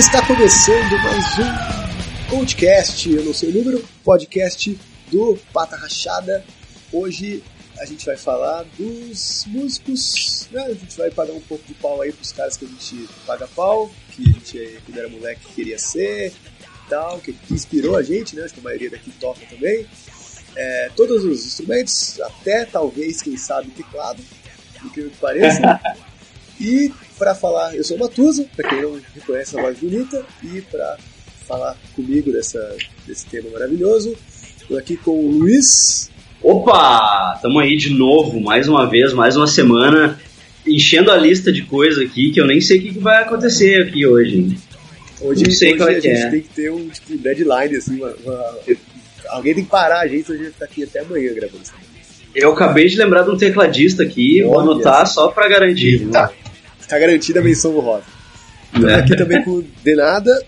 Está começando mais um podcast, eu não sei o número, podcast do Pata Rachada. Hoje a gente vai falar dos músicos, né? A gente vai pagar um pouco de pau aí pros caras que a gente paga pau, que a gente, quando era moleque, queria ser, tal, que, inspirou a gente, né? Acho que a maioria daqui toca também. É, todos os instrumentos, até talvez, quem sabe, teclado, incrível que pareça. e para falar, eu sou o Matusa, para quem não reconhece a voz bonita, e para falar comigo dessa, desse tema maravilhoso, estou aqui com o Luiz. Opa! Estamos aí de novo, mais uma vez, mais uma semana, enchendo a lista de coisas aqui que eu nem sei o que, vai acontecer aqui hoje. Hoje, não sei hoje qual é a gente é. tem que ter um tipo, deadline, assim, uma, uma... alguém tem que parar a gente, a gente ficar aqui até amanhã gravando isso. Eu acabei de lembrar de um tecladista aqui, vou anotar só para garantir. Tá, tá garantida a menção honrosa. É. Aqui também com Denada.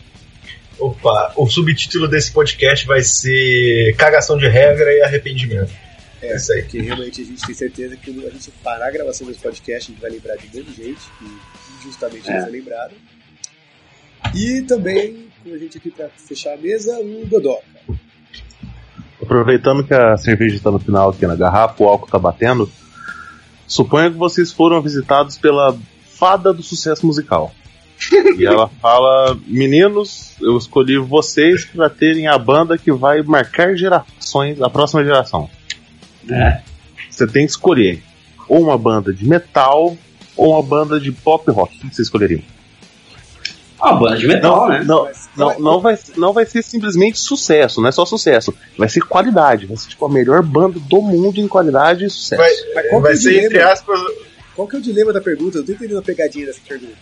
Opa, o subtítulo desse podcast vai ser Cagação de Regra e Arrependimento. É, isso aí. Porque realmente a gente tem certeza que quando a gente parar a gravação desse podcast, a gente vai lembrar de muita gente que injustamente é. não é lembrado. E também, com a gente aqui para fechar a mesa, o Godoka. Aproveitando que a cerveja está no final aqui na garrafa, o álcool está batendo, suponha que vocês foram visitados pela fada do sucesso musical. e ela fala: Meninos, eu escolhi vocês para terem a banda que vai marcar gerações, a próxima geração. É. Você tem que escolher ou uma banda de metal ou uma banda de pop rock. O que você escolheria? Uma banda de metal, não, né? Não, não, não, vai, não vai ser simplesmente sucesso, não é só sucesso. Vai ser qualidade. Vai ser tipo a melhor banda do mundo em qualidade e sucesso. Vai, vai é ser, entre aspas. Qual que é o dilema da pergunta? Eu tô entendendo a pegadinha dessa pergunta.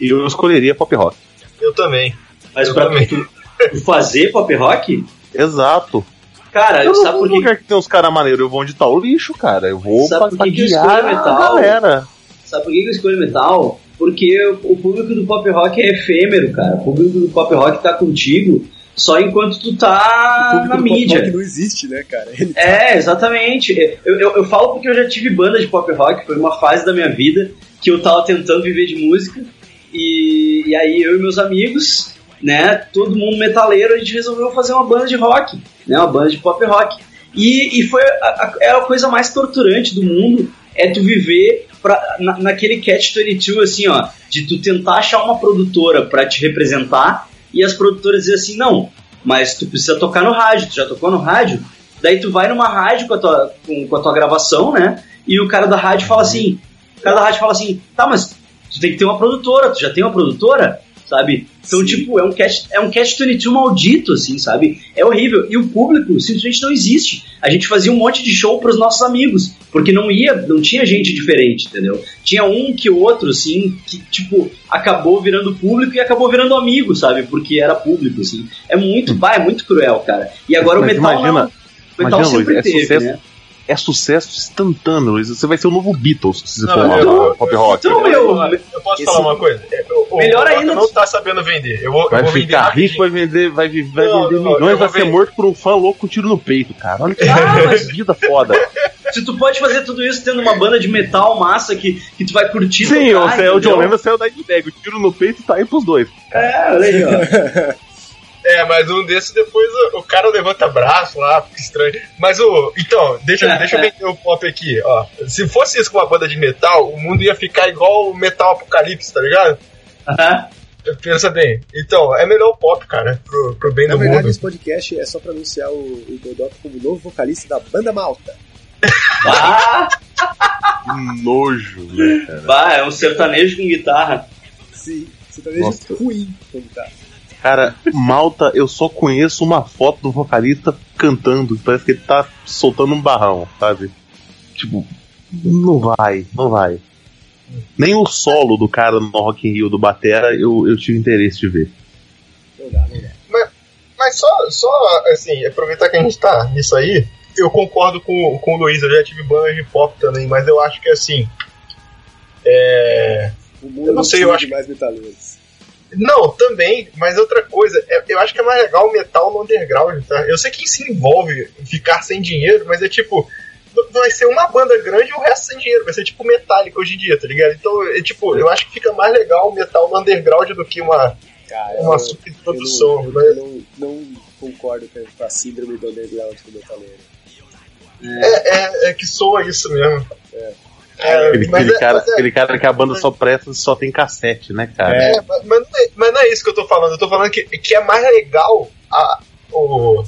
Eu escolheria pop rock. Eu também. Mas eu pra também. Fazer pop rock? Exato. Cara, eu sabe por que... que tem uns caras maneiros? Eu vou onde tá o lixo, cara. Eu vou sabe pra, por que pra guiar metal? galera. Sabe por que eu escolho metal? Porque o público do pop rock é efêmero, cara. O público do pop rock tá contigo só enquanto tu tá na mídia. Pop rock não existe, né, cara? Ele é, tá... exatamente. Eu, eu, eu, falo porque eu já tive banda de pop rock, foi uma fase da minha vida que eu tava tentando viver de música. E, e aí eu e meus amigos, né, todo mundo metaleiro, a gente resolveu fazer uma banda de rock, né, uma banda de pop rock. E, e foi a, a, é a coisa mais torturante do mundo, é tu viver pra, na, naquele catch-22, assim, ó, de tu tentar achar uma produtora para te representar e as produtoras dizem assim, não, mas tu precisa tocar no rádio, tu já tocou no rádio? Daí tu vai numa rádio com a tua, com, com a tua gravação, né? E o cara da rádio fala assim, o cara da rádio fala assim, tá, mas tu tem que ter uma produtora, tu já tem uma produtora? Sabe? Então, Sim. tipo, é um catch, é um catch 22 maldito, assim, sabe? É horrível. E o público simplesmente não existe. A gente fazia um monte de show pros nossos amigos, porque não ia, não tinha gente diferente, entendeu? Tinha um que outro, assim, que, tipo, acabou virando público e acabou virando amigo, sabe? Porque era público, assim. É muito, bah, é muito cruel, cara. E agora Mas o metal imagina, não. O metal imagina, sempre Luiz, é teve, sucesso, né? É sucesso instantâneo. Você vai ser o novo Beatles se você Não, for eu- pop rock. Então, meu, Eu posso Esse- falar uma coisa? É, O, o Melhor ainda- não tá sabendo vender. Eu vou, Vai eu vou vender ficar rico, vai vender, vai, vai Não, vender não, eu milhões, vai ser ver. morto por um fã louco com um tiro no peito, cara. Olha que Ah, mas- vida foda. se tu pode fazer tudo isso tendo uma banda de metal massa que, que tu vai curtir Sim, tocar, o, Cé- o John? Lennon saiu da Bag, o tiro no peito tá aí pros dois. É, olha aí, ó. É, mas um desses depois o, o cara levanta braço lá, fica estranho. Mas o. Então, deixa, deixa eu vender o pop aqui, ó. Se fosse isso com uma banda de metal, o mundo ia ficar igual o metal apocalipse, tá ligado? Aham. Pensa bem. Então, é melhor o pop, cara, pro, pro bem Na do verdade, mundo. esse podcast é só pra anunciar o, o como novo vocalista da banda Malta. Ah, Que nojo, né, cara? bah, é um sertanejo com guitarra. Sim, vendo Nossa. ruim como tá. Cara, Malta, eu só conheço uma foto do vocalista cantando. Parece que ele tá soltando um barrão, sabe? Tipo, não vai, não vai. Nem o solo do cara no Rock in Rio do Batera eu, eu tive interesse de ver. Não dá, não dá. Mas só, só, assim, aproveitar que a gente tá nisso aí, eu concordo com, com o Luiz, eu já tive banda de pop também, mas eu acho que assim. É. O mundo Eu não sei, eu acho mais metaleiros. Não, também, mas outra coisa, é- eu acho que é mais legal o metal no underground, tá? Eu sei que isso envolve ficar sem dinheiro, mas é tipo. Vai ser uma banda grande e o resto sem dinheiro. Vai ser tipo Metallica hoje em dia, tá ligado? Então, é tipo, eu acho que fica mais legal o metal no underground do que uma, Cara, uma eu- superprodução. Eu, não, né? eu não, não concordo com a- com a síndrome do underground do metaleiro. É, é, é que soa isso mesmo. É, Aquele, mas, aquele é, cara, é- aquele cara que a banda só presta só tem cassete, né, cara? é, mas, mas não é, mas não é isso que eu tô falando. Eu tô falando que, que é mais legal a, o.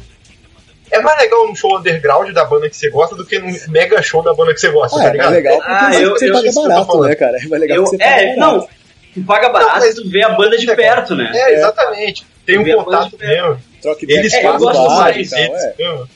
É mais legal num show underground da banda que você gosta do que num mega show da banda que você gosta, Ah, tá é ligado? legal porque Ah, você, eu- você eu- paga eu barato, né, cara? É mais legal Eu, você paga é, barato. não, tu paga barato Não, mas- tu vê a banda de perto, né? É, exatamente. Tem um contato mesmo. Eles É, eu gosto mais e tal, é. mesmo.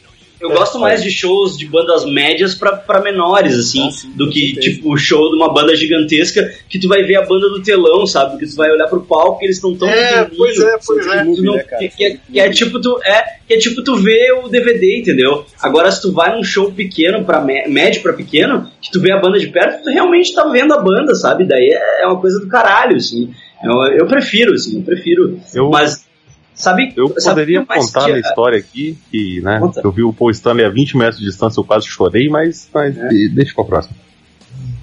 Eu gosto mais de shows de bandas médias pra, pra menores, assim, Ah, sim, do que, certeza. tipo, o show de uma banda gigantesca que tu vai ver a banda do telão, sabe? Que tu vai olhar pro palco e eles estão tão É, pois é, pois é. Não- né, cara? que, que é, que é tipo tu é que é tipo tu ver o DVD, entendeu? Agora se tu vai num show pequeno para médio pra pequeno, que tu vê a banda de perto, tu realmente tá vendo a banda, sabe? Daí é, é uma coisa do caralho, assim. Eu, eu prefiro, assim, eu prefiro. Eu, Mas sabe? eu poderia contar minha história aqui, que, né, Conta. eu vi o Paul Stanley a 20 metros de distância, eu quase chorei, mas, mas de- deixa pra próxima.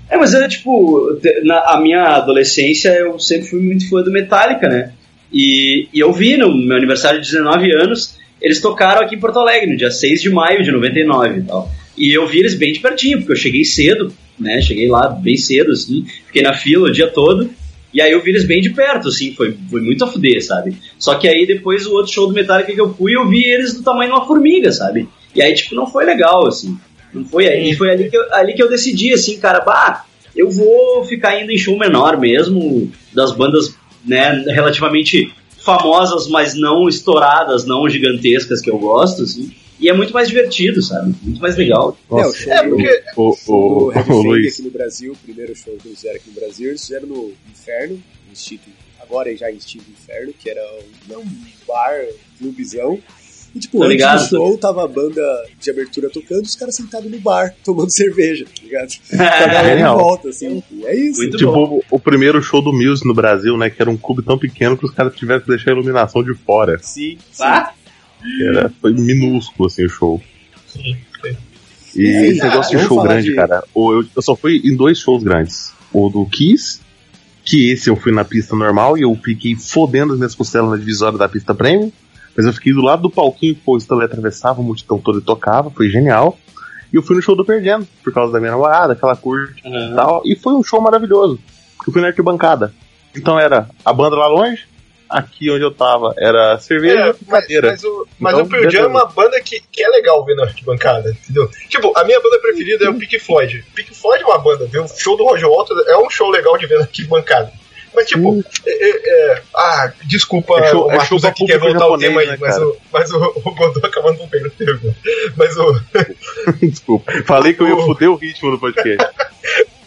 É, mas é tipo, na a minha adolescência eu sempre fui muito fã do Metallica, né? E, e eu vi no meu aniversário de 19 anos, eles tocaram aqui em Porto Alegre, no dia 6 de maio de 99 e tal. E eu vi eles bem de pertinho, porque eu cheguei cedo, né? Cheguei lá bem cedo, assim, fiquei na fila o dia todo. E aí eu vi eles bem de perto, assim, foi, foi muito a fuder, sabe? Só que aí depois o outro show do Metallica que eu fui, eu vi eles do tamanho de uma formiga, sabe? E aí, tipo, não foi legal, assim. Não foi aí. Foi ali que, eu, ali que eu decidi, assim, cara, bah, eu vou ficar indo em show menor mesmo, das bandas, né, relativamente famosas, mas não estouradas, não gigantescas que eu gosto, assim. E é muito mais divertido, sabe? Muito mais legal. É, o Nossa, show É, do- porque- o, o, o, o Luiz, aqui no Brasil, o primeiro show que eles fizeram aqui no Brasil, eles fizeram no Inferno, no Instituto, agora já extinto Inferno, que era um, não, um bar, um clubezão. E tipo, antes ligado. do show tava a banda de abertura tocando, os caras sentados no bar, tomando cerveja, tá ligado? A galera em volta, assim. E é isso. Muito bom. tipo, o, o primeiro show do Muse no Brasil, né, que era um clube tão pequeno que os caras tiveram que deixar a iluminação de fora. Sim, sim. Ah, Era, foi minúsculo, assim, o show. Sim, sim. E esse negócio de show grande, de- cara, o- eu, eu só fui em dois shows grandes. O do Kiss, que esse eu fui na pista normal e eu fiquei fodendo as minhas costelas na divisória da pista premium. Mas eu fiquei do lado do palquinho que o Stanley atravessava, a multidão toda e tocava, foi genial. E eu fui no show do Perdendo, por causa da minha namorada, aquela curte e aham. tal. E foi um show maravilhoso. Eu fui na arquibancada. Então era a banda lá longe, aqui onde eu tava era cerveja É, e mas, cadeira. mas o, mas Então, o Pearl Jam é uma banda que, que é legal ver na arquibancada, entendeu? Tipo, a minha banda preferida é o Pink Floyd. Pink Floyd é uma banda, ver o show do Roger Waters é um show legal de ver na arquibancada. Mas, tipo, é, é- é- ah, desculpa, É show- o é Marcos aqui quer público voltar o japonês, tema aí, né, mas, o, mas o, o Godot acabando bem no tema. Mas o. Desculpa. Falei que eu ia O- foder o ritmo do podcast.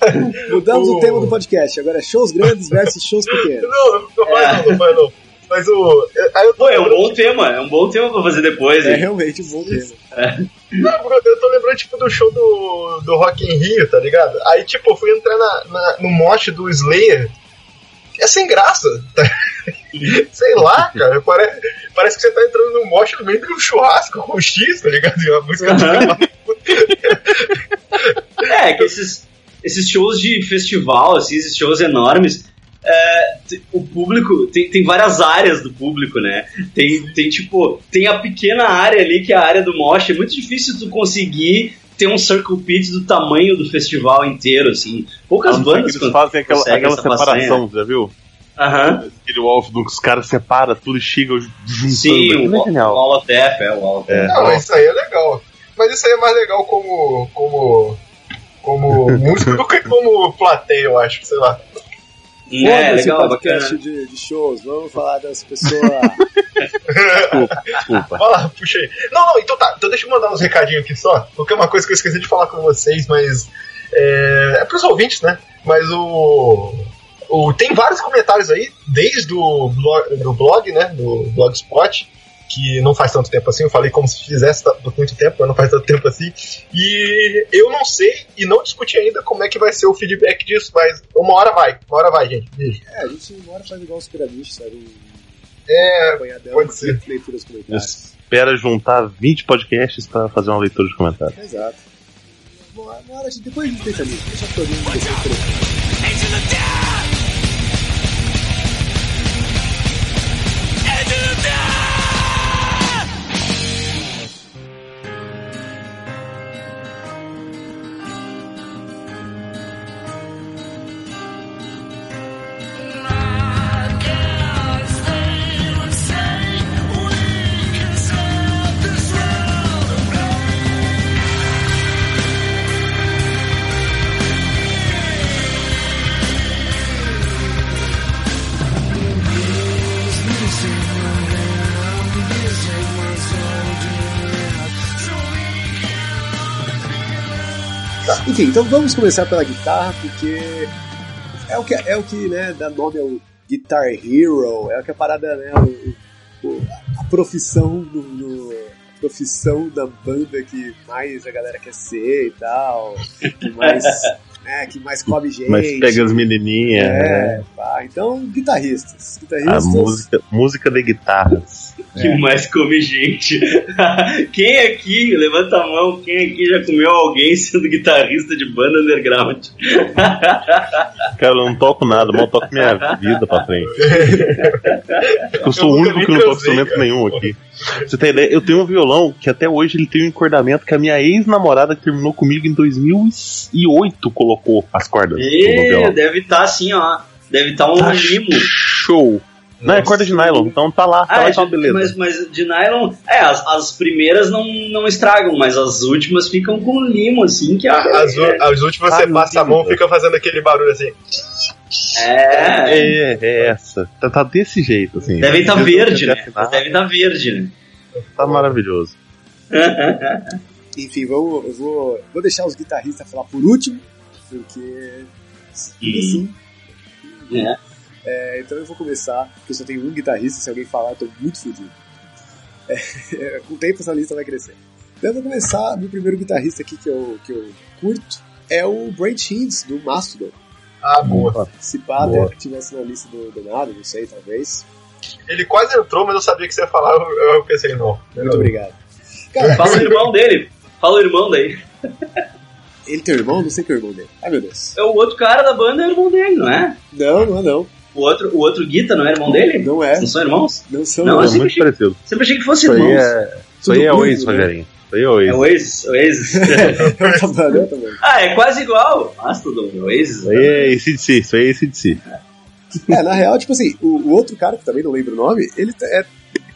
Mudamos o... O- tema do podcast. Agora é shows grandes versus shows pequenos. Não, não, não faz não, não faz não. Mas o. Aí eu tô Pô, é um bom tema, é um bom tema pra fazer depois, É hein? realmente um bom tema. Não, bro, eu tô lembrando, tipo, do show do, do Rock in Rio, tá ligado? Aí, tipo, eu fui entrar na, na- no mosh do Slayer. É sem graça. tá? Sei lá, cara. Parece, parece que você tá entrando no mosh no meio de um churrasco com X, tá ligado? E uma música É, que esses, esses shows de festival, assim, esses shows enormes, é, o público, tem, tem várias áreas do público, né? Tem, tem, tipo, tem a pequena área ali, que é a área do mosh, é muito difícil tu conseguir ter um circle pit do tamanho do festival inteiro, assim. Poucas A não que bandas eles fazem aquela, aquela separação, já viu? Aham. Aquele Wolf que os caras separam tudo e chegam juntando. Sim, o, é o genial. Wall of Death, é o Wall of Death. É. Não, isso aí é legal. Mas isso aí é mais legal como. como. Como músico que como plateia, eu acho, sei lá. É, legal, o podcast bacana. de, de shows. Vamos falar das pessoas. Desculpa, desculpa. Vai lá, puxei. Não, não, então tá. Então deixa eu mandar uns recadinhos aqui só. Porque é uma coisa que eu esqueci de falar com vocês, mas. É, é pros ouvintes, né? Mas o. o tem vários comentários aí, desde o blog, do blog, né? Do Blogspot, que não faz tanto tempo assim. Eu falei como se fizesse muito tempo, mas não faz tanto tempo assim. E eu não sei e não discuti ainda como é que vai ser o feedback disso, mas uma hora vai. Uma hora vai, gente. Beijo. é, a gente uma hora faz igual os piramistas, sabe? É, pode ser. leitura dos comentários. Espera juntar 20 podcasts pra fazer uma leitura de comentários. Exato. Uma hora, a gente- depois a gente tenta ali. Deixa todo mundo Enfim, então vamos começar pela guitarra, porque é o que, é o que né, dá nome ao Guitar Hero, é o que a parada, né, o, o, a profissão do, do- a profissão da banda que mais a galera quer ser e tal, que mais, né, que mais come gente. Mas pega as menininhas, né? É, pá. Então, guitarristas. A Guitarristas. música, música de guitarras. Que É. mais come gente. quem aqui, levanta a mão, quem aqui já comeu alguém sendo guitarrista de banda underground? Cara, eu não toco nada, mal toco minha vida pra frente. Eu sou Eu o único que não toca instrumento nenhum aqui. Você tem ideia? Eu tenho um violão que até hoje ele tem um encordamento que a minha ex-namorada que terminou comigo em 2008 colocou as cordas E deve estar assim, ó. Deve estar um Tá limo. Show! Não, é Nossa. corda de nylon, então tá lá, tá Ah, lá, é, tá beleza. mas, mas de nylon. É, as, as primeiras não, não estragam, mas as últimas ficam com limo, assim, que é. As, u- as últimas você Ah, passa a mão fica fazendo aquele barulho assim. É. É, é essa. Tá, tá desse jeito, assim. Devem estar Eu verde, né? Devem estar verde, né? Tá maravilhoso. Enfim, vamos, eu vou, vou deixar os guitarristas falar por último, porque. porque Hum. sim. É. É, então eu vou começar, porque eu só tenho um guitarrista, se alguém falar, eu tô muito fodido. É, com o tempo essa lista vai crescer. Então eu vou começar, meu primeiro guitarrista aqui que eu, que eu curto é o Brent Hinds, do Mastodon. Ah, boa. Se pá, Boa. até tivesse na lista do, do nada, não sei, talvez. Ele quase entrou, mas eu sabia que você ia falar, eu, eu pensei, não. Muito obrigado. Cara, Fala o irmão dele. Fala o irmão daí. ele tem um irmão? Não sei que é o irmão dele. Ai meu Deus. É o outro cara da banda é o irmão dele, não é? Não, não é não. O outro, o outro Guita não é irmão dele? Não é. Não são irmãos? Não são Não, não. É muito parecido. Sempre achei que fosse Isso aí irmãos. é, isso aí é Oasis, né? Rogerinho. Isso aí é É Oasis. o Oasis, Oasis. Né, ah, é quase igual. Mastodon, Oasis. Isso aí é ACDC, isso aí é ACDC. É, na real, tipo assim, o, o outro cara, que também não lembro o nome, ele é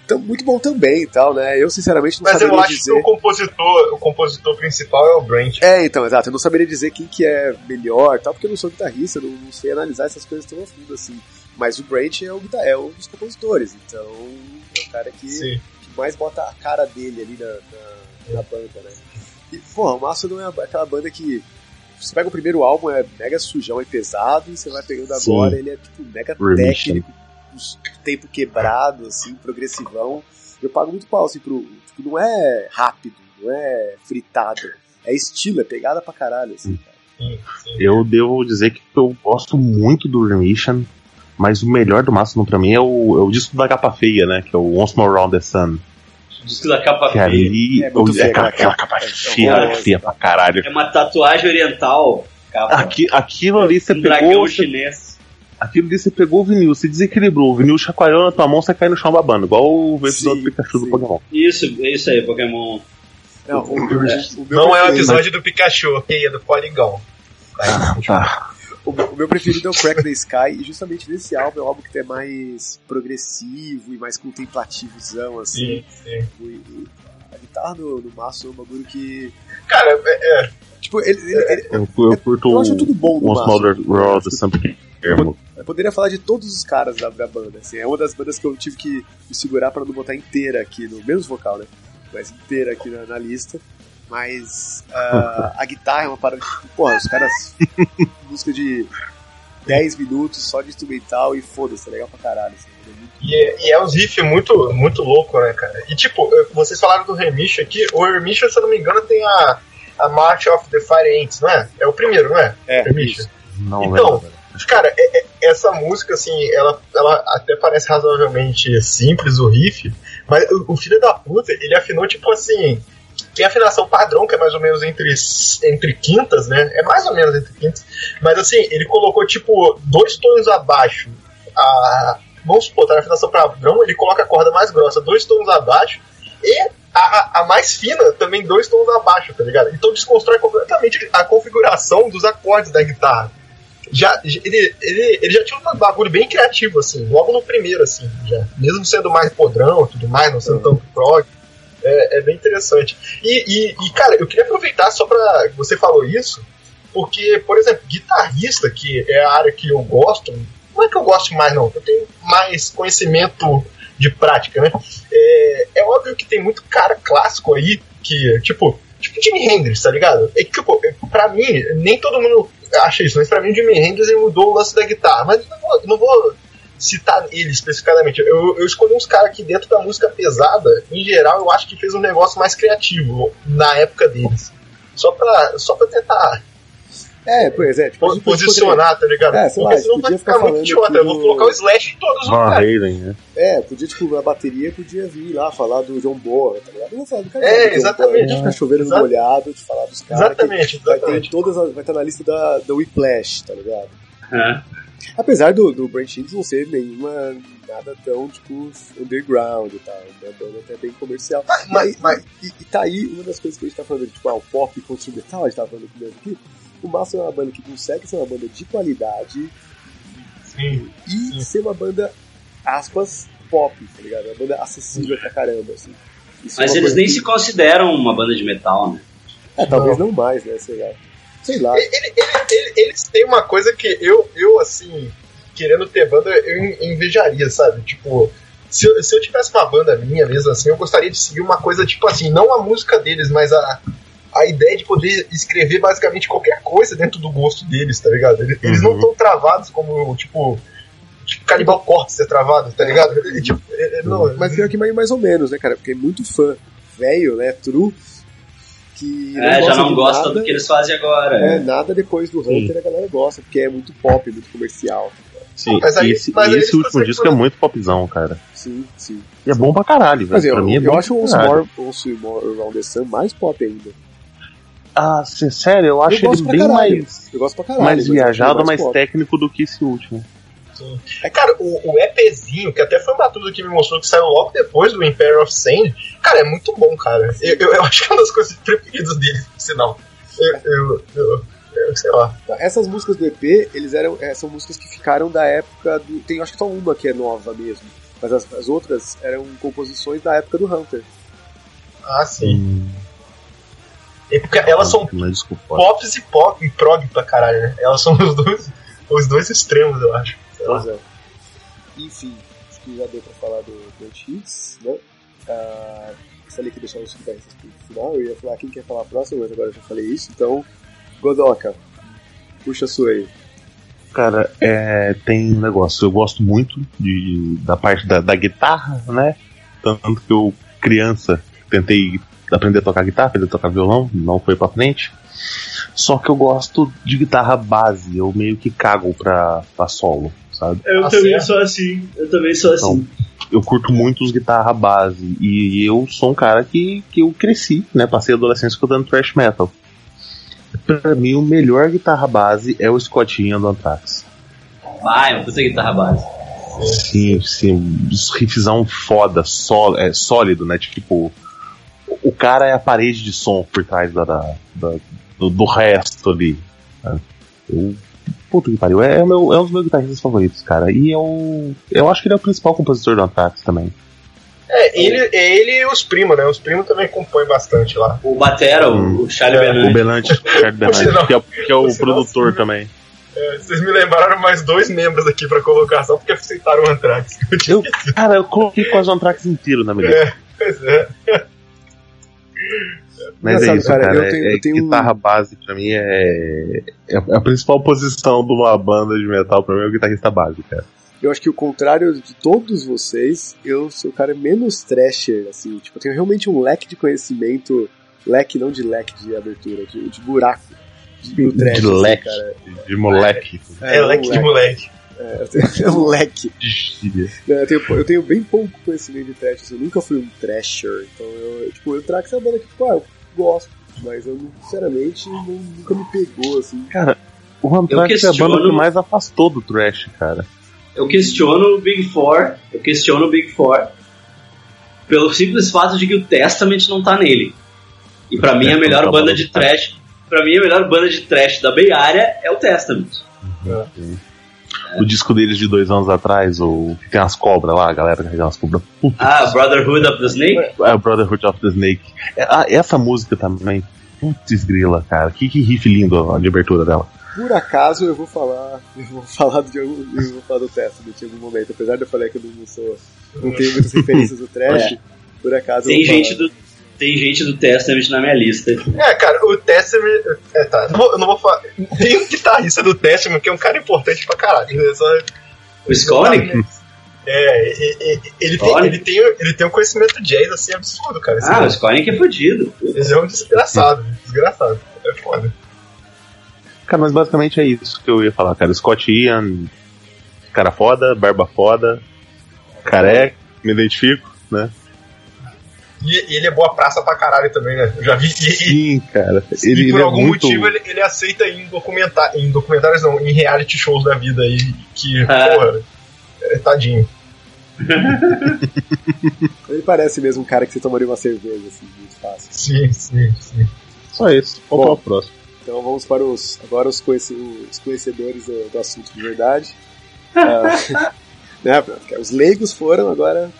tão- muito bom também e tal, né? Eu, sinceramente, não Mas eu saberia acho dizer... que o compositor, o compositor principal é o Brent. É, então, exato. Eu não saberia dizer quem que é melhor e tal, porque eu não sou guitarrista, não, não sei analisar essas coisas tão a fundo assim. Mas o Brent é, o, é um dos compositores, então é o cara que, que mais bota a cara dele ali na, na, na banda, né? E, porra, o Mastodon é aquela banda que você pega o primeiro álbum, é mega sujão e pesado, e você vai pegando Sim. agora, ele é tipo mega Remission. técnico, os- tempo quebrado, assim, progressivão. Eu pago muito pau, assim, pro. Tipo, não é rápido, não é fritado. É estilo, é pegada pra caralho, assim, cara. Sim, sim. Eu devo dizer que eu gosto muito do Remission, mas o melhor do Mastodon pra mim é o, é o disco da capa feia, né? Que é o Once More Round the Sun. Disco da capa Que feia. ali É muito é feia aquela, aquela aquela capa. É feia, horrorosa. feia pra caralho. É uma tatuagem oriental. Capa. Aqui, aquilo ali você um dragão pegou. Você, chinês. aquilo ali você pegou o vinil, você desequilibrou, o vinil chacoalhou na tua mão, você cai no chão babando, igual o episódio Sim, do Pikachu sim. do Pokémon. Isso, é isso aí, Pokémon. Não, o, o- o meu Não é o episódio do Pikachu, ok? É do Polygon. Tá. O, meu- o meu preferido é o Crack the Sky, e justamente nesse álbum é um álbum que é mais progressivo e mais contemplativozão, assim. Sim, sim. E- e a guitarra no, no Mastodon é um bagulho que. Cara, é, é, Tipo, ele, ele- ele- Eu, eu curto eu o acho tudo bom no the Sun porque é termo. Eu poderia falar de todos os caras da, da banda, assim. É uma das bandas que eu tive que me segurar pra não botar inteira aqui, no menos vocal, né? Mas inteira aqui na, na lista. Mas ah, a guitarra é uma parada que, tipo, porra, os caras. música de 10 minutos só de instrumental e foda-se, é legal pra caralho. Assim, é muito- E é, e é uns riffs muito, muito louco, né, cara? E tipo, vocês falaram do Remission aqui, o Remission, se eu não me engano, tem a, a March of the Fire Ants, não é? É o primeiro, não é? É, isso. Não, Então, velho. Cara, é- é- essa música, assim, ela, ela até parece razoavelmente simples, o riff, mas o, o filho da puta, ele afinou, tipo assim, tem a afinação padrão, que é mais ou menos entre, entre quintas, né? É mais ou menos entre quintas, mas assim, ele colocou, tipo, dois tons abaixo. A, vamos supor, tá na afinação padrão, ele coloca a corda mais grossa dois tons abaixo, e a, a- mais fina também dois tons abaixo, tá ligado? Então desconstrói completamente a configuração dos acordes da guitarra já, ele, ele, ele já tinha um bagulho bem criativo, assim, logo no primeiro, assim, já. Mesmo sendo mais podrão tudo mais, não sendo tão prog. É, é bem interessante. E, e, e, cara, eu queria aproveitar só pra. Você falou isso, porque, por exemplo, guitarrista, que é a área que eu gosto, não é que eu gosto mais, não, eu tenho mais conhecimento de prática, né? É, é óbvio que tem muito cara clássico aí que, tipo, tipo Jimi Hendrix, tá ligado? É, tipo, pra mim, nem todo mundo acha isso, mas pra mim o Jimi Hendrix mudou o lance da guitarra. Mas não vou, não vou citar ele especificadamente. Eu, eu escolhi uns caras que dentro da música pesada, em geral, eu acho que fez um negócio mais criativo na época deles. Só pra, só pra tentar é, pois é. Tipo, posicionar, poderia... tá ligado? É, sei Porque lá, senão vai ficar muito idiota. Eu vou colocar o Slash em todos os lugares. né? É, podia, tipo, a bateria podia vir lá falar do John Boa, tá ligado? Eu vou falar do cara. É, exatamente. Boa, ficar chovendo no molhado, de falar dos caras. Exatamente, Vai, ter todas, vai estar na lista da, da Whiplash, tá ligado? É. Apesar do, do não ser nenhuma nada tão, tipo, underground e tal. Uma banda até bem comercial. Mas, mas, mas... E, e, tá aí uma das coisas que a gente tá falando, tipo, ah, o pop contra o metal, a gente tava falando aqui o Massa é uma banda que consegue ser uma banda de qualidade sim, e sim. ser uma banda, aspas, pop, tá ligado? Uma banda acessível pra caramba, assim. Isso é Mas é eles nem que... se consideram uma banda de metal, né? É, talvez não, não mais, né? Sei lá. Sei lá. Ele, ele, ele, eles têm uma coisa que eu, eu, assim, querendo ter banda, eu invejaria, sabe? Tipo, se eu, se eu tivesse uma banda minha mesmo assim, eu gostaria de seguir uma coisa, tipo assim, não a música deles, mas a, a ideia de poder escrever basicamente qualquer coisa dentro do gosto deles, tá ligado? Eles, uhum. eles não estão travados como, tipo, tipo Canibal Corpse é travado, tá ligado? tipo, é, é, não, Mas pior que mais, mais ou menos, né, cara? Porque é muito fã velho, né, true, que é, já não gosta nada, do que eles fazem agora. É, é. nada depois do Hunter Sim. a galera gosta, porque é muito pop, muito comercial. Sim, mas aí, esse, mas esse último disco por... é muito popzão, cara. Sim, sim. E é bom pra caralho, velho. Mas eu, pra mim é eu acho o More, More Around the Sun mais pop ainda. Ah, sério, eu acho eu ele bem mais. Eu gosto pra caralho, mais viajado, mais, mais técnico do que esse último. Sim. É, cara, o, o EPzinho, que até foi uma tudo que me mostrou que saiu logo depois do Empire of Sand, cara, é muito bom, cara. Eu, eu, eu acho que é uma das coisas preferidas dele, por sinal. Eu, eu, eu, eu, sei lá. Essas músicas do EP, eles eram, é, são músicas que ficaram da época do. Tem acho que só uma que é nova mesmo. Mas as, as outras eram composições da época do Hunter. Ah, sim. Hum. É porque elas são pops e pop e prog pra caralho, né? Elas são os dois, os dois extremos, eu acho. Pois é. Enfim, acho que já deu pra falar do Dirt Hits, né? Ah, falei que deixar os guitarristas pro final, eu ia falar quem quer falar próximo, mas agora eu já falei isso, então, Godoka, puxa a sua aí. Cara, é, tem um negócio, eu gosto muito de, da parte da, da guitarra, né? Tanto que eu, criança, tentei aprender a tocar guitarra, aprender a tocar violão, não foi pra frente. Só que eu gosto de guitarra base, eu meio que cago pra, pra solo, sabe? Eu ah, também sou assim, eu também sou então, assim. Eu curto muito os guitarra base, e eu sou um cara que, que eu cresci, né? Passei a adolescência escutando thrash metal. Pra mim, o melhor guitarra base é o Scottinho do Anthrax. Vai, ah, é puta guitarra base. Sim, sim. Os riffzão foda, só, é, sólido, né? Tipo, o cara é a parede de som por trás da, da, da do, do, resto ali. Né? Eu, puta que pariu, é, é, meu, é um dos meus guitarristas favoritos, cara. E eu, eu acho que ele é o principal compositor do Anthrax também. É, ele, é ele e os primos, né? Os primos também compõem bastante lá. O Batera, hum. o Charlie é, Bernard. O Belante, que é, que é o produtor também. É, vocês me lembraram mais dois membros aqui pra colocar, só porque aceitaram o Anthrax. Eu, cara, eu coloquei quase o Anthrax inteiro na minha É, pois é. Mas é isso, cara. cara. Eu tenho, é, eu tenho guitarra um... base pra mim é, é a principal posição de uma banda de metal pra mim é o guitarrista base, cara. Eu acho que o contrário de todos vocês, eu sou o cara menos thrasher, assim, tipo, eu tenho realmente um leque de conhecimento, leque não de leque de abertura, de, de buraco. De, de, trash, de assim, leque, cara. de moleque. É, é leque de moleque. É, eu tenho um leque. eu, tenho, eu tenho bem pouco conhecimento de trash, assim, eu nunca fui um trasher. Então eu, tipo, eu trago essa banda que, tipo, ah, eu gosto, mas eu sinceramente não, nunca me pegou, assim. Cara, o Anthrax questiono... é a banda que mais afastou do trash, cara. Eu questiono o Big Four, eu questiono o Big Four pelo simples fato de que o Testament não tá nele. E para mim a melhor tá banda de trash, para mim a melhor banda de trash da Bay Area é o Testament. Uhum o disco deles de dois anos atrás, o que tem as cobras lá, a galera que tem as cobras. Puta ah, Brotherhood of the Snake? É, Brotherhood of the Snake. É, ah, essa música também, putz grila, cara. Que, que riff lindo a de abertura dela. Por acaso eu vou falar, eu vou falar de algum, eu vou falar do Testament em algum momento, apesar de eu falar que eu não sou, não tenho muitas referências do trash, é. por acaso tem gente do tem gente do Testament na minha lista. É, cara, o Testament. É, tá. Não vou, eu não vou falar. Tem um guitarrista do Testament que é um cara importante pra caralho. Né? Só, o Skolnick? É, ele, tem, ele, tem, ele tem um conhecimento jazz assim absurdo, cara. Ah, o Skolnick é fodido. Ele é um desgraçado, desgraçado. É foda. Cara, mas basicamente é isso que eu ia falar, cara. Scott Ian, cara foda, barba foda, careca, me identifico, né? E, e, ele é boa praça pra caralho também, né? Eu já vi. E, Sim, cara. Ele, e por ele algum é muito... motivo ele, ele aceita em, documentar, em documentários, não, em reality shows da vida aí, que, é. porra, é, tadinho. ele parece mesmo um cara que você tomaria uma cerveja, assim, muito fácil. Sim, sim, sim. Só isso. Vamos para o próximo. Então vamos para os agora os, conhece, os conhecedores do, do, assunto de verdade. uh, né, os leigos foram agora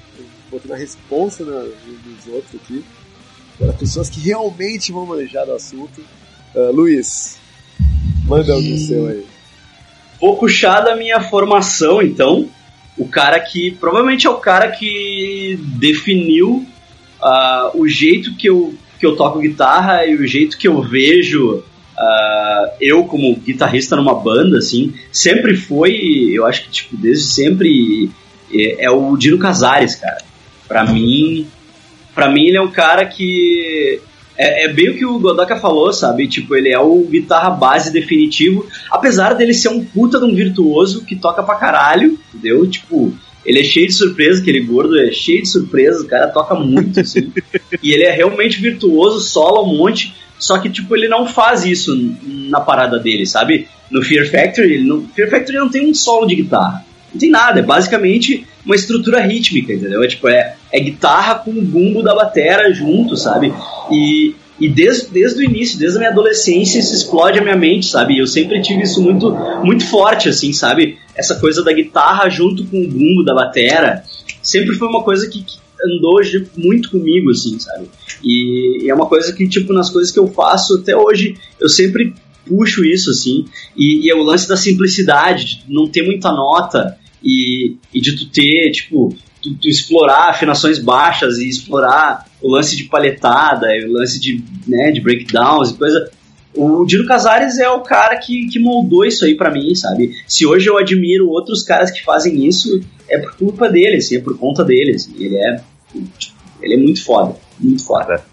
botando a responsa na, dos outros aqui. Para pessoas que realmente vão manejar do assunto. Uh, Luiz, manda o um seu aí. Vou puxar da minha formação, então. O cara que provavelmente é o cara que definiu uh, o jeito que eu, que eu toco guitarra e o jeito que eu vejo Uh, eu como guitarrista numa banda, assim, sempre foi, eu acho que tipo desde sempre é, é o Dino Casares, cara. Para mim, para mim ele é um cara que é, é, bem o que o Godoka falou, sabe? Tipo, ele é o guitarra base definitivo, apesar dele ser um puta de um virtuoso que toca pra caralho, entendeu? Tipo, ele é cheio de surpresa, aquele gordo é cheio de surpresa, o cara toca muito, assim. e ele é realmente virtuoso, sola um monte. Só que, tipo, ele não faz isso na parada dele, sabe? No Fear Factory, no Fear Factory não tem um solo de guitarra. Não tem nada, é basicamente uma estrutura rítmica, entendeu? É tipo, é, é guitarra com o bumbo da batera junto, sabe? E, e desde, desde o início, desde a minha adolescência, isso explode a minha mente, sabe? Eu sempre tive isso muito, muito forte, assim, sabe? Essa coisa da guitarra junto com o bumbo da batera. Sempre foi uma coisa que, que andou muito comigo, assim, sabe? E, e, é uma coisa que, tipo, nas coisas que eu faço até hoje, eu sempre puxo isso, assim. E, e é o lance da simplicidade, de não ter muita nota e, e de tu ter, tipo, tu, tu, explorar afinações baixas e explorar o lance de paletada, o lance de, né, de breakdowns e coisa. O Dino Casares é o cara que, que moldou isso aí para mim, sabe? Se hoje eu admiro outros caras que fazem isso, é por culpa dele, assim, é por conta dele, assim. Ele é, ele é muito foda, muito foda.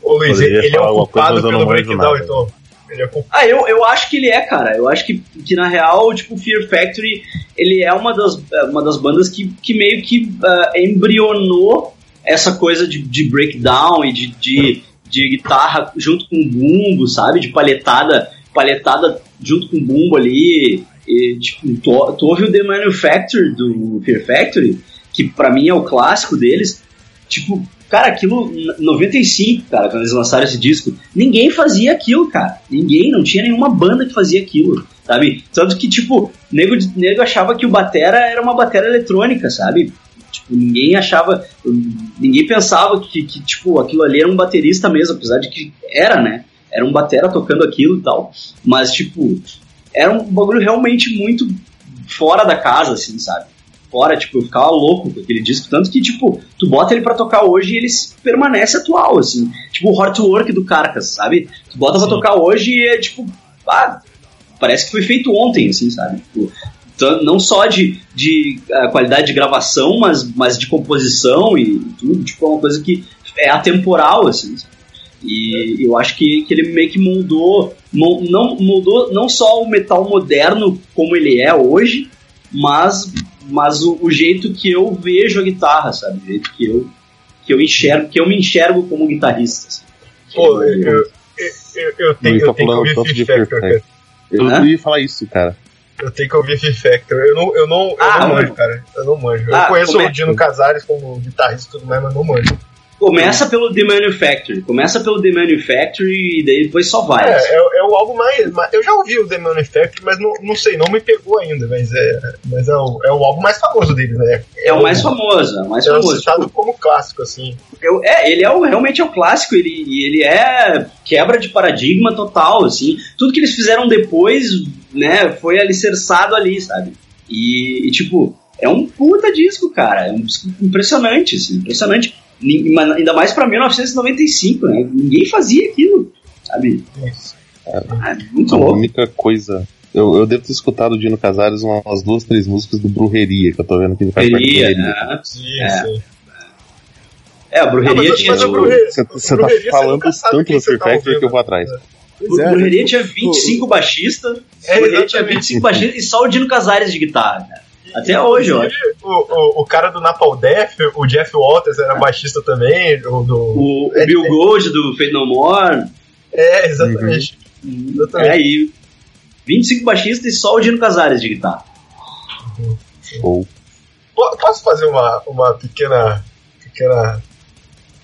Ô Luiz, ele, ele é ocupado pelo breakdown, então. É ah, eu, eu acho que ele é, cara. Eu acho que, que na real, tipo, Fear Factory, ele é uma das, uma das bandas que, que meio que uh, embrionou essa coisa de, de breakdown e de, de, de guitarra junto com bumbo, sabe? De palhetada, palhetada junto com bumbo ali. E, tipo, tu, tu ouve o The Manufacture do Fear Factory, que para mim é o clássico deles. Tipo, cara, aquilo, 95, cara, quando eles lançaram esse disco, ninguém fazia aquilo, cara. Ninguém, não tinha nenhuma banda que fazia aquilo, sabe? Tanto que, tipo, nego, nego achava que o Batera era uma batera eletrônica, sabe? Tipo, ninguém achava, ninguém pensava que, que, tipo, aquilo ali era um baterista mesmo, apesar de que era, né? Era um batera tocando aquilo e tal. Mas, tipo, era um bagulho realmente muito fora da casa, assim, sabe? Fora, tipo, eu ficava louco com aquele disco, tanto que, tipo, tu bota ele para tocar hoje e ele permanece atual, assim. Tipo, o Hard Work do Carcas, sabe? Tu bota Sim. pra tocar hoje e é, tipo, ah, parece que foi feito ontem, assim, sabe? Tipo, não só de, de uh, qualidade de gravação, mas, mas de composição e tudo, tipo, é uma coisa que é atemporal, assim, sabe? E eu acho que, que ele meio que moldou, não, moldou não só o metal moderno como ele é hoje, mas, mas o, o, jeito que eu vejo a guitarra, sabe? O jeito que eu, que eu enxergo, que eu me enxergo como guitarrista. Assim. Pô, eu, eu, eu, eu tenho, eu tenho que ouvir Fear Factor, cara. Eu ia falar isso, cara. Eu tenho que ouvir Fear Factor. Eu não, eu não, eu ah, não manjo, cara. Eu não manjo. Ah, eu conheço o Dino Casares como guitarrista e tudo mais, mas não manjo. Começa pelo The Manufactory. Começa pelo The Manufactory e daí depois só vai. É, é, é, o álbum mais, mais, Eu já ouvi o The Manufactory, mas não, não sei, não me pegou ainda. Mas é, mas é, o, é o álbum mais famoso dele, né? É, o mais famoso, é o mais é famoso. citado como clássico, assim. Eu, é, ele é o, realmente é o clássico, ele, ele é quebra de paradigma total, assim. Tudo que eles fizeram depois, né, foi alicerçado ali, sabe? E, e tipo, é um puta disco, cara. É um disco impressionante, assim, impressionante Ainda mais pra 1995, né? Ninguém fazia aquilo, sabe? É, ah, muito a louco. única coisa. Eu, eu devo ter escutado o Dino Casares umas duas, três músicas do Brujeria, que eu tô vendo aqui. Brujeria, né? É. É, a Brujeria tinha. Você, você tá falando tanto no Free tá Factory que eu vou atrás. O é, Brujeria tinha 25 baixistas, é, Brujeria tinha 25 baixistas e só o Dino Casares de guitarra, Até hoje, ó. O, o, o, cara do Napalm Death, o Jeff Walters, era baixista também. O, do, o, o Bill Gold do Fate No More. É, exatamente. Uhum. exatamente. É, e 25 baixistas e só o Dino Casares de guitarra. Uhum. Posso fazer uma, uma pequena. pequena.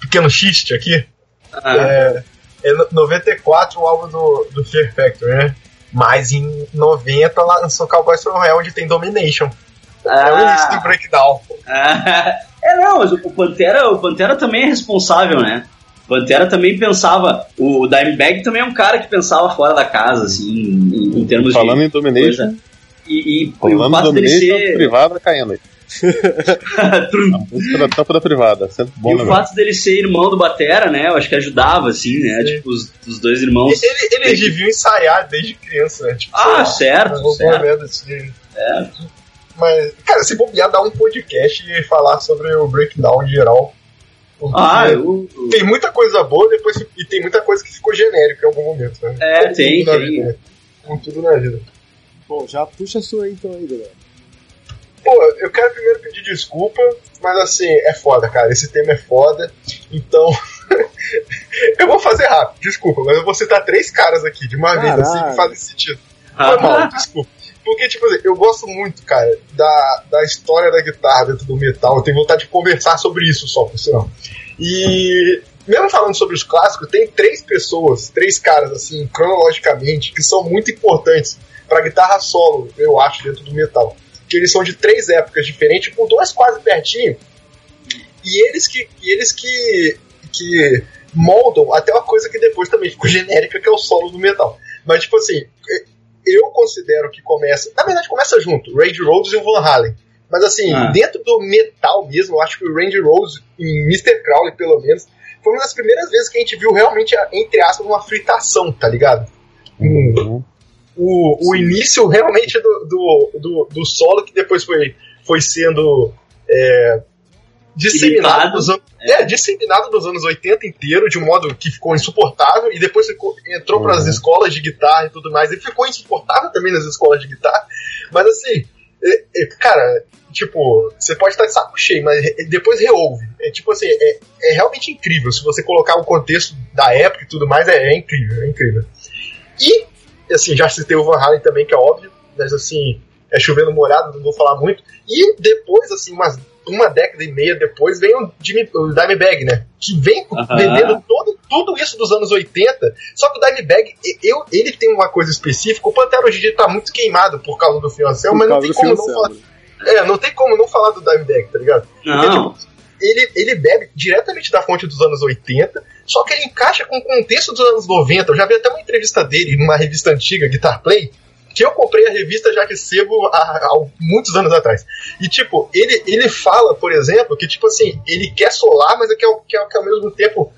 pequeno xiste aqui? Ah. É, é 94 o álbum do, do Fear Factory, né? Mas em 90 lançou Cowboys from Hell, onde tem Domination. Ah. É o início do breakdown. Ah. É, não, mas o Pantera, o Pantera também é responsável, né? O Pantera também pensava. O Dimebag também é um cara que pensava fora da casa, assim, em, em termos Falando de. em Domination. E, e, Falando e o fato dele ser. privada caindo aí. a tampa da privada, sempre bom. E o fato dele ser irmão do Batera, né? Eu acho que ajudava, assim, né? Sim. Tipo, os, os, dois irmãos. Ele, eles desde... deviam ensaiar desde criança, né? Tipo, ah, certo. certo. Assim. certo. Mas, cara, se bobear, dar um podcast e falar sobre o breakdown em geral. Ah, eu... Tem muita coisa boa depois, e tem muita coisa que ficou genérica em algum momento, né? É, tem, tem. Vida, né? Com tudo na vida. Bom, já puxa a sua aí, então aí, galera. Pô, eu quero primeiro pedir desculpa, mas assim, é foda, cara. Esse tema é foda. Então. eu vou fazer rápido, desculpa, mas eu vou citar três caras aqui de uma vez, assim, que fazem sentido. Foi mal, desculpa. Porque, tipo assim, eu gosto muito, cara, da, da história da guitarra dentro do metal. Eu tenho vontade de conversar sobre isso só, por sinal. E mesmo falando sobre os clássicos, tem três pessoas, três caras, assim, cronologicamente, que são muito importantes pra guitarra solo, eu acho, dentro do metal que eles são de três épocas diferentes, com duas quase pertinho. E eles que, e eles que, que moldam até uma coisa que depois também ficou genérica, que é o solo do metal. Mas, tipo assim, eu considero que começa. Na verdade, começa junto, Randy Rhodes e o Van Halen. Mas, assim, ah. dentro do metal mesmo, eu acho que o Randy Rhodes, em Mr. Crowley, pelo menos, foi uma das primeiras vezes que a gente viu realmente, entre aspas, uma fritação, tá ligado? Uhum o, o início realmente do, do, do, do, solo que depois foi, foi sendo é, disseminado, nos anos, é. é. disseminado nos anos 80 inteiro, de um modo que ficou insuportável, e depois ficou, entrou uhum. para as escolas de guitarra e tudo mais, e ficou insuportável também nas escolas de guitarra, mas assim, é, é, cara, tipo, você pode estar de saco cheio, mas depois reouve. É tipo assim, é, é realmente incrível. Se você colocar o contexto da época e tudo mais, é, é incrível, é incrível. E assim, já citei o Van Halen também, que é óbvio, mas assim, é chovendo molhado, não vou falar muito. E depois, assim, umas, uma década e meia depois, vem o, Jimmy, o Dimebag, né? Que vem uh -huh. vendendo todo, tudo isso dos anos 80. Só que o Dimebag, eu, ele tem uma coisa específica. O Pantera hoje em dia tá muito queimado por causa do Fiancel, mas não tem como não falar. É, não tem como não falar do Dimebag, tá ligado? Não. Porque, tipo, ele, ele bebe diretamente da fonte dos anos 80, só que ele encaixa com o contexto dos anos 90. Eu já vi até uma entrevista dele numa revista antiga, Guitar Play, que eu comprei a revista já recebo há, há, muitos anos atrás. E, tipo, ele, ele fala, por exemplo, que, tipo assim, ele quer solar, mas quer, quer, quer ao mesmo tempo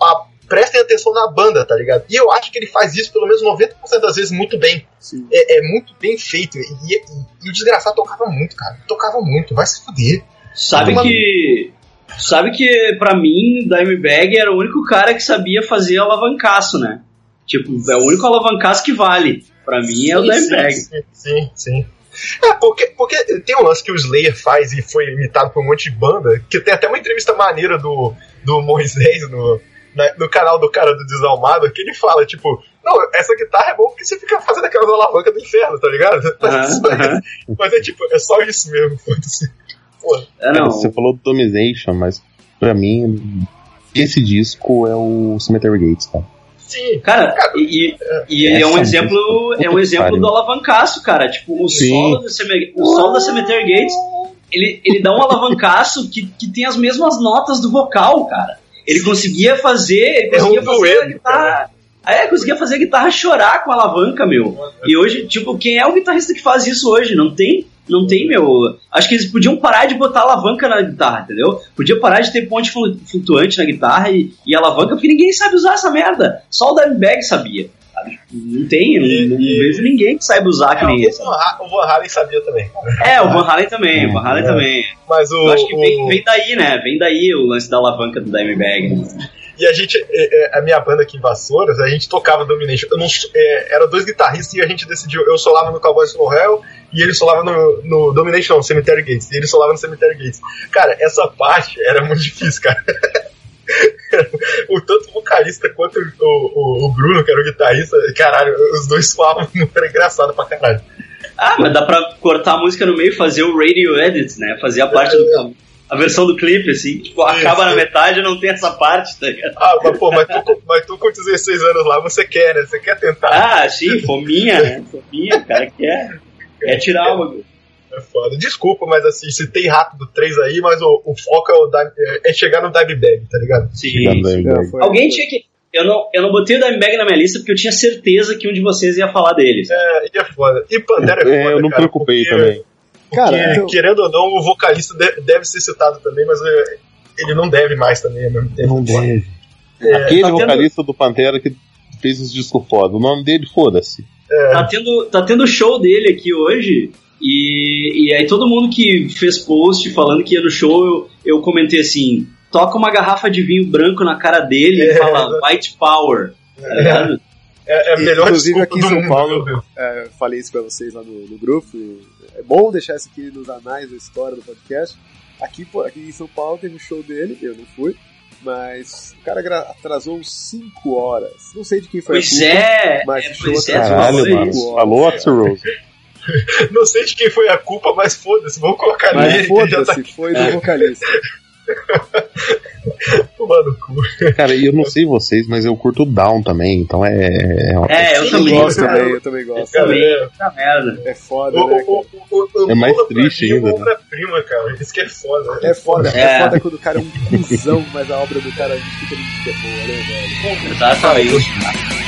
a, prestem atenção na banda, tá ligado? E eu acho que ele faz isso pelo menos 90% das vezes muito bem. É, é, muito bem feito. E, e, e, o desgraçado tocava muito, cara. Tocava muito, vai se fuder. Sabe uma... que. Sabe que para mim, Dimebag era o único cara que sabia fazer alavancaço, né? Tipo, é o único alavancaço que vale. Para mim é o Dimebag. Sim, sim, sim. É, porque, porque tem um lance que o Slayer faz e foi imitado por um monte de banda, que tem até uma entrevista maneira do, do Moisés no, na, no canal do cara do Desalmado, que ele fala, tipo, não, essa guitarra é boa porque você fica fazendo aquelas alavancas do inferno, tá ligado? Mas, mas, mas é tipo, é só isso mesmo, foda-se. É, não. Você falou do Domization, mas pra mim, esse disco é o Cemetery Gates, cara. Sim, cara, e, e é, é um exemplo, é um exemplo do alavancaço, cara. Tipo, o solo, do o solo da Cemetery Gates, ele, ele dá um alavancaço que, que tem as mesmas notas do vocal, cara. Ele conseguia fazer, ele conseguia é um fazer duelo, guitarra. Aí eu conseguia fazer a guitarra chorar com a alavanca, meu. E hoje, tipo, quem é o guitarrista que faz isso hoje? Não tem? Não tem, meu. Acho que eles podiam parar de botar alavanca na guitarra, entendeu? Podia parar de ter ponte flutuante na guitarra e, e alavanca, porque ninguém sabe usar essa merda. Só o Dimebag sabia. Sabe? Não tem, e, não, não e... vejo ninguém que saiba usar é, que nem esse. O Van Halen sabia também. É, o Van Halen também, o Van Halen é. também. Mas o, Eu acho que o... vem, vem, daí, né? Vem daí o lance da alavanca do Dimebag. E a gente, é, é, a minha banda aqui em Vassouras, a gente tocava Domination. Eu não, é, era dois guitarristas e a gente decidiu. Eu solava no Cowboys from Hell e ele solava no, no Domination, Cemetery Gates. E ele solava no Cemetery Gates. Cara, essa parte era muito difícil, cara. o tanto o vocalista quanto o, o, o, Bruno, que era o guitarrista, caralho, os dois suavam, era engraçado pra caralho. Ah, mas dá pra cortar a música no meio e fazer o radio edit, né? Fazer a parte do a versão do clipe, assim, tipo, acaba na metade e não tem essa parte, tá ligado? Ah, mas pô, mas tu, mas tu com 16 anos lá, você quer, né? Você quer tentar. Ah, sim, fominha, né? Fominha, o cara quer, quer tirar o bagulho. É foda. Desculpa, mas assim, se tem rápido 3 aí, mas o, o foco é, o é, é chegar no dive bag, tá ligado? Sim. sim. É, Alguém tinha que. Eu não, eu não botei o Dimebag na minha lista porque eu tinha certeza que um de vocês ia falar deles. É, e é foda. E Pantera é foda. É, eu não cara, preocupei porque... também. Cara, então... querendo ou não, o vocalista deve ser citado também, mas é, ele não deve mais também. Né? Não deve. É, Aquele tá vocalista tendo... do Pantera que fez os discos foda. O nome dele, foda-se. É. Tá, tendo, tá tendo show dele aqui hoje. E, e aí todo mundo que fez post falando que ia no show, eu, eu comentei assim: toca uma garrafa de vinho branco na cara dele e é, fala White Power. Tá ligado? É, é melhor Inclusive aqui em São Paulo, é, falei isso pra vocês lá no, no grupo. É bom deixar isso aqui nos anais da história do podcast. Aqui, aqui em São Paulo teve um show dele, eu não fui. Mas o cara atrasou 5 horas. Não sei de quem foi pois a culpa, é, mas é, o show é, atrasou é, 5 Alô, Axel Rose. Não sei de quem foi a culpa, mas foda-se, vamos colocar mas nele. Foda-se, tá... foi do vocalista. Tomar no cu. Cara, eu não sei vocês, mas eu curto Down também, então é. É, é eu também gosto também, eu também gosto. Eu também, é, merda. É foda, o, né? O, o, é mais triste ainda. É prima, cara. Isso que é foda. É foda, é. é foda quando o cara é um cuzão, mas a obra do cara fica muito boa, né, velho? Exatamente.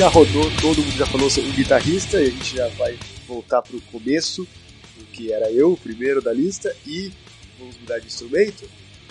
Já rodou, todo mundo já falou sobre o guitarrista, e a gente já vai voltar pro começo, que era eu, o primeiro da lista, e vamos mudar de instrumento.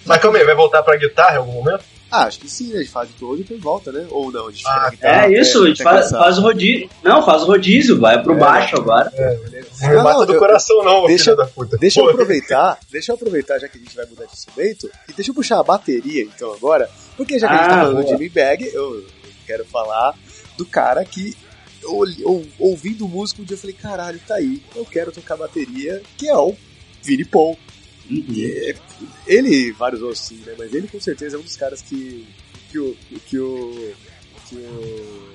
Mas calma aí, vai voltar pra guitarra em algum momento? Ah, acho que sim, né? A gente faz todo e depois volta, né? Ou não, a gente ah, guitarra, É isso, a gente faz, faz o rodízio. Não, faz o rodízio, vai pro é, baixo agora. É, não, não mata do eu, coração, não, deixa, da puta. Deixa eu aproveitar, deixa eu aproveitar, já que a gente vai mudar de instrumento, e deixa eu puxar a bateria então agora, porque já que ah, a gente tá ah, falando boa. de Jimmy Bag, eu quero falar do cara que ou, ou, ouvindo música um dia eu falei, caralho, tá aí, eu quero tocar bateria, que é o Vini Paul. Uhum. É, ele, vários outros sim, né? Mas ele com certeza é um dos caras que, que, o, que, o, que o,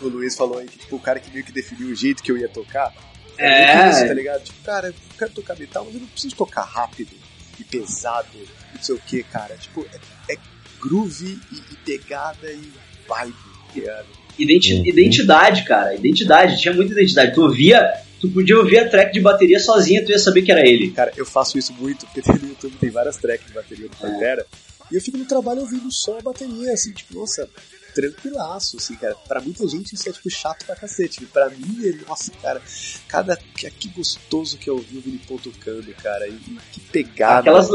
o Luiz falou aí, que tipo, o cara que meio que definiu o jeito que eu ia tocar. É. Isso, tá ligado? Tipo, cara, eu quero tocar metal, mas eu não preciso tocar rápido e pesado, não sei o que, cara. Tipo, é, é groove e, e, pegada e vibe, ligado? Identi uhum. Identidade, cara. Identidade. Tinha muita identidade. Tu ouvia. Tu podia ouvir a track de bateria sozinha, tu ia saber que era ele. Cara, eu faço isso muito, porque no YouTube tem várias tracks de bateria do Pantera. É. E eu fico no trabalho ouvindo só a bateria, assim, tipo, nossa, tranquilaço, assim, cara. Pra muita gente isso é, tipo, chato pra cacete. Pra mim, nossa, cara, cada. Que gostoso que eu ouvi o Vini tocando, cara. E, e que pegada. Aquelas,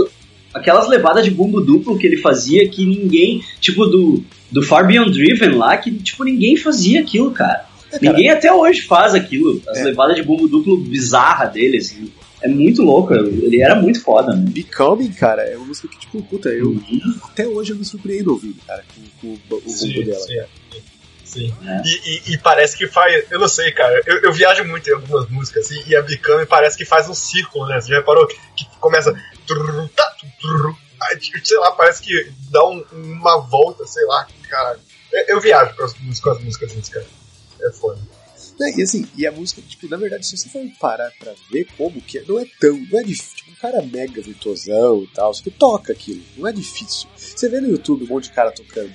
aquelas levadas de bumbo duplo que ele fazia que ninguém, tipo do, do Far Beyond Driven lá, que tipo ninguém fazia aquilo, cara. É, cara, Ninguém até hoje faz aquilo. As É. levadas de bumbo duplo bizarra dele, assim. É muito louco. Ele era muito foda, né? Becoming, cara, é uma música que, tipo, puta, eu Uhum. até hoje eu me surpreendo ouvindo, cara, com, com o, o bumbo dela. sim, é. Sim. É. E, e- e parece que faz. Eu não sei, cara. Eu, eu viajo muito em algumas músicas assim, e a Become parece que faz um círculo, né? Você já reparou? Que, que começa. tá, sei lá, parece que dá um- uma volta, sei lá, cara. Eu, eu viajo com as, músicas- com as músicas assim, cara. É foda. Né, E assim, e a música, tipo, na verdade, se você for parar pra ver como que é, não é tão, não é difícil. Tipo, um cara mega virtuosão e tal, você toca aquilo, não é difícil. Você vê no YouTube um monte de cara tocando,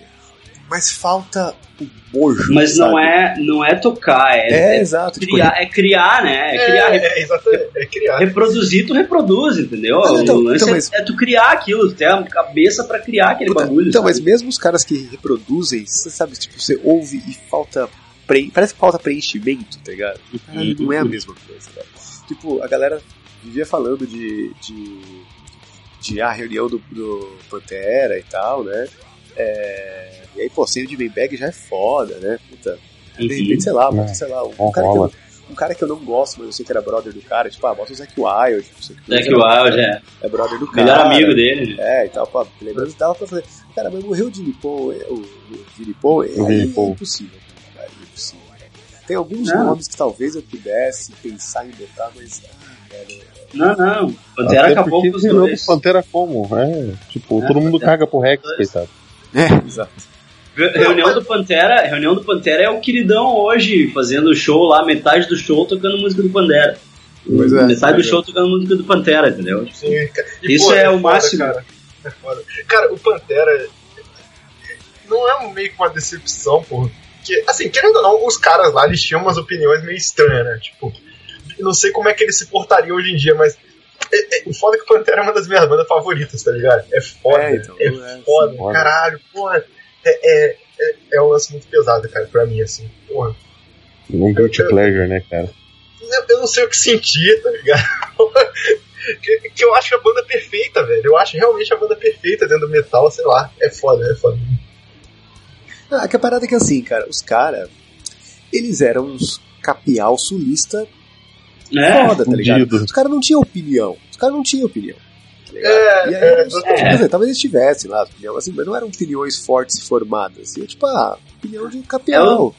mas falta o bojo. Mas não sabe? é, não é tocar, é, É, é exato. tipo, criar, é criar, né? É criar, é, é, exatamente. É criar. reproduzir, tu reproduz, entendeu? Ah, então, o lance então, é- mas- é, tu criar aquilo, tu ter a cabeça pra criar aquele Puta, bagulho. então, sabe? mas mesmo os caras que reproduzem, você sabe, tipo, você ouve e falta. Pre... Parece que falta preenchimento, tá ligado? E, caralho, não é a mesma coisa, cara. Tipo, a galera vivia falando de. de, de a reunião do, do Pantera e tal, né? É, E aí, pô, sem o Jimmy Bag já é foda, né? Puta. De repente, sei lá, bota, É. sei lá, um, Não cara que eu, um cara que eu não gosto, mas eu sei que era brother do cara, tipo, ah, bota o Zack Wild. Tipo, Zack Wild, é. é brother do cara. Melhor amigo dele. né? É, e tal, pô, lembrando que dava pra fazer. Cara, mas morreu o Jimmy Paul, é, o, o Jimmy Paul, é, O Jimmy Paul. é impossível. Cara, é impossível. Tem alguns Não. nomes que talvez eu pudesse pensar em botar, mas. Ah, velho. Não, não. Pantera Até acabou porque com os. Pantera como? É, tipo, É, todo mundo Pantera. caga pro Rex, coitado. É, exato. Re- Reunião do Pantera, reunião do Pantera é o queridão hoje, fazendo show lá, metade do show tocando música do Pantera. Pois é, metade do é. show tocando música do Pantera, entendeu? Sim, cara. E, Isso pô, é o foda, máximo. Cara. É foda. Cara, o Pantera não é um- meio que uma decepção, pô. Porque, assim, querendo ou não, os caras lá eles tinham umas opiniões meio estranhas, né? Tipo, não sei como é que eles se portariam hoje em dia, mas. é- é- o foda é que o Pantera é uma das minhas bandas favoritas, tá ligado? É foda. É, É, então, é, foda, sim, foda. caralho, porra. É, é, é, é um lance muito pesado, cara, pra mim, assim. Porra. Um guilty pleasure, né, cara? Eu, eu não sei o que sentir, tá ligado? que, que eu acho a banda perfeita, velho. Eu acho realmente a banda perfeita dentro do metal, sei lá. É foda, é foda. Ah, que a parada é que assim, cara, os caras, eles eram uns capial sulista É, foda, tá ligado? Os caras não tinham opinião. Os caras não tinham opinião. Tá ligado? É, e aí, é, os- exatamente. quer dizer, talvez eles tivessem lá, opinião, assim, mas não eram opiniões fortes e formadas. Assim, tipo, ah, opinião de capial.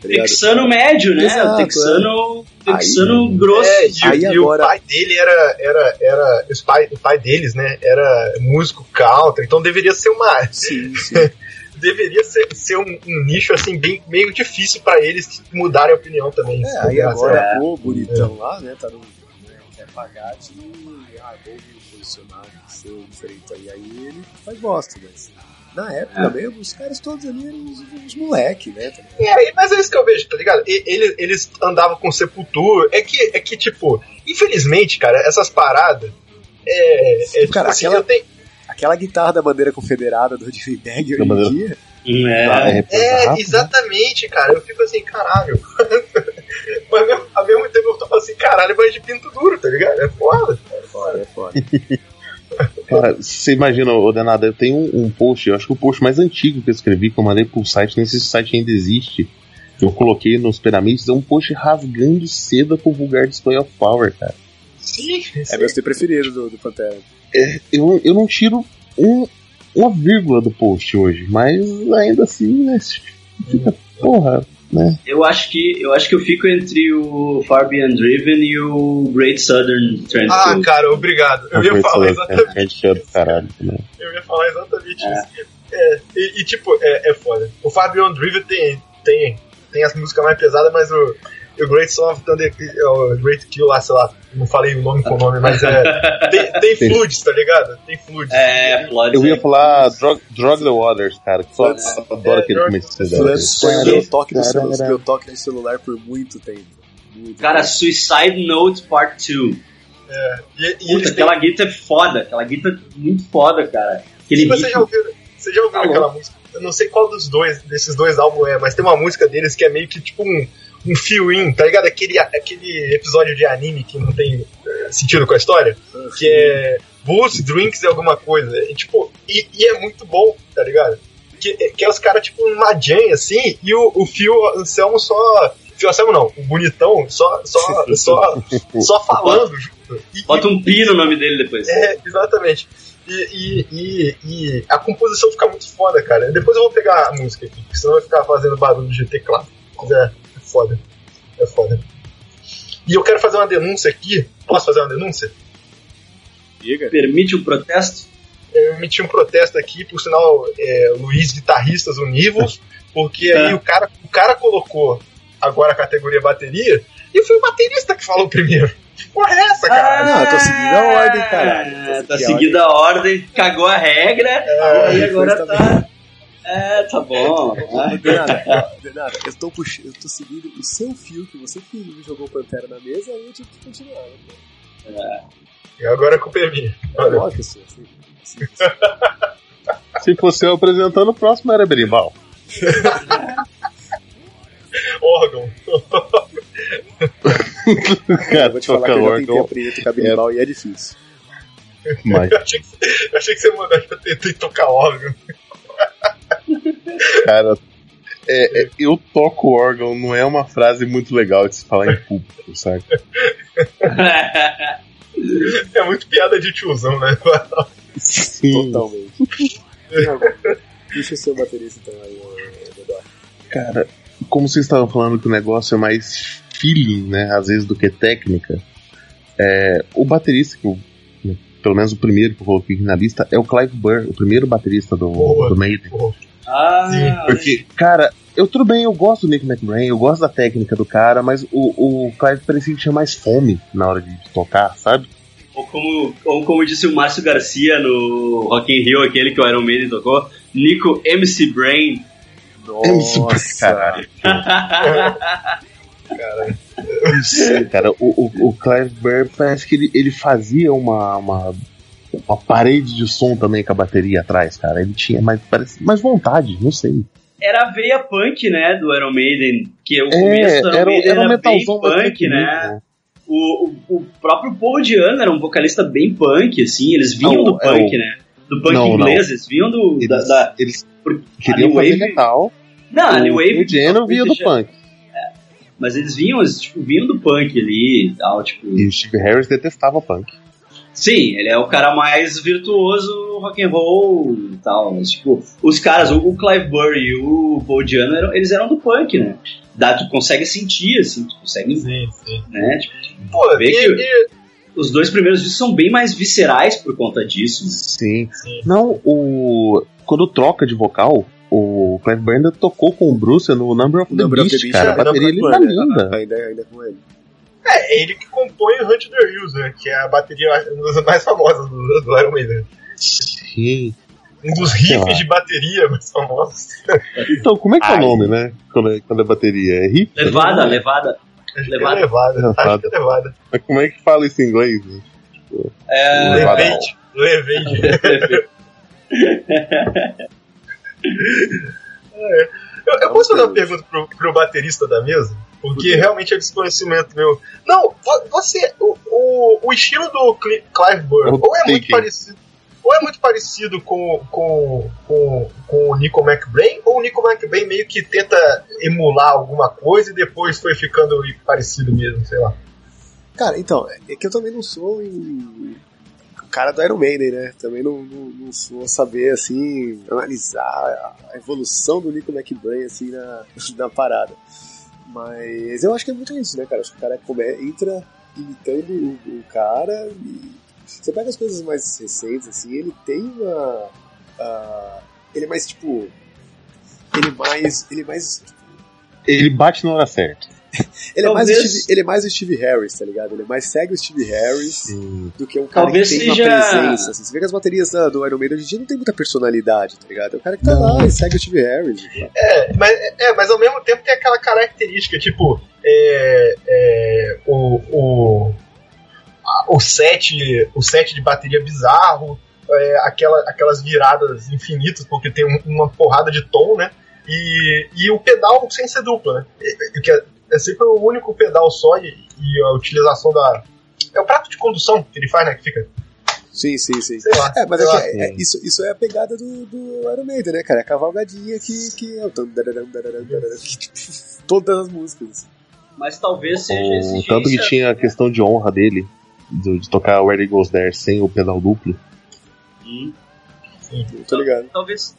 tá ligado? Texano médio, né? Exato, texano, texano Aí- grosso. É, e, Aí e agora- o pai dele era. era, era os pai, o pai deles, né? Era músico country, então deveria ser uma. Sim, sim. Deveria ser, ser um, um nicho assim, bem meio difícil pra eles mudarem a opinião também. É, tá aí agora É. o bonitão lá, né, tá no. Né, pagar de. Ah, vou me posicionar, ser diferente aí. Aí ele faz bosta, mas. Na época É. mesmo, os caras todos ali eram uns, uns moleque, né? tá? E aí, mas é isso que eu vejo, tá ligado? E- Eles, eles andavam com Sepultura. É que, é que, tipo, infelizmente, cara, essas paradas. É, é tipo Cara, assim, aquela- eu tenho. Aquela guitarra da bandeira confederada do Jimmy Bag hoje em dia. Hum, é. É, É, rápido, né? exatamente, cara. Eu fico assim, caralho. mas ao mesmo, ao mesmo tempo eu tô assim, caralho, mas de pinto duro, tá ligado? É foda. É foda, é foda. Cara, você imagina, ô Denada, eu tenho um, um post, eu acho que o post mais antigo que eu escrevi, que eu mandei pro site, nem sei se o site ainda existe, que eu coloquei nos pirâmides, é um post rasgando seda com o vulgar display of power, cara. Sim, É meu preferido do, do Pantera. Eu, eu não tiro um, uma vírgula do post hoje, mas ainda assim, né, fica, porra, né? Eu acho que eu acho que eu fico entre o Far Beyond Driven e o Great Southern Ah, Transfield. cara, obrigado. Eu ia falar exatamente do caralho, né? Eu ia falar exatamente É. isso. É, e, e, tipo, é, é foda. O Fabian Driven tem, tem, tem as músicas mais pesadas, mas o, o Great Song of Thunder, o Great Kill lá, sei lá, não falei o nome com o nome, mas é. Tem, tem Tem. tá ligado? Tem fluids. É, Flood. Eu ia falar drug, drug the Waters, cara, que só É, eu adoro aquele começo de o meu toque, no celular por muito tempo. Muito Cara, tempo. Suicide Note Part 2. E, e Puta, aquela guita é foda, aquela guita é muito foda, cara. Aquele Se você já ouviu, você já ouviu Tá aquela música? Eu não sei qual dos dois, desses dois álbuns é, mas tem uma música deles que é meio que tipo um, um fio-in, tá ligado? Aquele, aquele episódio de anime que não tem eh, sentido com a história. que é booze, drinks e alguma coisa. E, tipo, e, e é muito bom, tá ligado? Que, que é os caras, tipo, numa jam, assim, e o, o Phil Anselmo só Fio Anselmo não, o bonitão só, só, só, só falando junto. E- Bota um pi no nome dele depois. É, exatamente. E, e, e, a composição fica muito foda, cara. Depois eu vou pegar a música aqui, porque senão vai ficar fazendo barulho de teclado. É, é foda. É foda. E eu quero fazer uma denúncia aqui. Posso fazer uma denúncia? Diga. Permite o protesto? Eu emiti um protesto aqui, por sinal, é, Luiz Guitarristas Univos, porque aí Tá. o cara, o cara colocou agora a categoria bateria e foi o baterista que falou primeiro. Que porra é essa, cara? não, eu tô seguindo a ordem, caralho. Ah, Tô Tá seguindo a seguindo a ordem, cagou a regra, É, e agora tá. É, tá bom. Ah, Nada, nada. Eu tô, pux... eu tô seguindo o seu fio que você que jogou Pantera na mesa e eu tive que continuar. Né? E agora a culpa é minha. Olha. Lógico. Se fosse eu apresentando, o próximo era Berimbau. órgão. Cara, Eu vou te falar que eu já tentei aprender a tocar berimbau e é difícil. mas, Eu achei que, eu achei que você mandou eu tentei tocar órgão. Cara, é, é, eu toco órgão não é uma frase muito legal de se falar em público, sabe? É muito piada de tiozão, né? Sim, Totalmente. Puxa o seu baterista então aí, Eduardo. cara, como vocês estavam falando que o negócio é mais feeling, né, às vezes do que técnica, é, o baterista que eu, né, pelo menos o primeiro que eu coloquei aqui na lista é o Clive Burr, o primeiro baterista do, Boa. do Maiden. Ah, Porque, cara, eu tudo bem, eu gosto do Nick McBrain, eu gosto da técnica do cara, mas o, o Clive parecia que tinha mais fome na hora de tocar, sabe? ou, como, ou como disse o Márcio Garcia no Rock in Rio, aquele que o Iron Maiden tocou, Nico MC Brain. Nossa, Caralho. Não sei, cara, o, o, o Clive Burr parece que ele, ele fazia uma, uma, uma parede de som também com a bateria atrás, cara. Ele tinha mais, parece, mais vontade, não sei. Era a veia punk, né, do Iron Maiden, que o É, começo era, era um era bem metalzão punk, tranquilinho, né? O, o, o próprio Paul Diano era um vocalista bem punk, assim, eles vinham Não, do é punk, o- né? Do punk Não, não. inglês, eles vinham do. Eles, da, da- eles queriam fazer Wave- metal, Não, a New Wave. o Geno via do punk. Mas eles vinham, eles, tipo, vinham do punk ali e tal, tipo. E o Steve Harris detestava punk. Sim, ele é o cara mais virtuoso rock and roll e tal. Mas, tipo, os caras, o Clive Burr e o Paul Diano, eram, eles eram do punk, né? Dá, tu consegue sentir, assim, tu consegue, Sim, sim. né? Tipo, Pô, e, que- e- os dois primeiros discos são bem mais viscerais por conta disso. né? Sim. Sim. Não, o. Quando troca de vocal, o Clive Burr ainda tocou com o Bruce no Number of the Number of the Beast, Beast, cara. é, A bateria ele tá Beast, linda. Ainda, ainda com ele. É, ele que compõe o Hunt the Hills, né? Que é a bateria uma das mais famosas do, do Iron Maiden. Sim. Um dos riffs de bateria mais famosos. Então, como é que é o nome, né? Quando é, quando é bateria? É hip? Levada, levada. Acho Levada. que é levada. Levada. Acho que é levada. Mas como é que fala isso em inglês? né? É, Levada. Levante. Levante. Eu, eu posso fazer uma pergunta pro, pro baterista da mesa? Porque realmente é desconhecimento meu. Não, vo- você. O, o, o estilo do Cli- Clive Burr, ou é muito parecido. Ou é muito parecido com, com, com, com o Nico McBrain, ou o Nico McBrain meio que tenta emular alguma coisa e depois foi ficando parecido mesmo, sei lá. Cara, então, é que eu também não sou em- o cara do Iron Maiden, né? Também não, não, não sou saber, assim, analisar a a evolução do Nico McBrain, assim, na, na parada. Mas eu acho que é muito isso, né, cara? Acho que o cara entra imitando o, o cara e você pega as coisas mais recentes, assim, ele tem uma... ah, ele é mais, tipo... Ele é mais... Ele mais Ele bate na hora certa. ele é, mais o Talvez- Steve, ele é mais o Steve Harris, tá ligado? Ele é mais segue o Steve Harris Sim. do que um cara Talvez que tem seja- uma presença. Assim. Você vê que as baterias da- do Iron Maiden hoje em dia não tem muita personalidade, tá ligado? É o cara que tá lá e segue o Steve Harris. É, mas, é, mas ao mesmo tempo tem aquela característica, tipo, é, é, o, o, a- o, set, o set de bateria bizarro, é, aquela, aquelas viradas infinitas, porque tem um- uma porrada de tom, né? E, e o pedal sem ser duplo, né? E- e- Que é, sempre o único pedal só e, e a utilização da. É o prato de condução que ele faz, né? Que fica, Sim, sim, sim. sei lá. É, mas sei é lá. que é- é- isso, isso é a pegada do, do Iron Maiden, né, cara? É a cavalgadinha que, que é o. tipo, Todas as músicas. Mas talvez seja O tanto que tinha a questão de honra dele, de, de tocar Where It Goes There sem o pedal duplo. Hum, Tô ligado. talvez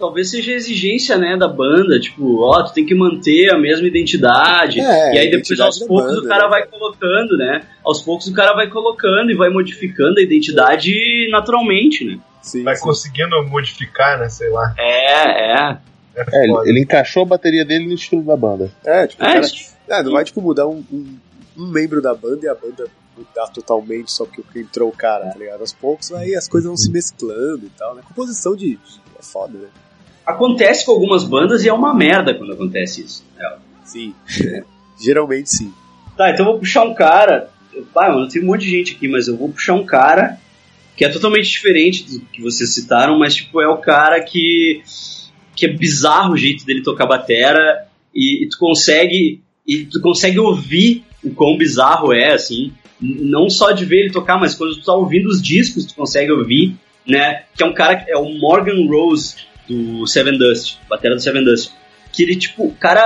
talvez seja a exigência né da banda tipo ó tu tem que manter a mesma identidade É, e aí depois aos poucos banda, o cara né? vai colocando né aos poucos o cara vai colocando e vai modificando a identidade naturalmente né Sim, Vai sim. conseguindo modificar, né? Sei lá. é é É, É, ele, ele encaixou a bateria dele no estilo da banda. É, tipo, o é cara, é, não vai tipo mudar um, um, um membro da banda e a banda mudar totalmente só porque entrou o cara, tá ligado? Aos poucos aí as coisas vão se mesclando e tal, né? Composição de. de- é foda, né? Acontece com algumas bandas e é uma merda quando acontece isso É. Sim. Geralmente sim. Tá, então eu vou puxar um cara. Pai, mano, tem um monte de gente aqui, mas eu vou puxar um cara que é totalmente diferente do que vocês citaram, mas tipo, é o cara que. que é bizarro o jeito dele tocar batera e, e tu consegue. E tu consegue ouvir o quão bizarro é, assim. Não só de ver ele tocar, mas quando tu tá ouvindo os discos, tu consegue ouvir, né? Que é um cara que é o Morgan Rose do Seven Dust, batera do Seven Dust. Que ele, tipo, o cara.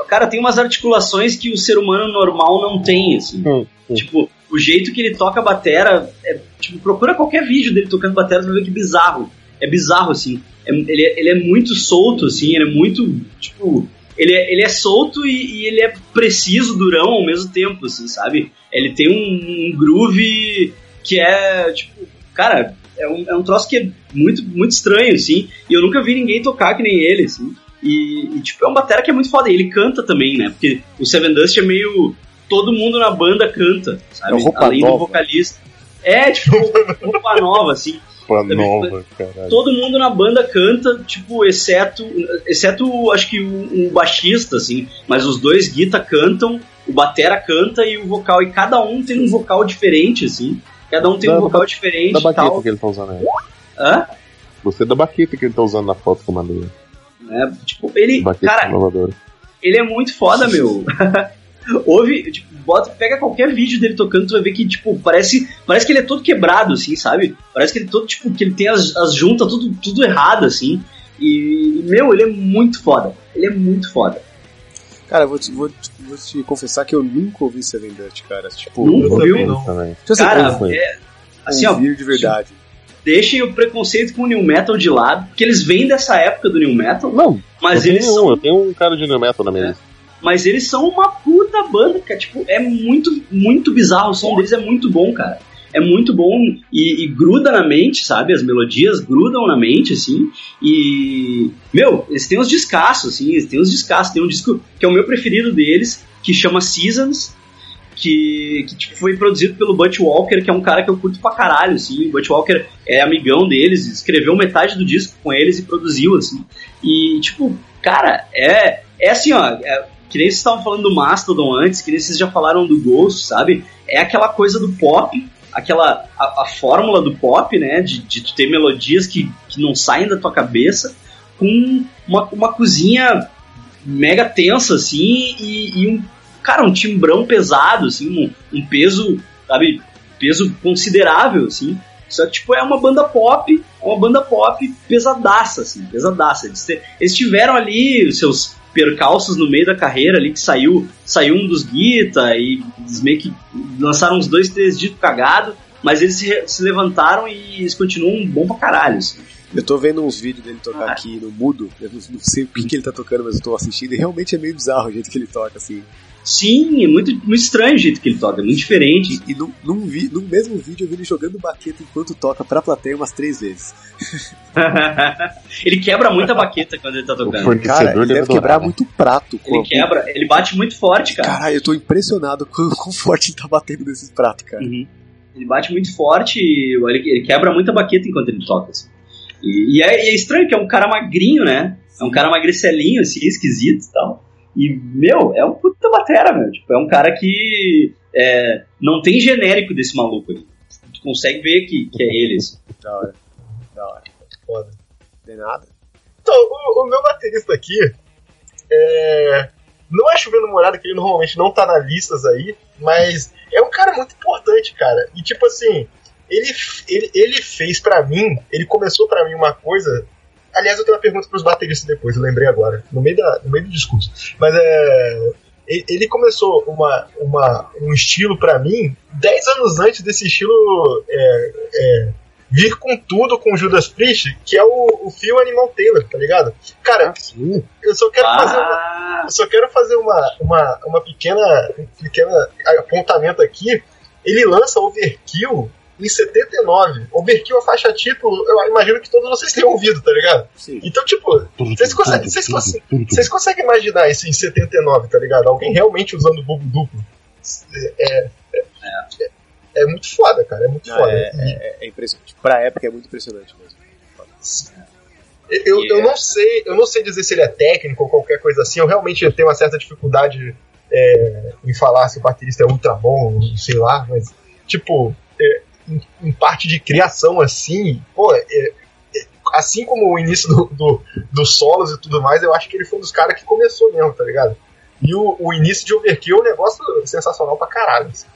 O cara tem umas articulações que o ser humano normal não tem, assim. Hum, hum. Tipo, o jeito que ele toca a batera, é, tipo, procura qualquer vídeo dele tocando batera, você vai ver que bizarro. É bizarro, assim. É- ele, é- ele é muito solto, assim, ele é muito, tipo... Ele é, ele é solto e, e ele é preciso, durão ao mesmo tempo, assim, sabe? Ele tem um, um groove que é, tipo... Cara, é um, é um troço que é muito, muito estranho, assim. E eu nunca vi ninguém tocar que nem ele, assim. E, e, tipo, é uma batera que é muito foda. E ele canta também, né? Porque o Seven Dust é meio... Todo mundo na banda canta, sabe? É roupa Além nova. do vocalista. É, tipo, roupa nova, assim. Pra Também nova, caralho. Todo mundo na banda canta, tipo, exceto, exceto acho que o, o baixista, assim, mas os dois guita cantam, o batera canta e o vocal, e cada um tem um vocal diferente, assim, cada um tem Da- um vocal da- diferente Da baqueta tal. que ele tá usando aí. Hã? Gostei da baqueta que ele tá usando na foto eu mandei. É, tipo, ele, Baqueta cara, inovadora. ele é muito foda, meu. Ouve, tipo, bota, pega qualquer vídeo dele tocando, tu vai ver que, tipo, parece, parece que ele é todo quebrado, assim, sabe? Parece que ele é todo, tipo, que ele tem as, as juntas tudo, tudo errado, assim. E, meu, ele é muito foda. Ele é muito foda. Cara, vou te, vou, te- vou te confessar que eu nunca ouvi Seven Dust, cara. Tipo, Nunca eu ouviu? também não. Também. Eu ser Cara, é, assim, ó, de verdade. deixem o preconceito com o New Metal de lado, porque eles vêm dessa época do New Metal, Não, mas eu eles tenho, são um, eu tenho um cara de new metal na minha É. Mas eles são uma puta banda, cara. Tipo, é muito, muito bizarro. O som deles é muito bom, cara. É muito bom e, e gruda na mente, sabe? As melodias grudam na mente, assim. E. Meu, eles têm uns descassos, assim. Eles têm uns descassos. Tem um disco que é o meu preferido deles, que chama Seasons. Que, que tipo, foi produzido pelo Butch Walker, que é um cara que eu curto pra caralho, assim. O Butch Walker é amigão deles, escreveu metade do disco com eles e produziu, assim. E, tipo, cara, é, é assim, ó. é- que nem vocês estavam falando do Mastodon antes, que nem vocês já falaram do Ghost, sabe? É aquela coisa do pop, aquela a, a fórmula do pop, né? De, de tu ter melodias que, que não saem da tua cabeça, com uma, uma cozinha mega tensa, assim, e, e um, cara, um timbrão pesado, assim, um, um peso, sabe? Peso considerável, assim. Só que, tipo, é uma banda pop, é uma banda pop pesadaça, assim, pesadaça. Eles, eles tiveram ali os seus percalços no meio da carreira ali, que saiu, saiu um dos Guita, e eles meio que lançaram uns dois, três discos cagados, mas eles se, se levantaram e eles continuam bom pra caralho, assim. Eu tô vendo uns vídeos dele tocar Ah. aqui no mudo, eu não, não sei o que, que ele tá tocando, mas eu tô assistindo e realmente é meio bizarro o jeito que ele toca, assim. Sim, é muito, muito estranho o jeito que ele toca, é muito diferente. E, e num, num, vi, num mesmo vídeo eu vi ele jogando baqueta enquanto toca pra plateia umas três vezes. ele quebra muita baqueta quando ele tá tocando. Cara, ele deve adorar, quebrar né? muito prato. Ele a- quebra, ele bate muito forte, cara. Caralho, eu tô impressionado com o quão forte ele tá batendo nesses pratos, cara. Uhum. Ele bate muito forte e ele, ele quebra muita baqueta enquanto ele toca. assim. E, e é, e é estranho que é um cara magrinho, né? É um cara magricelinho, assim, esquisito e tal. E, meu, é um puta batera, meu. Tipo, é um cara que é, não tem genérico desse maluco aí. Tu consegue ver que, que é ele, assim. Da hora. Da hora. Foda. De nada. Então, o, o meu baterista aqui é. Não é chovendo morada, que ele normalmente não tá nas listas aí, mas é um cara muito importante, cara. E tipo assim, ele, ele, ele fez pra mim, ele começou pra mim uma coisa Aliás, eu tenho uma pergunta pros bateristas depois, eu lembrei agora, no meio, da, no meio do discurso. Mas é. Ele começou uma, uma, um estilo para mim 10 anos antes desse estilo é, é, vir com tudo com Judas Priest, que é o, o Phil Animal Taylor, tá ligado? Cara, Ah, eu só quero fazer uma, Ah, eu só quero fazer uma, uma, uma pequena, um pequena apontamento aqui. Ele lança Overkill em 79. Overkill, a faixa título, eu imagino que todos vocês tenham ouvido, tá ligado? Sim. Então, tipo, vocês conseguem, vocês conseguem, vocês conseguem imaginar isso em 79, tá ligado? Alguém realmente usando bulbo duplo. É, é, é, é muito foda, cara. É muito Não, foda. é, é, é impressionante. Pra época é muito impressionante mesmo. Eu, eu Yeah. não sei, eu não sei dizer se ele é técnico ou qualquer coisa assim. Eu realmente tenho uma certa dificuldade é, em falar se o baterista é ultra bom, sei lá, mas tipo, é, em, em parte de criação assim, pô, é, é, assim como o início do, do, dos solos e tudo mais, eu acho que ele foi um dos caras que começou mesmo, tá ligado? E o, o início de Overkill é um negócio sensacional pra caralho. assim.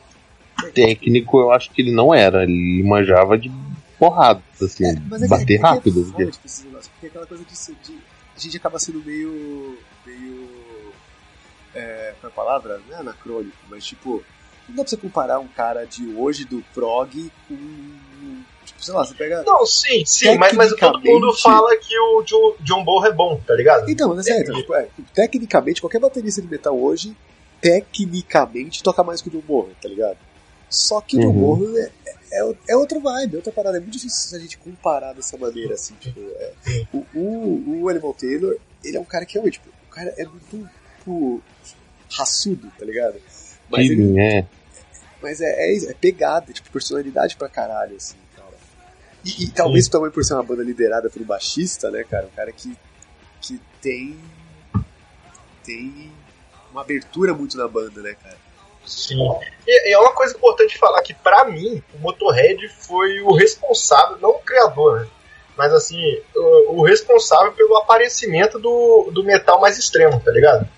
Técnico, eu acho que ele não era. Ele manjava de porrada, assim, É, mas é bater é que rápido. É foda, tipo, esses negócios, porque é aquela coisa de, de- A gente acaba sendo meio. meio. É, qual é a palavra? Não é anacrônico, mas tipo. Não dá pra você comparar um cara de hoje do prog com. Tipo, sei lá, você pega. Não, sim, sim, mas, mas todo mundo fala que o Jo- John Bonham é bom, tá ligado? Então, mas é, então, tipo, é, tipo, tecnicamente, qualquer baterista de metal hoje, tecnicamente, toca mais que o John Bonham, tá ligado? Só que o John Uhum. Bonham é, é, é outra vibe, é outra parada. É muito difícil a gente comparar dessa maneira, assim, tipo, é, o, o, o Animal Taylor, ele é um cara que é, tipo, o cara é muito, tipo, raçudo, tá ligado? Mas, ele, é. mas é, é, é pegada, tipo, personalidade pra caralho, assim, cara. E, e talvez também por ser uma banda liderada pelo baixista, né, cara? Um cara que, que tem. tem uma abertura muito na banda, né, cara? Sim. E, e é uma coisa importante falar que, pra mim, o Motorhead foi o responsável, não o criador, né? Mas assim, o, o responsável pelo aparecimento do, do metal mais extremo, tá ligado?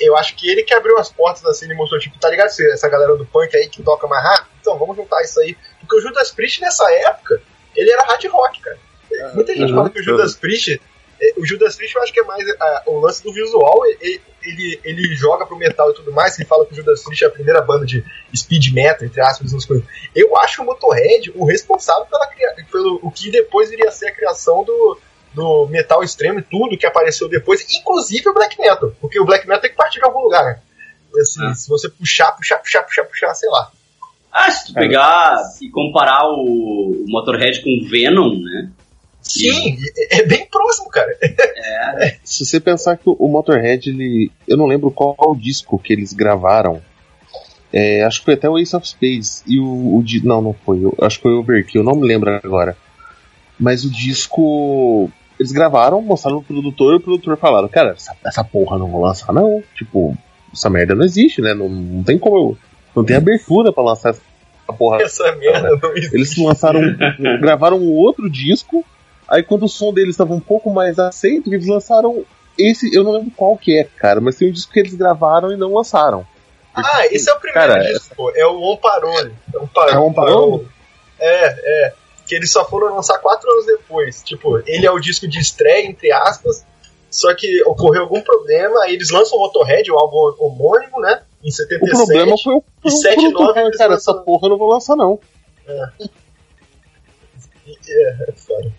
Eu acho que ele que abriu as portas assim e mostrou, tipo, tá ligado? Essa galera do punk aí que toca mais rápido, então vamos juntar isso aí. Porque o Judas Priest nessa época, ele era hard rock, cara. Muita gente Uhum. fala que o Judas Priest. é, O Judas Priest eu acho que é mais ah, o lance do visual. Ele, ele, ele joga pro metal e tudo mais. Ele fala que o Judas Priest é a primeira banda de speed metal, entre aspas, essas coisas. Eu acho o Motorhead o responsável pela, pelo o que depois viria a ser a criação do, do metal extremo e tudo que apareceu depois, inclusive o black metal. Porque o black metal tem que partir de algum lugar, né? Assim, Ah. Se você puxar, puxar, puxar, puxar, puxar, sei lá. ah, se tu pegar e comparar o, Motorhead com o Venom, né? Sim, é, é bem próximo, cara. Se você pensar que o Motorhead, ele. Eu não lembro qual o disco que eles gravaram. É, acho que foi até o Ace of Spades. E o, o Não, não foi. Eu, acho que foi o Overkill, não me lembro agora. Mas o disco. Eles gravaram, mostraram pro produtor e o produtor falaram: Cara, essa, essa porra não vou lançar, não. Tipo, essa merda não existe, né? Não, não tem como eu. Não tem abertura pra lançar essa porra. Essa merda não existe. Eles lançaram, gravaram um outro disco. Aí quando o som deles estava um pouco mais aceito, eles lançaram esse, eu não lembro qual que é, cara, mas tem um disco que eles gravaram e não lançaram. Ah, esse é o primeiro Cara, disco, pô. É o On Parole. É um É o On Parole? É, é. Que eles só foram lançar quatro anos depois. Tipo, ele é o disco de estreia, entre aspas. Só que ocorreu algum problema, aí eles lançam o Motorhead, o álbum homônimo, né? Em O 77. problema foi o, foi e o 7, produtor 9 falar, eles cara, essa porra eu não vou lançar não. É, é foda.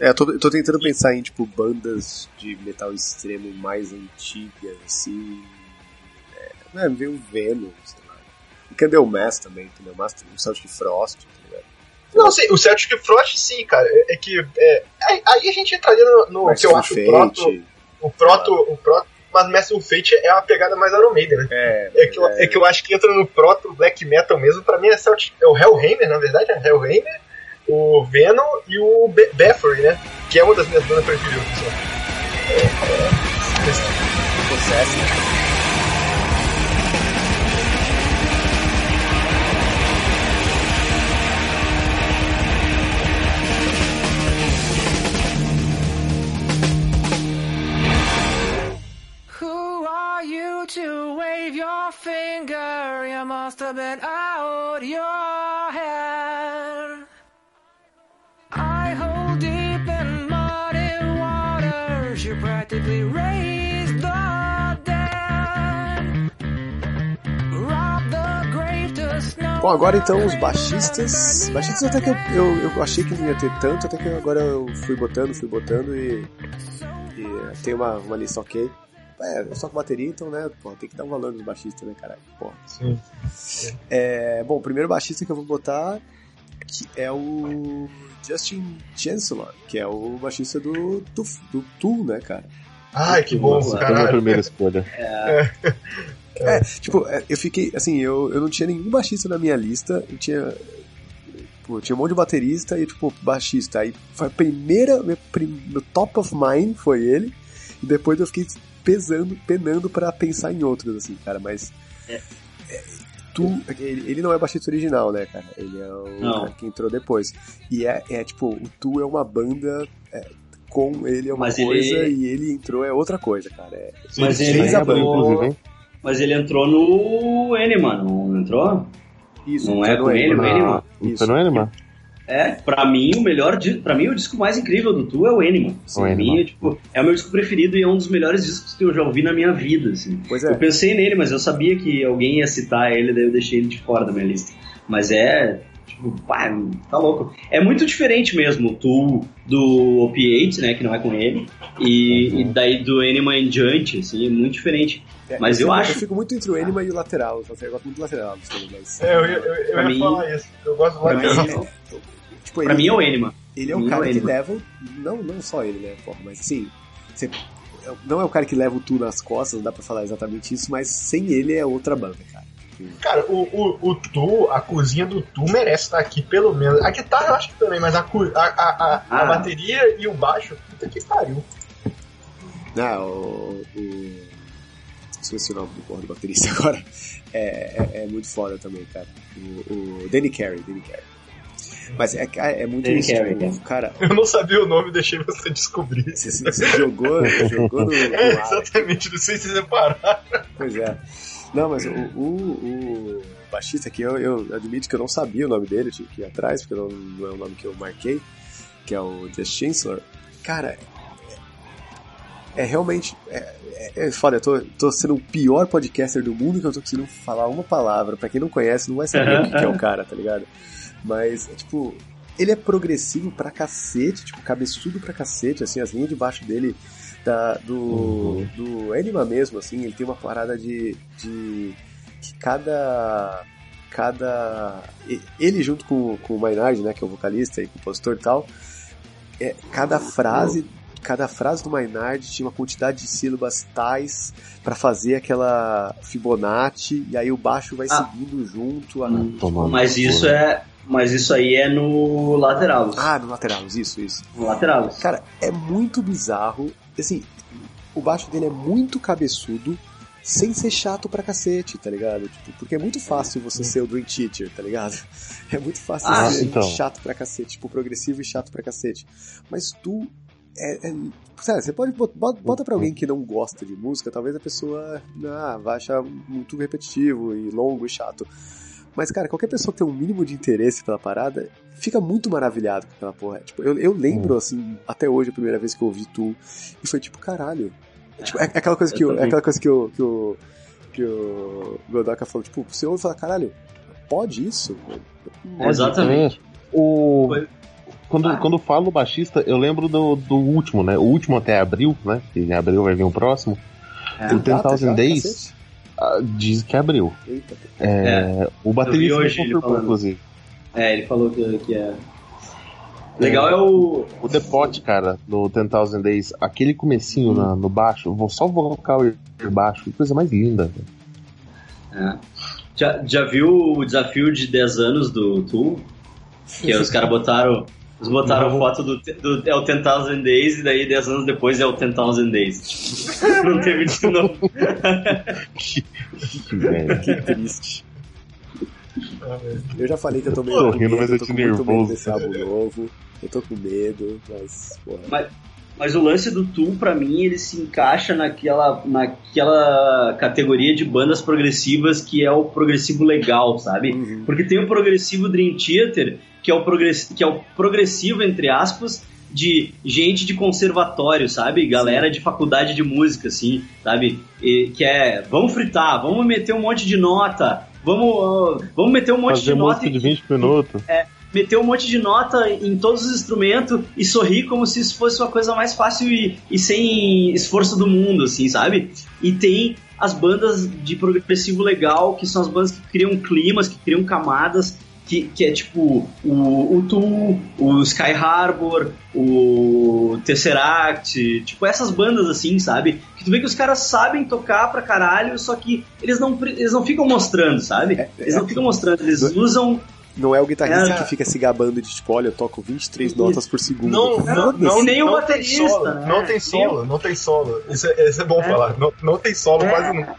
É, eu tô, eu tô tentando pensar em, tipo, bandas de metal extremo mais antigas, assim. É, né, veio o Venom, sei lá. E Candlemass também, Candlemass, o Celtic Frost, tá? Não, sim, o Celtic Frost, sim, cara. É, é que. é, aí, a gente entraria no, no que eu acho o proto. Fate. O proto, o proto. Mas Massive Fate é uma pegada mais Iron Maiden, né? É, É que, eu, é que eu acho que entra no proto black metal mesmo. Pra mim é, Celtic, é o Hellhammer, na verdade, é Hellhammer, o Venom e o Be Bathory, né? Que é uma das minhas bandas preferidas. pessoal. É, é, processo. Your finger? You must have been out your head. I hold deep in muddy you practically raise the dead. Rob the grave to snow. Bom, agora então os baixistas. Baixistas até que eu, eu, eu achei que não ia ter tanto, até que agora eu fui botando, fui botando e. e tem uma, uma lista ok. É, eu só com bateria, então, né, pô, tem que dar um valor nos baixistas, né, caralho? Pô. Sim. É, bom, o primeiro baixista que eu vou botar que é o Justin Chancellor, que é o baixista do, do, do Tool, né, cara? Ai, que bom, Nossa, Foi a minha caralho. primeira escolha. É, tipo, é, eu fiquei, assim, eu, eu não tinha nenhum baixista na minha lista, eu tinha. Pô, tinha um monte de baterista e, tipo, baixista. Aí foi a primeira, meu, prim- meu top of mind foi ele, e depois eu fiquei pesando, penando pra pensar em outros, assim, cara, mas. É. é, tu, ele, ele não é baixista original, né, cara? Ele é o Não. cara que entrou depois. E é, é tipo, o Tu é uma banda. é, com ele é uma Mas coisa ele- e ele entrou é outra coisa, cara. É, Mas ele fez inclusive, hein? Mas ele entrou no Enema, não entrou? Isso, Não é no com ele, Enema. o Enema? Não Isso. foi no Enema? É, pra mim o melhor, di- pra mim o disco mais incrível do Tu é o Enema. Assim, O é, tipo, é o meu disco preferido e é um dos melhores discos que eu já ouvi na minha vida, assim. Pois é. Eu pensei nele, mas eu sabia que alguém ia citar ele, daí eu deixei ele de fora da minha lista. Mas é, tipo, pá, tá louco. É muito diferente mesmo o Tu do Opiate, né, que não é com ele, e, Uhum. e daí do Enema em diante, assim, é muito diferente. É, Mas eu fico, acho- Eu fico muito entre o Enema e o lateral. Eu gosto muito do lateral, não sei, mas. É, eu, ia- eu, eu ia mim- falar isso. Eu gosto do pra lateral. mim- tipo, Pra ele, mim é o Enema. ele é pra o cara é o que leva. o- Não, não só ele, né, porra, mas sim. Você, não é o cara que leva o tu nas costas, não dá pra falar exatamente isso, mas sem ele é outra banda, cara. Cara, o, o, o Tu, a cozinha do Tu merece estar aqui, pelo menos. A guitarra eu acho que também, mas a, a, a, a, a Ah. bateria e o baixo, puta que pariu. Ah, o. o esqueci o nome do porra do baterista agora. É, é, é muito foda também, cara. O, o Danny Carey, Danny Carey. Mas é, é muito Danny isso, tipo, né? cara. Eu não sabia o nome, deixei você descobrir. Você, você jogou, jogou no, no É, ar. exatamente, não sei se separar. Pois é. Não, mas o, o, o baixista aqui, eu, eu admito que eu não sabia o nome dele, tive que ir atrás, porque não, não é o nome que eu marquei, que é o Just Chancellor. Cara, é, é realmente. É, é, é foda, eu tô, tô sendo o pior podcaster do mundo que eu tô conseguindo falar uma palavra. Pra quem não conhece, não vai saber o que, que é o cara, tá ligado? Mas, é, tipo, ele é progressivo pra cacete, tipo, cabeçudo pra cacete, assim, as linhas de baixo dele da, do, do Anima mesmo, assim, ele tem uma parada de, de que cada cada ele junto com, com o Maynard, né, que é o vocalista e compositor e tal, é, cada frase cada frase do Maynard tinha uma quantidade de sílabas tais pra fazer aquela Fibonacci e aí o baixo vai Ah. seguindo junto a, Tomando Mas isso é. Mas isso aí é no lateral. ah no lateral isso isso No lateral. Cara, é muito bizarro. Assim, o baixo dele é muito cabeçudo, sem ser chato pra cacete, tá ligado? Tipo, porque é muito fácil você ser o Dream Teacher, tá ligado? É muito fácil Ah, ser então. chato pra cacete, tipo, progressivo e chato pra cacete. Mas tu. É, é- sabe, você pode bot- bota, bota pra alguém que não gosta de música, talvez a pessoa ah, vai achar muito repetitivo e longo e chato. Mas, cara, qualquer pessoa que tem um mínimo de interesse pela parada fica muito maravilhado com aquela porra. Tipo, eu, eu lembro, assim, até hoje, a primeira vez que eu ouvi Tu, e foi tipo, caralho. É, tipo, é, é aquela coisa que Eu eu, é aquela coisa que o, que o, que o Godoka falou, tipo, você ouve e fala, caralho, pode isso? Pode Exatamente. O... Quando, Ah. quando eu falo baixista, eu lembro do, do último, né? O último até abril, né? Que em abril vai vir o próximo. É. O Ten Thousand Days ah, diz que é abril. Eita, É, O baterista hoje confirmou, falando. inclusive. É, ele falou que, que é. Legal é o. O The Pot, cara, do Ten Thousand Days, aquele comecinho na- no baixo, vou só vocal e baixo, que coisa mais linda. é. Já, já viu o desafio de 10 anos do Tool? Que os caras botaram. Eles botaram foto do, do. É o 10,000 Days e daí 10 anos depois é o 10,000 Days. Não teve de novo. Que, triste. Eu já falei que eu tô meio Tô rindo, medo, mas eu tô com muito medo nervoso. desse álbum novo. Eu tô com medo, mas, porra. Mas, mas o lance do Tool, pra mim, ele se encaixa naquela, naquela categoria de bandas progressivas que é o progressivo legal, sabe? Uhum. Porque tem o progressivo Dream Theater, que é o, progress, que é o progressivo, entre aspas, de gente de conservatório, sabe? Galera de faculdade de música, assim, sabe? E, que é, vamos fritar, vamos meter um monte de nota, vamos, uh, vamos meter um monte Fazer de nota. música de 20 minutos. é, meter um monte de nota em todos os instrumentos e sorrir como se isso fosse uma coisa mais fácil e, e sem esforço do mundo, assim, sabe? E tem as bandas de progressivo legal, que são as bandas que criam climas, que criam camadas, que, que é tipo o, o Tool, o Sky Harbor, o Tesseract, tipo essas bandas assim, sabe? Que tu vê que os caras sabem tocar pra caralho, só que eles não, eles não ficam mostrando, sabe? Eles não ficam mostrando, eles usam Não é o guitarrista É. que fica se gabando de tipo, olha, eu toco 23 notas por segundo. Não, não, não, nem o não baterista, tem solo, né? Não tem solo, não tem solo. Isso é, isso é bom É. falar. Não, não tem solo É. quase nunca.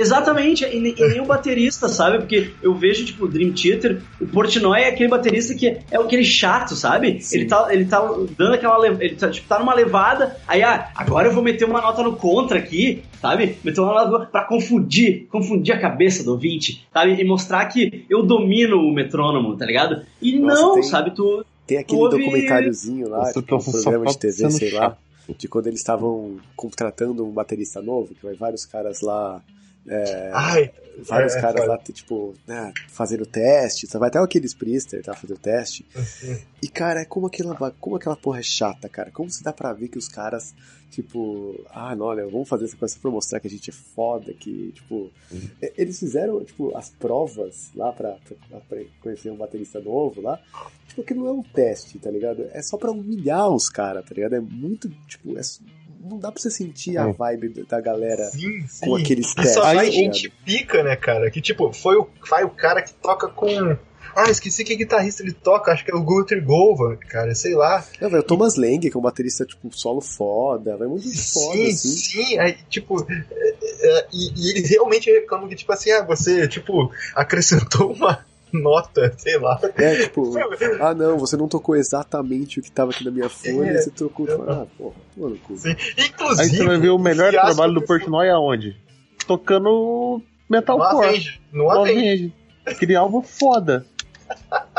Exatamente, e, e nem o baterista, sabe? Porque eu vejo, tipo, o Dream Theater, o Portnoy é aquele baterista que é aquele chato, sabe? Sim. Ele tá, ele tá dando aquela. le- Ele tá, tipo, tá numa levada, aí, ah, agora eu vou meter uma nota no contra aqui, sabe? Meter uma nota pra confundir, confundir a cabeça do ouvinte, sabe? E mostrar que eu domino o metrônomo, tá ligado? E Nossa, não, tem- sabe? Tu. Tem aquele Houve- documentáriozinho lá, Você tipo, um tá só programa de TV, sei lá, de quando eles estavam contratando um baterista novo, que vai vários caras lá. É, Ai, vários é, caras foda. lá, tipo, né, fazendo teste, vai até aqueles Priester, tá, fazendo teste. E, cara, é como aquela, como aquela porra é chata, cara. Como se dá pra ver que os caras, tipo, ah, não, olha, vamos fazer essa coisa pra mostrar que a gente é foda, que, tipo. e- Eles fizeram, tipo, as provas lá pra, pra, pra conhecer um baterista novo lá. Tipo, que não é um teste, tá ligado? É só pra humilhar os caras, tá ligado? É muito, tipo, é, não dá pra você sentir a Hum. vibe da galera sim, sim. com aqueles testes. só vai tá gente pica, né, cara? Que tipo, foi o, vai o cara que toca com. Ah, esqueci que guitarrista ele toca, acho que é o Guthrie Govan, cara, sei lá. Não, velho, o Thomas Lang, que é um baterista, tipo, solo foda, vai muito foda, sim, assim. sim, aí, tipo, é, é, e, e eles realmente reclamam que, tipo assim, ah, você, tipo, acrescentou uma nota, sei lá. É, tipo, ah não, você não tocou exatamente o que tava aqui na minha folha, É. você trocou. Ah, porra, toma no cu. Sim. Aí Inclusive. você vai ver o melhor trabalho do que Portnoy aonde? Tocando metalcore. No No Avenge. Aquele álbum foda.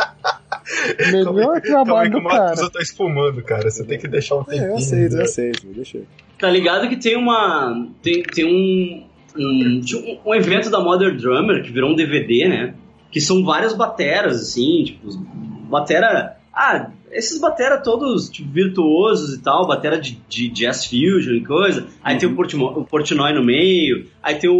Melhor aí, aí trabalho que o do cara. Matusa tá espumando, cara. Você tem que deixar um É, tempinho. eu aceito, eu né? aceito, deixa eu. Tá ligado que tem uma. Tem, tem um, um. tinha um- um evento da Modern Drummer que virou um DVD, né? Que são várias bateras, assim, tipo, batera. Ah, esses batera todos tipo, virtuosos e tal, batera de, de jazz fusion e coisa. Aí tem o, Portimo- o Portnoy no meio, aí tem o,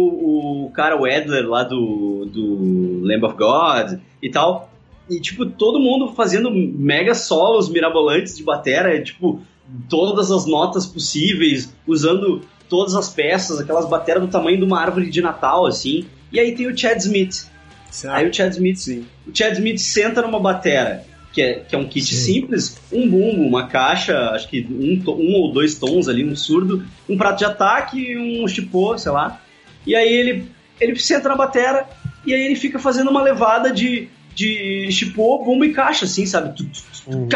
o cara, o Edler lá do, do Lamb of God e tal. E, tipo, todo mundo fazendo mega solos mirabolantes de batera, tipo, todas as notas possíveis, usando todas as peças, aquelas bateras do tamanho de uma árvore de Natal, assim. E aí tem o Chad Smith. Aí o Chad Smith, Sim. o Chad Smith senta numa batera, que é, que é um kit Sim. simples, um bumbo, uma caixa, acho que um, um ou dois tons ali, um surdo, um prato de ataque e um chipô, sei lá. E aí ele, ele senta na batera e aí ele fica fazendo uma levada de, de chipô, bumbo e caixa, assim, sabe? Uhum.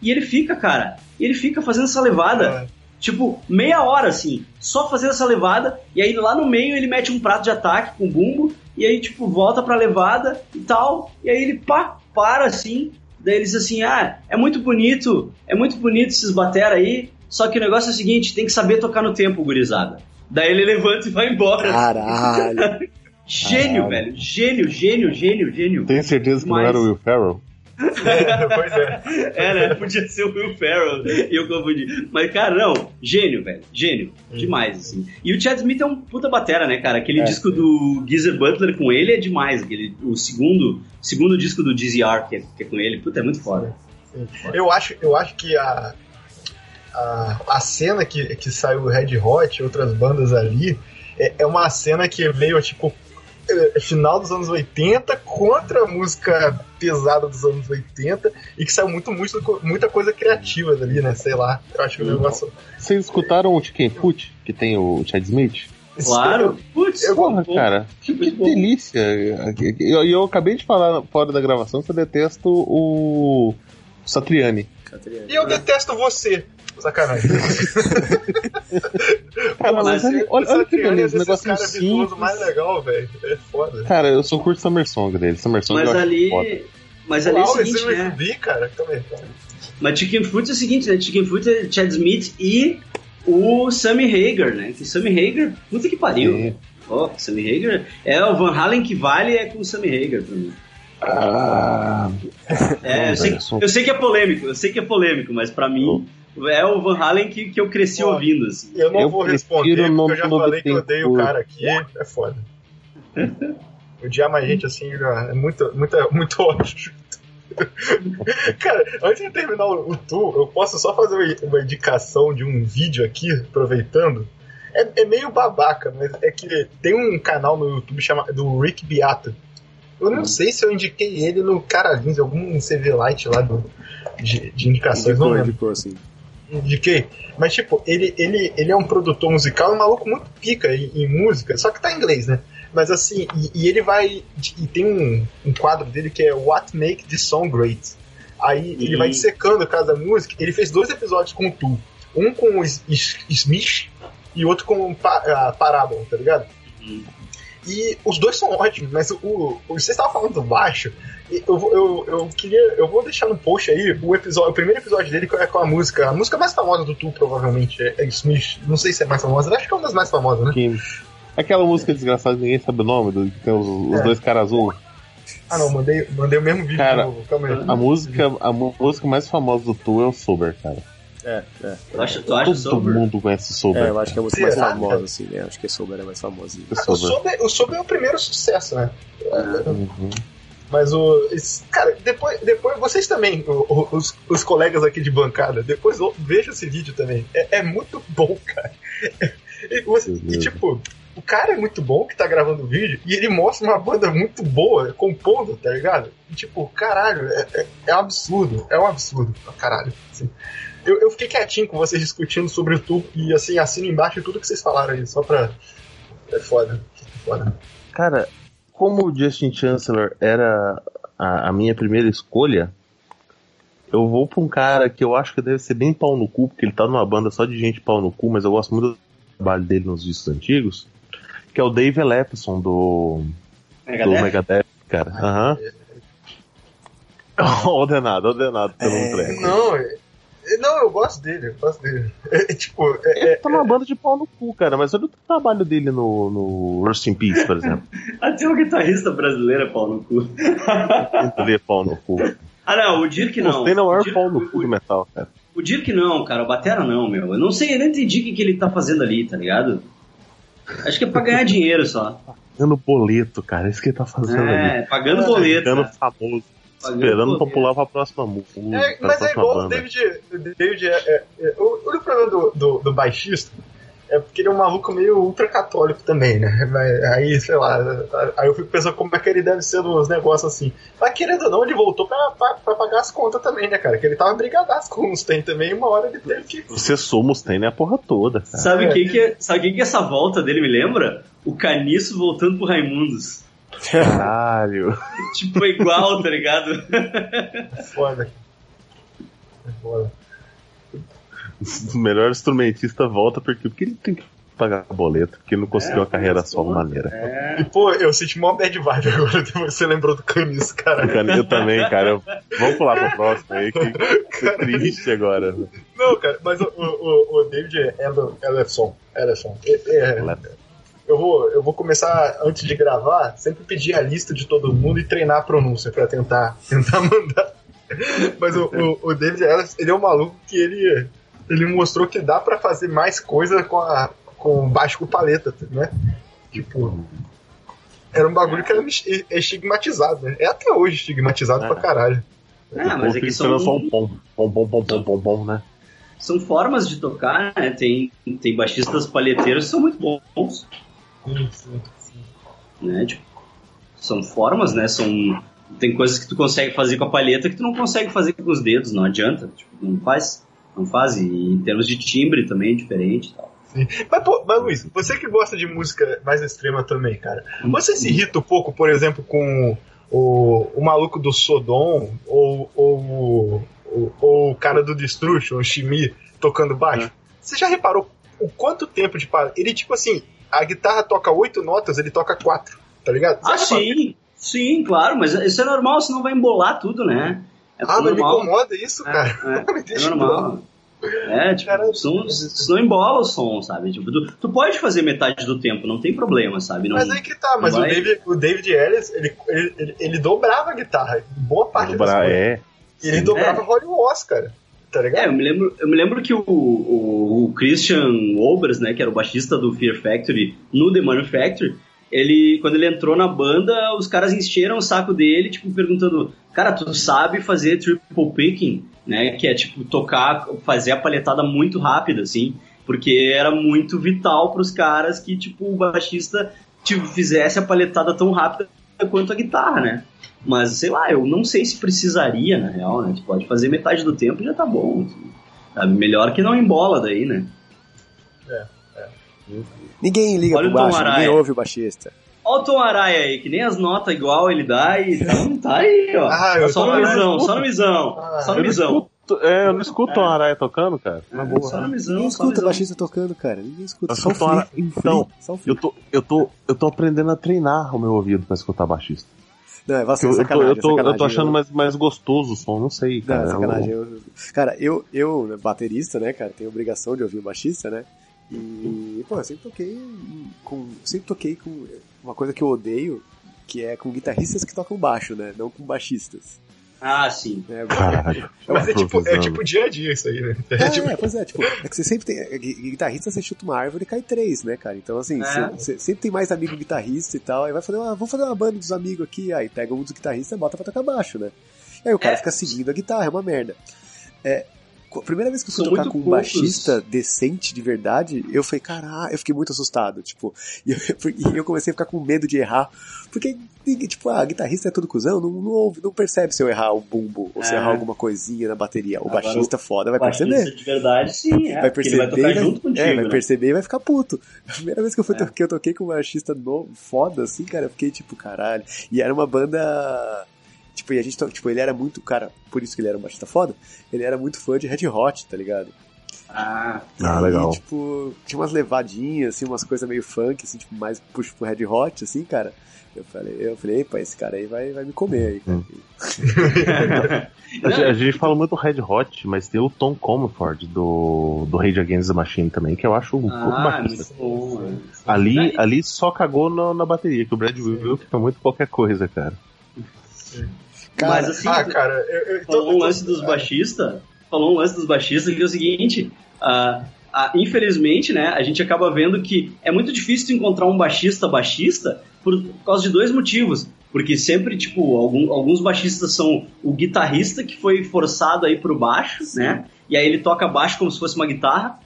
E ele fica, cara, e ele fica fazendo essa levada É. tipo, meia hora, assim, só fazendo essa levada, e aí lá no meio ele mete um prato de ataque com bumbo, e aí, tipo, volta pra levada e tal, e aí ele pá, para assim, daí ele diz assim, ah, é muito bonito, é muito bonito esses batera aí, só que o negócio é o seguinte, tem que saber tocar no tempo, gurizada. Daí ele levanta e vai embora. Caralho. Gênio, Caralho. velho, gênio, gênio, gênio, gênio. Tenho certeza que não Mas- era o Will Ferrell. É, pois é. É, né? Podia ser o Will Ferrell e eu confundi. Mas, cara, não, gênio, velho. Gênio. Demais, assim. E o Chad Smith é um puta batera, né, cara? Aquele É. disco do Geezer Butler com ele é demais. Aquele, o segundo, segundo disco do DZR que é, que é com ele. Puta, é muito foda. Eu acho, eu acho que a, a, a cena que, que saiu o Red Hot e outras bandas ali é, é uma cena que veio tipo final dos anos 80 contra a música pesada dos anos 80 e que saiu muito, muito, muita coisa criativa dali, né? Sei lá. Eu acho que o negócio. Vocês escutaram o Chicken Foot, que tem o Chad Smith? Claro. Putz, Porra, cara, que, que delícia. E eu, eu acabei de falar fora da gravação que eu detesto o Satriani. Catriane. E eu detesto você. Sacanagem. Cara, mas olha, olha, olha que beleza, um negocinho cara virtuoso simples. mais legal, velho. É foda. Cara, eu sou curto Summer Song dele. Summer Song Mas eu acho ali. foda. Mas ali é o Uau, seguinte, né? vi, cara. Aí, calma aí. Mas Chicken Fruit é o seguinte, né? Chicken Fruit é Chad Smith e o Sammy Hagar, né? Que Sammy Hagar, puta que pariu. Sim. Ó, Sammy Hagar é o Van Halen que vale é com o Sammy Hagar pra mim. Ah, É, eu sei, eu sei que é polêmico, eu sei que é polêmico, mas pra mim é o Van Halen que, que eu cresci ouvindo, assim. Eu não Eu vou responder, porque eu já falei que eu odeio o cara aqui. É foda. Odiar mais gente assim já é muito, muito, muito ódio. Cara, antes de terminar o, o tour, eu posso só fazer uma- uma indicação de um vídeo aqui, aproveitando. É, é meio babaca, mas é que tem um canal no YouTube chamado do Rick Beato. Eu não sei se eu indiquei ele no Caralhinhos, algum CV Light lá do, de, de indicações, não Indicou, lembro indicou, assim. indiquei. Mas, tipo, ele, ele, ele é um produtor musical, é um maluco muito pica em, em música, só que tá em inglês, né? Mas assim, e, e ele vai. E tem um, um quadro dele que é What Make the Song Great. Aí ele vai dissecando cada música. Ele fez dois episódios com o Tu. Um com o Smith e outro com o pa, a Parábola, tá ligado? Hum. E os dois são ótimos, mas o, o, você estava falando do baixo. Eu, eu, eu queria. Eu vou deixar no post aí o episódio, o primeiro episódio dele é com a música. A música mais famosa do Tu, provavelmente, é, é Smith. Não sei se é mais famosa, acho que é uma das mais famosas, né? que- Aquela música desgraçada, ninguém sabe o nome, do, que tem os, os É. dois caras azul. Ah não, mandei, mandei o mesmo vídeo Cara, de novo. Calma aí. A música, a música mais famosa do Tu é o Sober, cara. É, é. Tu acha, tu acha Todo sobre? mundo conhece o Sober. É, eu acho que é a música mais Será? famosa, assim, né? Acho que a Sober é mais famosa. cara. O O Sober. Sober, o Sober é o primeiro sucesso, né? Uhum. Mas o. cara, depois, depois vocês também, o- o- os, os colegas aqui de bancada, depois o- vejam esse vídeo também. É, é muito bom, cara. E, você- e, tipo, o cara é muito bom que tá gravando o vídeo e ele mostra uma banda muito boa, compondo, tá ligado? E, tipo, caralho, é, é, é um absurdo. É um absurdo pra caralho. assim. Eu, eu fiquei quietinho com vocês discutindo sobre o tour e assim, assino embaixo tudo que vocês falaram aí, só pra. É foda. É foda. Cara, como o Justin Chancellor era a, a minha primeira escolha, eu vou pra um cara que eu acho que deve ser bem pau no cu, porque ele tá numa banda só de gente pau no cu, mas eu gosto muito do trabalho dele nos discos antigos, que é o Dave Lepson do, do Megadeth? Megadeth, cara. Aham. ordenado, ordenado pelo É. treco. Não, é- não, eu gosto dele, eu gosto dele. É, é, tipo, é, Ele é, tá numa banda de pau no cu, cara, mas olha o trabalho dele no, no Rust in Peace, por exemplo. Até o guitarrista brasileiro é pau no cu. Ele é pau no cu. Ah, não, o Dirk não. Você não é o maior Dirk- pau no cu do metal, cara. O Dirk não, cara, o Batera não, meu. Eu não sei, eu não entendi o que, que ele tá fazendo ali, tá ligado? Acho que é pra ganhar dinheiro só. Pagando boleto, cara, é isso que ele tá fazendo ali. É, pagando boleto. Ficando cara. famoso. Esperando pra pular pra próxima música. é, mas é igual o banda. David. o David é, é- é- o único problema do, do, do baixista é porque ele é um maluco meio ultracatólico também, né? Mas Aí, sei lá, aí eu fico pensando como é que ele deve ser nos negócios assim. Mas querendo ou não, ele voltou pra, pra, pra pagar as contas também, né, cara? Que ele tava brigadaço com os tem também, e uma hora ele teve que. Você somos tem a porra toda, cara. Sabe É, o que, que, é- sabe quem que essa volta dele me lembra? O Caniço voltando pro Raimundos. Caralho. Tipo, é igual, tá ligado? É foda. É foda. O melhor instrumentista volta porque, porque ele tem que pagar boleto, porque ele não conseguiu É, a carreira pô, maneira. É. E, pô, eu senti mó bad vibe agora, depois você lembrou do Canis, cara. Eu também, cara. Eu- Vamos pular pro próximo aí, que que triste agora. Não, cara, mas o, o, o- o David Ellison, Ellison, é- é- eu, vou, eu vou começar, antes de gravar, sempre pedir a lista de todo mundo e treinar a pronúncia pra tentar, tentar mandar. Mas o, o, o David Ellison, ele é um maluco que ele, ele mostrou que dá pra fazer mais coisa com, a, com baixo com paleta, né? Tipo, era um bagulho que era es- estigmatizado, né? É até hoje estigmatizado É. pra caralho. Ah, mas é que são, só um pom, pom, pom, pom, pom, pom, pom, né? são formas de tocar, né? Tem, tem baixistas palheteiros que são muito bons, Sim, sim, sim. né? Tipo, são formas, né? São, tem coisas que tu consegue fazer com a palheta que tu não consegue fazer com os dedos, não adianta. Tipo, não faz. Não faz. E em termos de timbre também é diferente tal. Mas, pô, mas Luiz, você que gosta de música mais extrema também, cara, você se irrita um pouco, por exemplo, com o, o maluco do Sodom ou, ou, ou, ou o cara do Destruction, o Shimi, tocando baixo? Você já reparou o quanto tempo de Ele, tipo assim, a guitarra toca oito notas, ele toca quatro, tá ligado? Ah, já reparou? sim! Sim, claro, mas isso é normal, senão vai embolar tudo, né? É ah, mas me incomoda isso, cara. É, Me é deixa normal. É, tipo, Cara, senão, senão embola o som, sabe? Tipo, tu, tu pode fazer metade do tempo, não tem problema, sabe? Não, Mas aí que tá, mas o vai- David, o David Ellis, ele, ele, ele, ele dobrava a guitarra. Boa parte das Dobra- coisas. é. E ele sim. dobrava É. Holly Oscar, tá É, ligado? eu me lembro, eu me lembro que o, o, o Christian Obers, né, que era o baixista do Fear Factory no The Manufactory, ele, quando ele entrou na banda, os caras encheram o saco dele, tipo, perguntando, cara, tu sabe fazer triple picking, né, que é, tipo, tocar, fazer a palhetada muito rápida, assim, porque era muito vital pros caras que, tipo, o baixista tipo, fizesse a palhetada tão rápida quanto a guitarra, né. Mas, sei lá, eu não sei se precisaria, na real, né? Tu pode fazer metade do tempo e já tá bom. assim, sabe? Melhor que não embola daí, né? Ninguém liga Olha pro baixo, ninguém ouve o baixista. Olha o Tom Araya aí, que nem as notas igual ele dá e tá, tá aí, ó. Ah, só no misão, só no misão. Ah, só no Eu não misão. escuto, é, eu não escuto uma araia tocando, cara. Na boa. Só Ninguém escuta baixista tocando, cara. Ninguém escuta. Eu Só. Então, só. Eu tô, eu, tô, eu tô aprendendo a treinar o meu ouvido pra escutar baixista. Não, é Eu, vacilo, eu, tô, sacanagem, eu, tô, eu sacanagem. tô achando Eu- mais, mais gostoso o som, não sei, Não, cara. é Eu- sacanagem. Eu- cara, eu, eu, baterista, né, cara, tenho obrigação de ouvir o baixista, né? E, pô, eu sempre toquei com. Sempre toquei com uma coisa que eu odeio, que é com guitarristas que tocam baixo, né? Não com baixistas. Ah, sim. Né? Caralho. Mas é tipo, é Improvisando. tipo dia a dia isso aí, né? É, É, tipo, é, pois é, tipo, é que você sempre tem. é, gui- Guitarrista, você chuta uma árvore e cai três, né, cara? Então, assim, É. você, você sempre tem mais amigo guitarrista e tal, aí vai fazer uma. Vamos fazer uma banda dos amigos aqui, aí pega um dos guitarristas e bota pra tocar baixo, né? E aí o cara É. fica seguindo a guitarra, é uma merda. É. a Primeira vez que eu fui São tocar com um poucos. baixista decente de verdade, eu falei, caralho, eu fiquei muito assustado, tipo, e eu, e eu comecei a ficar com medo de errar, porque, tipo, ah, guitarrista é tudo cuzão, não, não, ouve, não percebe se eu errar o bumbo, ou se É. errar alguma coisinha na bateria. O Agora, baixista foda vai Baixista perceber de verdade, sim. É, vai perceber ele vai tocar vai, junto contigo. é, vai né? perceber e vai ficar puto. A primeira vez que eu, fui É. to- que eu toquei com um baixista novo, foda, assim, cara, eu fiquei tipo, caralho. E era uma banda. Tipo, e a gente, to- tipo, ele era muito, cara, por isso que ele era um baixista foda, ele era muito fã de Red Hot, tá ligado? Ah, Ah, E, legal. tipo, tinha umas levadinhas, assim, umas coisas meio funk, assim, tipo, mais puxo pro Red Hot, assim, cara. Eu falei, eu falei, epa, esse cara aí vai, vai me comer aí, cara. Hum. A, gente- a gente fala muito Red Hot, mas tem o Tom Comerford do, do Rage Against the Machine também, que eu acho um ah, pouco é bom. né? Ali, ali só cagou na, na bateria, que o Brad Will fica muito qualquer coisa, cara. Cara, Mas assim, ah, cara, eu, eu, falou um lance dos baixistas, falou um lance dos baixistas que é o seguinte, ah, ah, infelizmente, né, a gente acaba vendo que é muito difícil encontrar um baixista baixista por causa de dois motivos. Porque sempre, tipo, algum- alguns baixistas são o guitarrista que foi forçado aí pro baixo, né? E aí ele toca baixo como se fosse uma guitarra.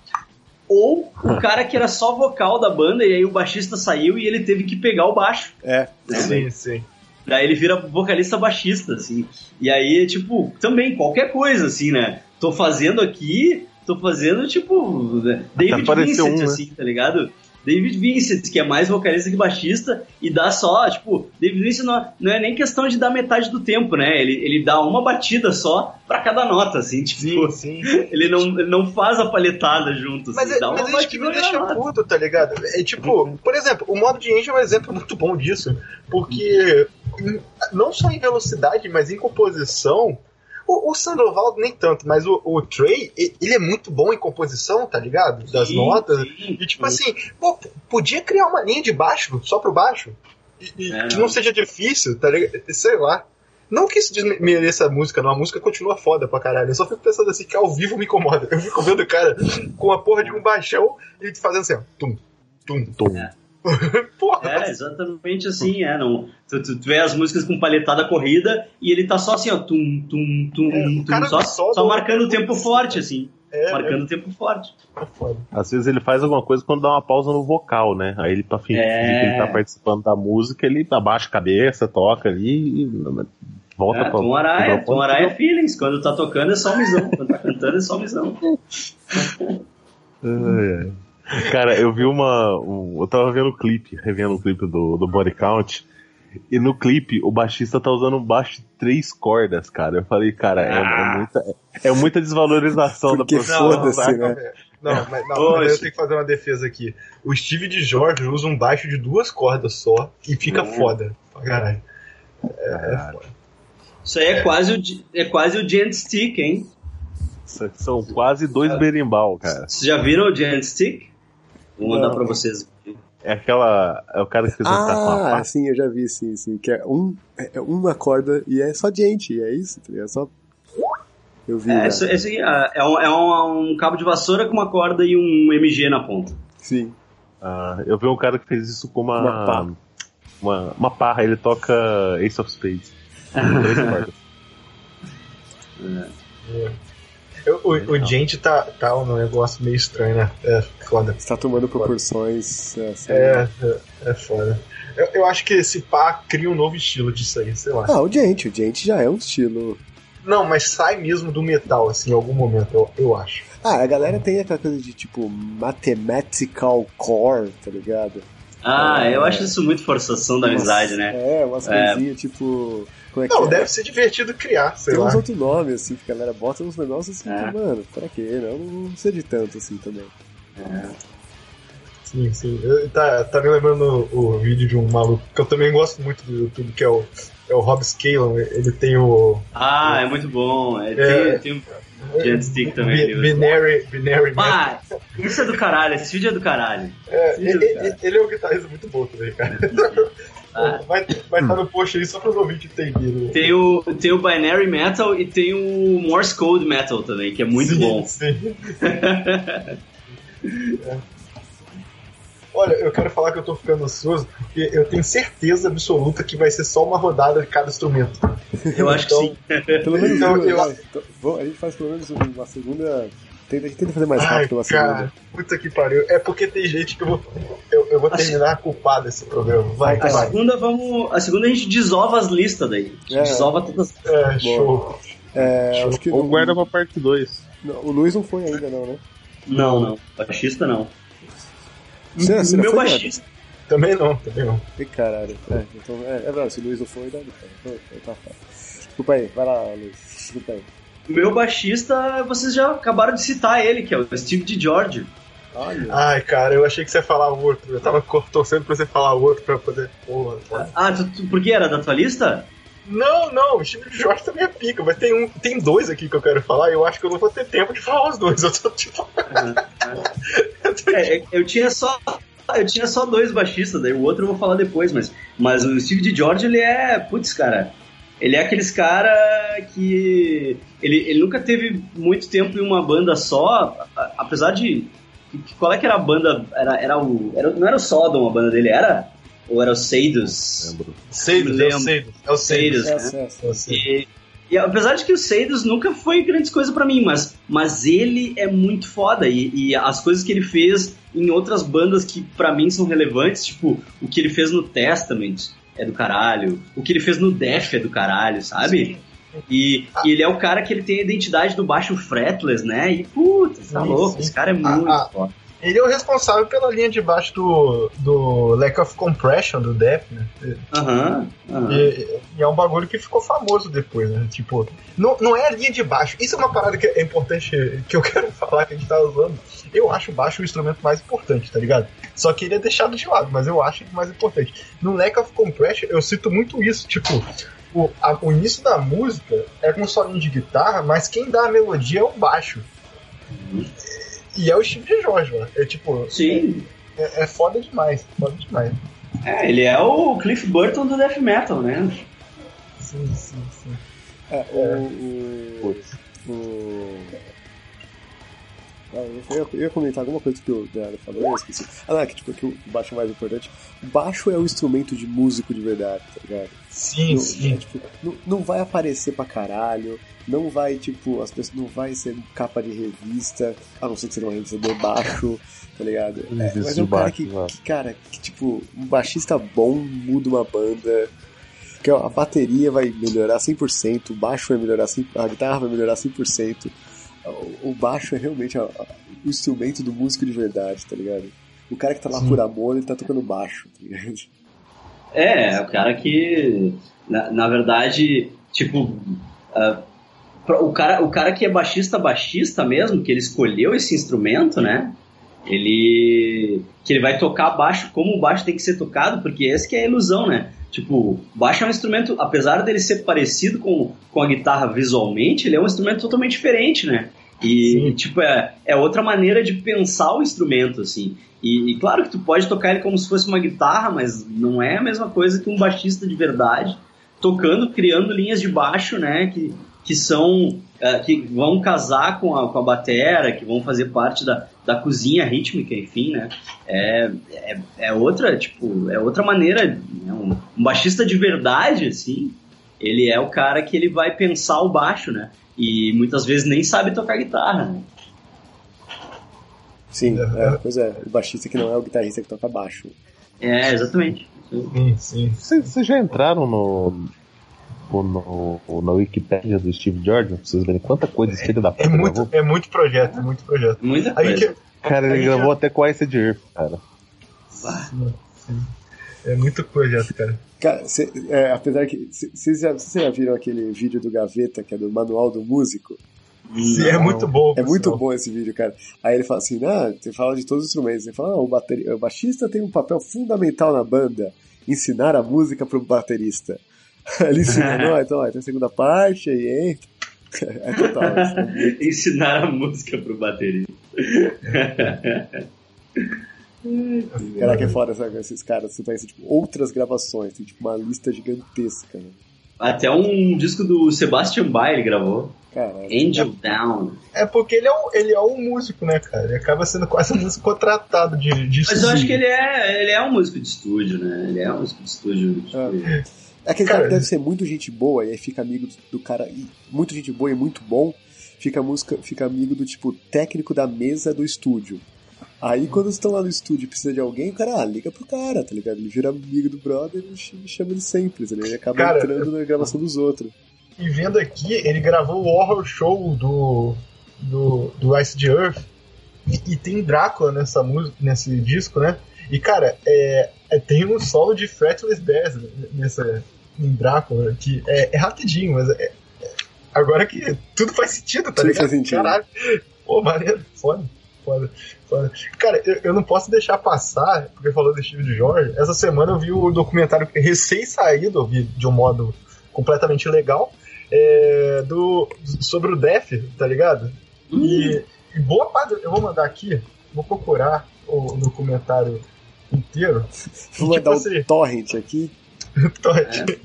Ou o cara que era só vocal da banda e aí o baixista saiu e ele teve que pegar o baixo. É, né? Sim, sim. Daí ele vira vocalista baixista, assim. E aí, tipo, também, qualquer coisa, assim, né? Tô fazendo aqui, tô fazendo, tipo, né? David Vincent, um, né? assim, tá ligado? David Vincent, que é mais vocalista que baixista, e dá só, tipo, David Vincent não, não é nem questão de dar metade do tempo, né? Ele, ele dá uma batida só pra cada nota, assim, tipo, Sim, sim. ele não, ele não faz a palhetada junto, assim, Mas, é, dá uma mas é isso que me batida deixa na nota. puto, tá ligado? É tipo, por exemplo, o modo de Angel é um exemplo muito bom disso. Porque não só em velocidade, mas em composição. O, o Sandoval nem tanto, mas o, o Trey, ele é muito bom em composição, tá ligado? Das Sim, notas. sim. E tipo assim, pô, podia criar uma linha de baixo, só pro baixo. E, e É, que não. não seja difícil, tá ligado? Sei lá. Não que isso desmereça a música, não. A música continua foda pra caralho. Eu só fico pensando assim que ao vivo me incomoda. Eu fico vendo o cara com a porra de um baixão e fazendo assim, ó. Tum, tum, Tom. É. Porra, É, exatamente assim, é. Não, tu, tu, tu vê as músicas com palhetada corrida e ele tá só assim, ó, tum, tum, tum, É, tum, só, só só do- marcando o tempo forte, assim. é, marcando o tempo forte. é. Às vezes ele faz alguma coisa quando dá uma pausa no vocal, né? Aí ele, pra fingir É. que ele tá participando da música, ele abaixa a cabeça, toca ali e volta É, pra. Tom. Tom Araia é feelings. Quando tá tocando é só misão. Quando tá cantando é só misão. Ai, ai. Cara, eu vi uma. um- eu tava vendo o clipe, revendo o clipe do, do Body Count. E no clipe, o baixista tá usando um baixo de três cordas, cara. Eu falei, cara, é, é muita, é muita desvalorização Porque da profissão. Foda-se, saca? né? Não, mas, não, mas eu tenho que fazer uma defesa aqui. O Steve de Jorge usa um baixo de duas cordas só e fica Hum. foda. pra Caralho. Isso aí é quase o, é quase o Giant Stick, hein? São quase dois berimbau, cara. Vocês já viram o Giant Stick? Vou mandar pra vocês. É aquela. É o cara que fez um Ah, faca. sim, eu já vi, sim, sim. Que é, um, é é uma corda e é só gente, é isso? tá? É só. Eu vi. É, isso, esse aqui, ah, é, um, é um, um cabo de vassoura com uma corda e um MG na ponta. Sim. Ah, eu vi um cara que fez isso com uma. Uma pá. Uma, uma parra, ele toca Ace of Spades. Com três cordas. Eu- o, o gente tá, tá um negócio meio estranho, né? É foda. Está tomando proporções. É, assim. É, é, é foda. Eu, eu acho que esse pá cria um novo estilo disso aí, sei lá. Ah, o gente, o gente já é um estilo. Não, mas sai mesmo do metal, assim, em algum momento, eu, eu acho. Ah, a galera tem aquela coisa de tipo mathematical core, tá ligado? Ah, eu acho isso muito forçação da amizade, né? É, umas É. coisinhas tipo. Como é que Não, é? deve ser divertido criar, sei Tem lá. uns outros nomes, assim, que a galera bota uns negócios assim, É. que, mano, pra quê? Não, não sei de tanto assim também. Sim, sim. Eu- Tá, tá me lembrando o, o vídeo de um maluco que eu também gosto muito do YouTube, que é o, é o Rob Scallon. Ele tem o. Ah, é muito bom. É, É. tem, tem um Giant Stick também. Binary, binary. Ah, isso é do caralho, esse vídeo é do caralho. É, ele, cara. ele- ele é um guitarrista muito bom também, cara. Ah. Vai estar vai tá no post aí só pra ouvir que tem vídeo. Tem o, tem o Binary Metal e tem o Morse Code Metal também, que é muito sim, bom. Sim. É. Olha, eu quero falar que eu tô ficando ansioso, porque eu tenho certeza absoluta que vai ser só uma rodada de cada instrumento. Eu acho que Então, sim. Pelo menos Então, eu- vai, então, a gente faz pelo menos uma segunda. Tenta, a gente tenta fazer mais Ai, rápido uma segunda. cara, puta que pariu. É porque tem gente que eu vou, eu, eu vou terminar culpado esse programa. Vai, A vai. segunda, vamos, a segunda a gente desova as listas daí. A gente É. desova todas. É, show. É, acho que Ou não- guarda pra parte 2. não, o Luiz não foi ainda, não, né? Não, não. Baixista não. Você- você meu baixista. Também não, também não. Ih, caralho. É, então, é, é verdade, se o Luiz não foi, dá então, tá fácil. Desculpa aí, vai lá, Luiz. Desculpa aí. O meu baixista, vocês já acabaram de citar ele, que é o Steve de George. Olha. Ai, cara, eu achei que você ia falar o outro. Eu tava torcendo pra você falar o outro pra poder. Porra, cara. Ah, tu, tu, por que era da tua lista? Não, não, o Steve Jorge também é pica, mas tem um. Tem dois aqui que eu quero falar e eu acho que eu não vou ter tempo de falar os dois. Eu tô tipo. é, eu tinha só. Eu tinha só dois baixistas, daí o outro eu vou falar depois, mas, mas o Steve de George, ele é. Putz, cara. Ele é aqueles cara que. Ele, ele nunca teve muito tempo em uma banda só, apesar de. que- Qual é que era a banda? Era, era o. Era, não era o Sodom a banda dele, era? Ou era o Seidos? Lembro. Seidos, é o lembro. Seidos. É o Seidos. É, né? é, é. É o. E, e apesar de que o Seidos nunca foi grandes coisas pra mim, mas, mas ele é muito foda. E, e as coisas que ele fez em outras bandas que pra mim são relevantes, tipo, o que ele fez no Testament é do caralho, o que ele fez no Def é do caralho, sabe? E, e ele é o cara que ele tem a identidade do baixo fretless, né? E puta, tá louco, esse cara é muito ah. foda. Ele é o responsável pela linha de baixo do, do Lack of Compression do Def, né? Aham, aham. E, e é um bagulho que ficou famoso depois, né? Tipo, não, não é a linha de baixo. Isso é uma parada que é importante, que eu quero falar, que a gente tá usando. Eu acho o baixo o instrumento mais importante, tá ligado? Só que ele é deixado de lado, mas eu acho ele mais importante. No Lack of Compression, eu cito muito isso, tipo. O, a- o início da música é com um solinho de guitarra, mas quem dá a melodia é o baixo. E é o Steve de Jorge, mano. É tipo, Sim, é, é foda demais, foda demais. é, ele é o Cliff Burton do death metal, né? Sim, sim, sim. É, o. o, o... Ah, eu, ia, comentar alguma coisa que o Leandro falou, eu esqueci. Ah, não, é que, tipo, que o baixo é mais importante. O baixo é o instrumento de músico de verdade, tá ligado? Sim, Não, sim. é, tipo, não, não vai aparecer pra caralho, não vai, tipo, as pessoas não vai ser capa de revista, a não ser que seja uma revista de baixo, tá ligado? É, mas é um cara que, que, cara, que, tipo, um baixista bom muda uma banda, que a bateria vai melhorar 100%, o baixo vai melhorar 100%, a guitarra vai melhorar 100%, o, baixo é realmente a- a- o instrumento do músico de verdade, tá ligado? O cara que tá lá Sim. por amor, ele tá tocando baixo, tá ligado? É, é o cara que, na, na verdade, tipo, pra- o, cara, o cara que é baixista, baixista mesmo, que ele escolheu esse instrumento, né? Ele. que ele vai tocar baixo como o baixo tem que ser tocado, porque essa que é a ilusão, né? Tipo, baixo é um instrumento, apesar dele ser parecido com, com a guitarra visualmente, ele é um instrumento totalmente diferente, né? E, Sim. tipo, é, é outra maneira de pensar o instrumento, assim. E, e claro que tu pode tocar ele como se fosse uma guitarra, mas não é a mesma coisa que um baixista de verdade tocando, criando linhas de baixo, né? Que, que são. eh, que vão casar com a, com a batera, que vão fazer parte da, da cozinha rítmica, enfim, né? É, é, é outra, tipo, é outra maneira. Né? Um, um baixista de verdade, assim, ele é o cara que ele vai pensar o baixo, né? E muitas vezes nem sabe tocar guitarra, né? Sim, é, pois é, o baixista que não é o guitarrista que toca baixo. É, exatamente. Sim, sim. Vocês vocês já entraram no, no, no- na Wikipédia do Steve Jordan? Pra vocês verem quanta coisa esse filho da puta É muito, gravou? é muito projeto, é muito projeto. Muita Aí coisa. que, Cara, ele gravou já- até com a Ice Earth, cara. é muito projeto, cara. Cara, cê- é, apesar que. Vocês já, já viram aquele vídeo do Gaveta, que é do Manual do Músico? Sim, é muito bom. É muito bom esse vídeo, cara. Aí ele fala assim, ah, você fala de todos os instrumentos. Ele fala, ah, o, bateri- o baixista tem um papel fundamental na banda, ensinar a música pro baterista. ele ensina, não, então ó, tem a segunda parte, aí entra. É total. muito- Ensinar a música pro baterista. Caraca, é foda, sabe? Esses caras, você pensa, tipo, outras gravações, tem tipo uma lista gigantesca, né? Até um disco do Sebastian Bach ele gravou. Caralho. Angel Down. É porque ele é, um, ele é um músico, né, cara? Ele acaba sendo quase um contratado de, de Mas eu estúdio. acho que ele é, ele é um músico de estúdio, né? Ele é um músico de estúdio. Tipo, É aquele Cara, cara que deve ser muito gente boa, e aí fica amigo do, do cara, e muito gente boa e muito bom, fica, música, fica amigo do tipo técnico da mesa do estúdio. Aí quando estão lá no estúdio e precisa de alguém, o cara, ah, liga pro cara, tá ligado? Ele vira amigo do brother e ch- chama ele sempre, tá? Ele acaba Cara, entrando na gravação dos outros. E vendo aqui, ele gravou o horror show do, do, do Ice de Earth. E, e tem Drácula nessa música, nesse disco, né? E, cara, é, é- tem um solo de Fretless Bass nessa, em Drácula, que é, é rapidinho, mas é, é- agora que tudo faz sentido, tá Tudo ligado? faz sentido. Caralho. Pô, maneiro, foda, foda, foda. Cara, eu, eu não posso deixar passar, porque falou do Steve Jorge, essa semana eu vi o documentário recém-saído, eu vi de um modo completamente legal, é, do, sobre o Def, tá ligado? E, e boa parte, eu vou mandar aqui, vou procurar o documentário inteiro. Vou mandar tipo assim, um torrent aqui. Todd.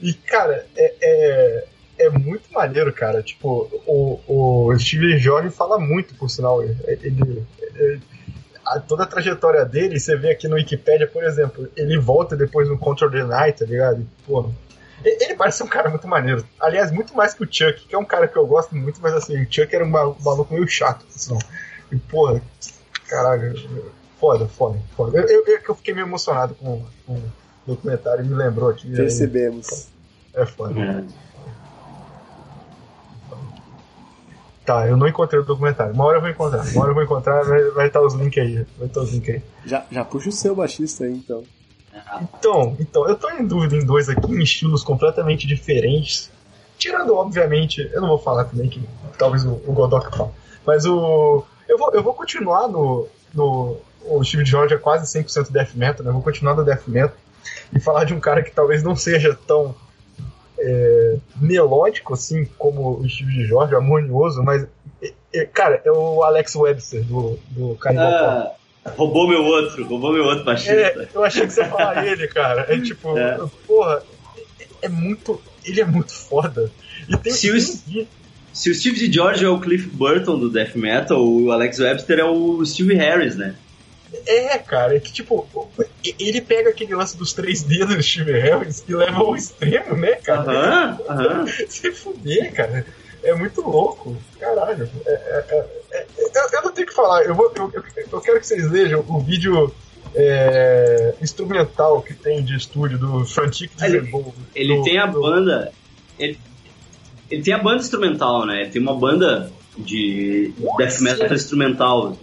E, cara, é, é, é muito maneiro, cara. Tipo, o, o Steve Jorge fala muito, por sinal. Ele, ele- ele- a- toda a trajetória dele, você vê aqui no Wikipedia, por exemplo, ele volta depois no Control the Night, tá ligado? Pô, ele parece um cara muito maneiro. Aliás, muito mais que o Chuck, que é um cara que eu gosto muito, mas assim, o Chuck era um ma- maluco meio chato, sinal. E, porra, caralho, foda, foda, foda. Eu, eu, eu, fiquei meio emocionado com, com o documentário, me lembrou aqui. aí- Percebemos. é foda. É. Tá, eu não encontrei o documentário. Uma hora eu vou encontrar. Uma hora eu vou encontrar, vai, vai estar os links aí. Vai estar os links aí. Já, já puxa o seu baixista aí, então. Então, então, eu tô em dúvida em dois aqui, em estilos completamente diferentes. Tirando, obviamente, eu não vou falar também que talvez o, o Godok fale. Mas o. Eu vou, eu vou continuar no. no o Steve George é quase 100% death metal, né? Vou continuar no death metal e falar de um cara que talvez não seja tão é, melódico assim como o Steve George, harmonioso, mas é, é, cara, é o Alex Webster do, do Cannibal Corpse. Ah, roubou meu outro, roubou meu outro baixista. É, eu achei que você ia falar ele, cara. É tipo, É. porra, é, é muito. Ele é muito foda. E tem Se tem- Se o Steve. George é o Cliff Burton do death metal, o Alex Webster é o Steve Harris, né? É, cara, é que tipo, ele pega aquele lance dos três dedos do Steve Harris e leva ao extremo, né, cara? Aham, aham. Se fuder, cara. É muito louco. Caralho. É, é, é, é, eu, eu não tenho o que falar. Eu, vou, eu, eu, eu quero que vocês vejam o vídeo é, instrumental que tem de estúdio do Frantic Ele- Disable. Ele do- tem a do- banda. Ele, ele tem a banda instrumental, né? Ele tem uma banda de death metal instrumental.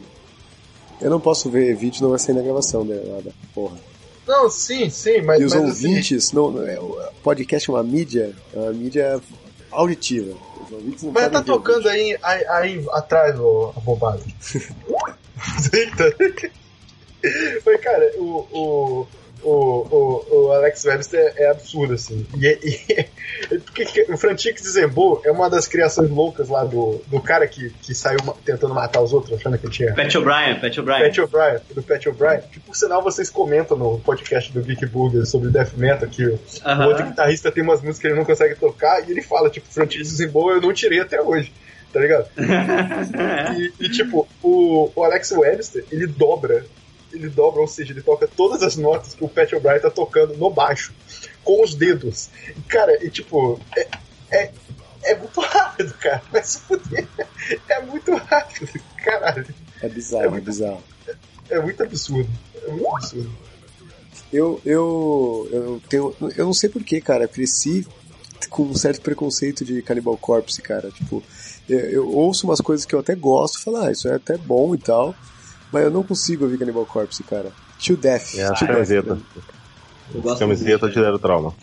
Eu não posso ver vídeo, não vai sair na gravação né, nada. Porra. Não, sim, sim, mas. E os mas, assim, ouvintes, não, não é, o podcast é uma mídia, é uma mídia auditiva. Os ouvintes não Mas tá o tocando aí, aí, aí atrás, ô, a bobagem. Eita. Mas, cara, o, o, o, o, o Alex Webster é absurdo, assim. E, e, porque que- o Frantic Zembo é uma das criações loucas lá do, do cara que, que saiu tentando matar os outros, achando que tinha. Pat O'Brien, Pat O'Brien. Pat O'Brien, do Pat O'Brien, que por sinal vocês comentam no podcast do Geek Burger sobre Death Metal que o, Aham. o outro guitarrista tem umas músicas que ele não consegue tocar e ele fala, tipo, Frantic Zembo eu não tirei até hoje, tá ligado? E, e, tipo, o, o Alex Webster, ele dobra. Ele dobra, ou seja, ele toca todas as notas que o Pat O'Brien tá tocando no baixo, com os dedos. Cara, e tipo, é, é, é muito rápido, cara. Vai se fuder. É muito rápido, caralho. É bizarro, é bizarro. É muito absurdo. É muito absurdo. Eu, eu, eu tenho. Eu não sei porquê, cara. Eu cresci com um certo preconceito de Cannibal Corpse, cara. Tipo, eu, ouço umas coisas que eu até gosto, falo, ah, isso é até bom e tal. Mas eu não consigo ouvir Cannibal Corpse, cara. To Death. É a to camiseta. Death. Eu gosto Camiseta muito. de zero trauma.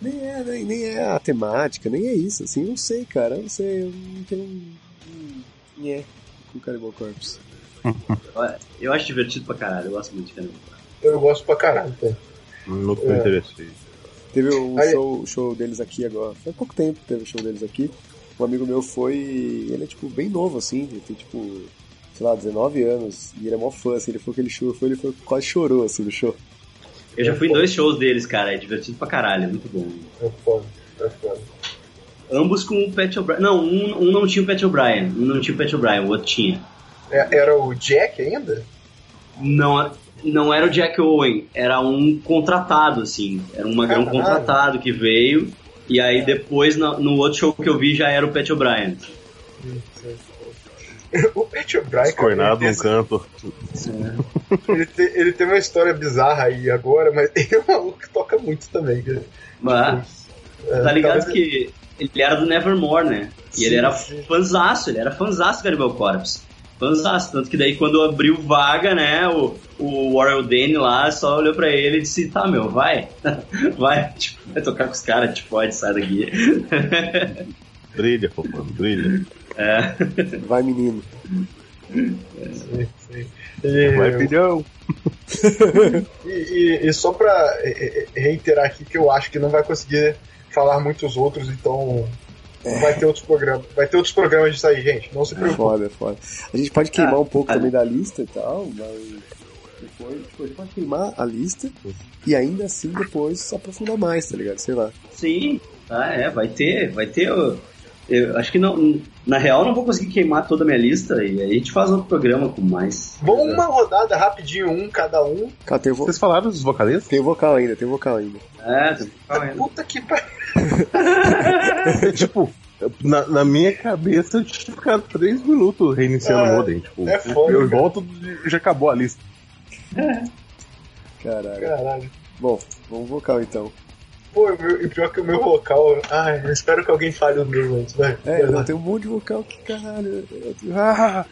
Nem é, nem, nem é a temática, nem é isso, assim, não sei, cara. Eu não sei, eu não tenho um. um nhé com Cannibal Corpse. Olha, Eu acho divertido pra caralho, eu gosto muito de Cannibal Corpse. Eu gosto pra caralho, tá? Nunca É. me interessei. Teve um Aí- show, show deles aqui agora. Faz pouco tempo que teve o show deles aqui. Um amigo meu foi. Ele é tipo bem novo, assim. Ele tem tipo, sei lá, 19 anos. E ele é mó fã, assim. Ele foi aquele show, foi, ele foi, quase chorou assim no show. Eu já fui em dois shows deles, cara, é divertido pra caralho, é muito bom. É foda. É foda. Ambos com o Pat O'Brien. Não, um, um não tinha o Pat O'Brien, um não tinha o Pat O'Brien, o outro tinha. É- era o Jack ainda? Não, não era o Jack Owen, era um contratado, assim. Era um magrão Caralho. contratado que veio. E aí depois, no, no outro show que eu vi, já era o Pat O'Brien. O Pat O'Brien, ele, num canto. ele, tem, ele tem uma história bizarra aí agora, mas ele é um maluco que toca muito também. Mas, É, tá ligado talvez- que ele era do Nevermore, né? E ele Sim, era sim. fanzaço, ele era fanzaço do Cannibal Corpse. Fanzaço, tanto que daí quando abriu vaga, né, o, o Warren Dane lá só olhou pra ele e disse, tá, meu, vai, vai, tipo, vai tocar com os caras, tipo, pode, sai daqui. Brilha, fofão, brilha. É. Vai, menino. Sim, sim. E- Vai, filhão. E, e- e só pra reiterar aqui que eu acho que não vai conseguir falar muitos outros, então vai ter outros programas. Vai ter outros programas disso aí, gente. Não se É preocupe. foda, é foda. A gente pode queimar Ah, um pouco ah. também da lista e tal, mas. Depois, tipo, a gente pode queimar a lista e ainda assim depois se aprofundar mais, tá ligado? Sei lá. Sim, ah, é, vai ter, vai ter. Eu acho que não, na real não vou conseguir queimar toda a minha lista e aí a gente faz outro programa com mais. Vamos uma rodada rapidinho, um cada um. Cara, tem, vo Vocês falaram dos vocalistas? tem vocal ainda, tem vocal ainda. É, tem- Puta que pariu. tipo, na, na minha cabeça eu tinha ficado três minutos reiniciando É, o modem. Tipo, é foda, eu cara. volto e já acabou a lista. Caralho. Caralho. Bom, vamos vocal então. Pô, meu- e pior que o meu vocal. Ai, eu espero que alguém fale o meu antes, vai. É, eu tenho um monte de vocal que caralho. tenho- Ah!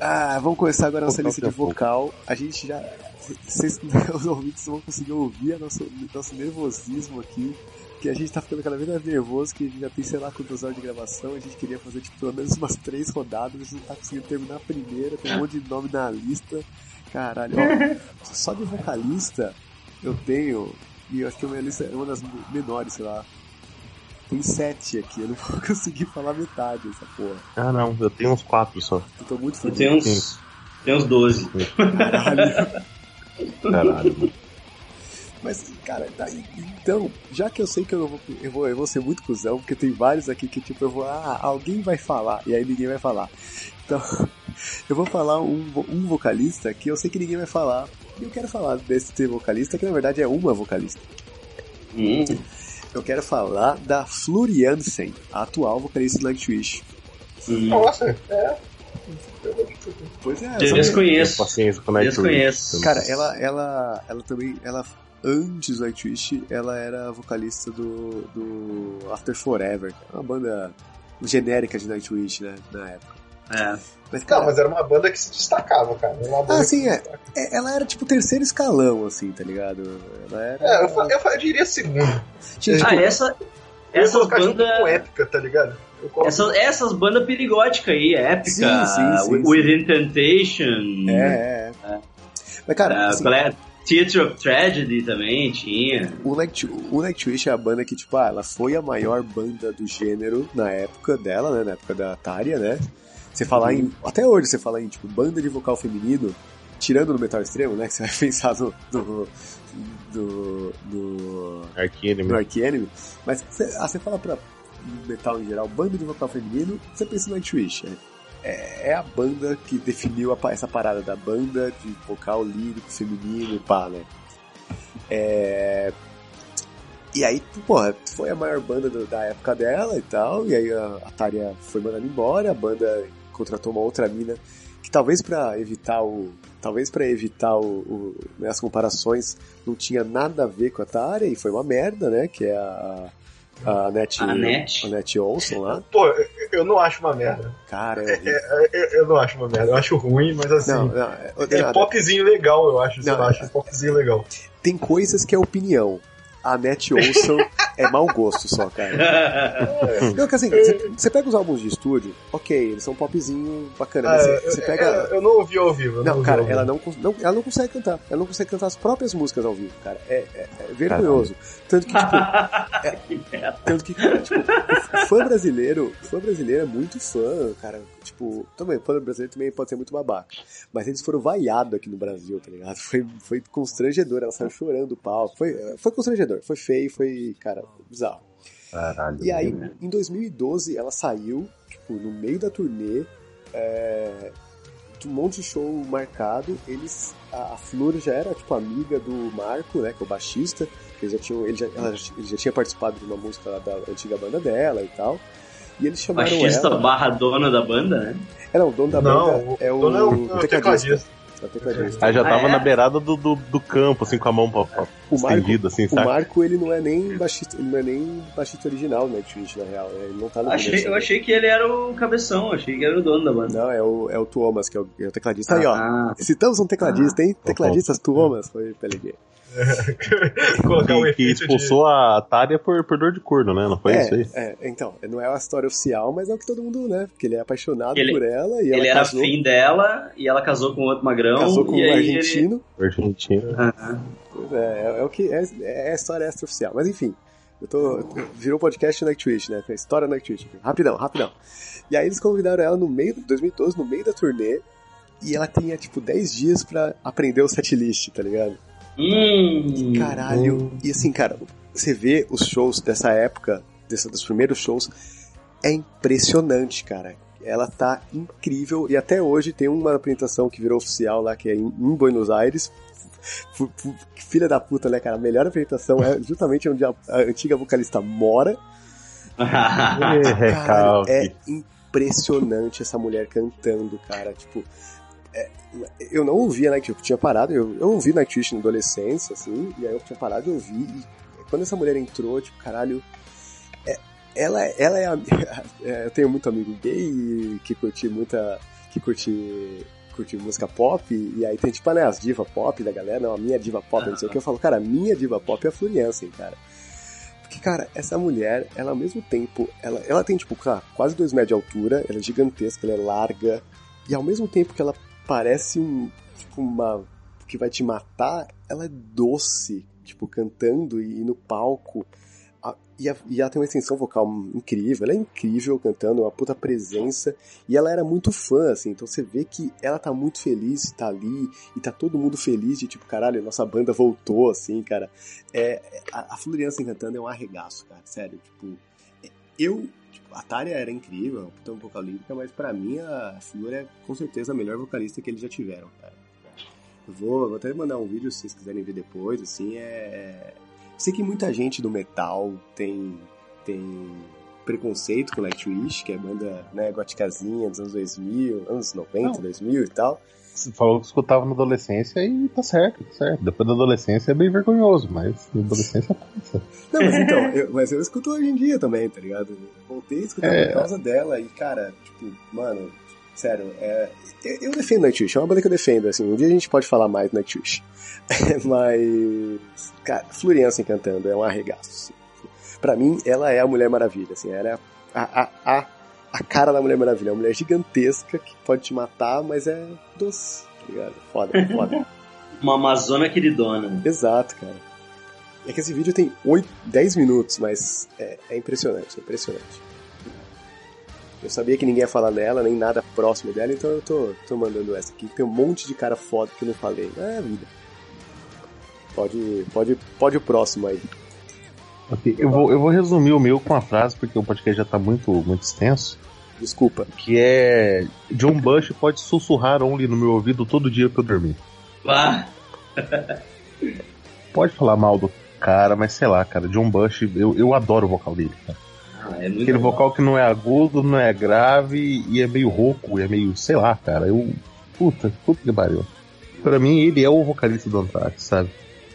Ah, vamos começar agora a nossa lista de tem pouco. vocal. A gente já. Vocês, os ouvintes vão conseguir ouvir a nosso, nosso nervosismo aqui. Que a gente tá ficando cada vez mais nervoso, que a gente já tem sei lá quantas horas de gravação. A gente queria fazer tipo, pelo menos umas três rodadas, a gente não tá conseguindo terminar a primeira, tem um monte de nome na lista. Caralho, ó, só de vocalista eu tenho. E eu acho que a minha lista é uma das menores, sei lá. Tem sete aqui, eu não vou conseguir falar metade dessa porra. Ah, não, eu tenho uns quatro só. Eu tô muito eu feliz. tenho uns. Tem uns 12. Caralho. Caralho. Mas, cara, tá, então, já que eu sei que eu, vou, eu, vou, eu vou ser muito cuzão, porque tem vários aqui que, tipo, eu vou, ah, alguém vai falar, e aí ninguém vai falar. Então, eu vou falar um, um vocalista que eu sei que ninguém vai falar, e eu quero falar desse vocalista, que na verdade é uma vocalista. Hum, Eu quero falar da Floriansen, a atual vocalista do Nightwish. hum. Nossa, é. Pois é, Eu desconheço. paciência com o Nightwish. Desconheço. Cara, ela, ela, ela também, ela antes do Nightwish, ela era vocalista do, do After Forever, é uma banda genérica de Nightwish, né, na época. É. Mas, cara, Não, mas era uma banda que se destacava, cara. Era uma banda Ah, sim, é. é- ela era tipo terceiro escalão, assim, tá ligado? Ela era. É, eu, fa- eu, fa- eu diria segundo. tinha, tipo, Ah, essa, essas bandas. épica, tá ligado? Essas, essas bandas perigóticas aí, épica, Sim, sim, sim, sim. Within Temptation. É, é, é. Mas, cara, Ah, assim, qual é? Theatre of Tragedy também tinha. O Night, o Nightwish é a banda que, tipo, ah, ela foi a maior banda do gênero na época dela, né? Na época da Tária, né? Você falar em. Até hoje você fala em, tipo, banda de vocal feminino, tirando no metal extremo, né? Que você vai pensar no. no do. do. Ark Enemy. do Ark Enemy. Mas você, ah, você fala pra metal em geral, banda de vocal feminino, você pensa no Nightwish. É, é a banda que definiu a, essa parada da banda de vocal lírico, feminino e pá, né? É... E aí, porra, foi a maior banda do, da época dela e tal, e aí a, a Tária foi mandada embora, a banda contratou uma outra mina que talvez para evitar o talvez para evitar o, o, né, as comparações não tinha nada a ver com a Tária e foi uma merda, né, que é a a Net, A Net. a Net Olson lá. Pô, eu- eu não acho uma merda. Cara, É, é, eu, eu não acho uma merda. Eu acho ruim, mas assim. não, não, é, É popzinho legal, eu acho. Não, lá, acho popzinho legal. tem coisas que é opinião. A Net Olson é mau gosto só, cara. Não, que assim, você- pega os álbuns de estúdio, ok, eles são popzinho bacana, mas Ah, você- você eu, pega. eu- eu não ouvi ao vivo. Não, ouvi cara, ela não, não, ela não consegue cantar. Ela não consegue cantar as próprias músicas ao vivo, cara. É, é- é vergonhoso. Tanto que, tipo, que merda. tanto que, tipo, o fã brasileiro, o fã brasileiro é muito fã, cara. Tipo, também, o fã brasileiro também pode ser muito babaca. Mas eles foram vaiados aqui no Brasil, tá ligado? Foi, foi constrangedor, ela saiu chorando do palco. Foi, foi constrangedor, foi feio, foi, cara, bizarro. Caralho. E aí, em 2012, ela saiu, tipo, no meio da turnê, é, um monte de show marcado. Eles, a, a Flor já era, tipo, amiga do Marco, né, que é o baixista, eles já tinham, ele já, ela, ele já tinha participado de uma música lá da antiga banda dela e tal. E eles chamaram Baixista ela... barra dona da banda, né? É, não, o dono da Não, banda o é o, dono é o- é o tecladista. tecladista. É o tecladista. Aí já tava Ah, é? na beirada do, do, do campo, assim, com a mão pra, pra O Marco, estendida, assim, o sabe? Marco, ele não é nem baixista, ele não é nem baixista original no Nightwish, na real. Ele não tá no Achei, começo, eu né? achei que ele era o cabeção, achei que era o dono da banda. Não, é o, é o Tuomas, que é o, é o tecladista. Aí, ó. Ah, Citamos um tecladista, hein? Tecladistas Tuomas, foi Pelegrini. Colocar um Que, que efeito de. expulsou a Tária por, por dor de corno, né? Não foi isso aí? É, é, então, não é uma história oficial, mas é o que todo mundo, né? Porque ele é apaixonado Ele- por ela e ela ele era casou, afim dela e ela casou com outro magrão. Casou com e um aí ele- argentino. Argentino. Aham. É, é, é o que é, é a história extra-oficial. Mas enfim, eu tô, virou podcast Nightwish, né? Foi História Nightwish. Rapidão, rapidão. E aí eles convidaram ela no meio, 2012, no meio da turnê, e ela tinha, tipo, 10 dias pra aprender o setlist, tá ligado? Hum, Caralho. E assim, cara, você vê os shows dessa época, dessa, dos primeiros shows, é impressionante, cara. Ela tá incrível e até hoje tem uma apresentação que virou oficial lá, que é em, em Buenos Aires. Fu- Filha da puta, né, cara? A melhor apresentação é justamente onde a, a antiga vocalista mora. É, Cara, é impressionante essa mulher cantando, cara. Tipo, é, eu não ouvia Nightwish, eu tinha parado, eu, eu ouvi Nightwish na adolescência, assim, e aí eu tinha parado e ouvi. E quando essa mulher entrou, tipo, caralho. é- ela, ela é é, eu tenho muito amigo gay que curte muita. que curte. curte música pop, e aí tem tipo, né, as diva pop da galera, não, a minha diva pop, não sei o que, eu falo, cara, a minha diva pop é a Floriansen, cara. Porque, cara, essa mulher, ela ao mesmo tempo, ela, ela tem, tipo, cara, quase dois metros de altura, ela é gigantesca, ela é larga, e ao mesmo tempo que ela parece um, tipo, uma, que vai te matar, ela é doce, tipo, cantando e, e no palco, e, a- e ela tem uma extensão vocal incrível, ela é incrível cantando, uma puta presença, e ela era muito fã, assim, então você vê que ela tá muito feliz de tá ali, e tá todo mundo feliz de, tipo, caralho, nossa banda voltou, assim, cara. É, a, a Floriança cantando é um arregaço, cara, sério, tipo, é- eu, tipo, a Tária era incrível, puta lírica, mas pra mim a Flor é com certeza a melhor vocalista que eles já tiveram, cara. Eu vou, vou até mandar um vídeo se vocês quiserem ver depois, assim, é... Sei que muita gente do metal tem, tem preconceito com Nightwish, que é banda, né, goticazinha dos anos 2000, anos 90, Não. 2000 e tal. Você falou que escutava na adolescência e tá certo, tá certo. Depois da adolescência é bem vergonhoso, mas na adolescência passa. Não, mas então, eu, mas eu escuto hoje em dia também, tá ligado? Eu voltei a escutar É. por causa dela e, cara, tipo, mano, sério, é, eu, eu defendo Nightwish, é uma banda que eu defendo, assim, um dia a gente pode falar mais Nightwish. mas, cara, Floriansen cantando é um arregaço. Assim. Pra mim, ela é a Mulher Maravilha, assim, ela é a, a, a, a cara da Mulher Maravilha, é uma mulher gigantesca que pode te matar, mas é doce, tá ligado? Foda, foda. Uma Amazona queridona. Exato, cara. É que esse vídeo tem 8, 10 minutos, mas é, é impressionante, é impressionante. Eu sabia que ninguém ia falar dela, nem nada próximo dela, então eu tô, tô mandando essa aqui. Tem um monte de cara foda que eu não falei. É a vida. Pode, pode, pode o próximo aí. Ok, eu vou, eu vou resumir o meu com a frase, porque o podcast já tá muito, muito extenso. Desculpa. Que é. John Bush pode sussurrar only no meu ouvido todo dia pra eu dormir. Vá. Pode falar mal do cara, mas sei lá, cara. John Bush, eu, eu adoro o vocal dele. Cara. Ah, é muito Aquele bom. vocal que não é agudo, não é grave e é meio rouco, é meio, sei lá, cara. Eu. Puta, puta que pariu. Pra mim, ele é o vocalista do Anthrax, sabe?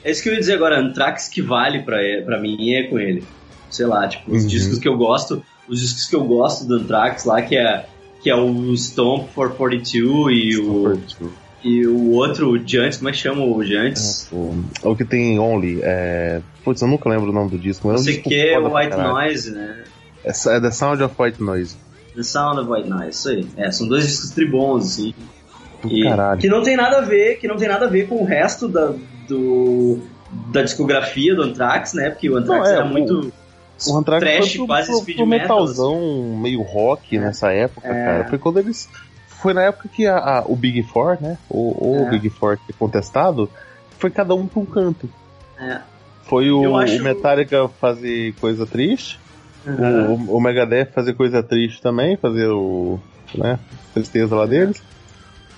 É isso que eu ia dizer agora, Anthrax que vale pra, pra mim é com ele. Sei lá, tipo, os Uhum. discos que eu gosto, os discos que eu gosto do Anthrax lá, que é, que é o Stomp for 42 e o, e o outro, o Giants, como é que chama o Giants? O, o que tem Only, é. Putz, eu nunca lembro o nome do disco, mas Não é um que é White. Noise, né? É, é The Sound of White Noise. The Sound of White Noise, isso aí. É, são dois discos tribons, assim. E- caralho. Que não tem nada a ver, que não tem nada a ver com o resto da, do, da discografia do Anthrax, né? Porque o Anthrax Não, é, era o- muito O Anthrax trash, foi pro, quase pro, speed pro metal, metalzão meio rock nessa época, É. cara. Foi quando eles. Foi na época que a, a- o Big Four, né? O, o É. Big Four é contestado, foi cada um pra um canto. É. Foi o, acho- o Metallica fazer coisa triste. O, o Megadeth fazer coisa triste também, fazer o. né? Tristeza lá deles.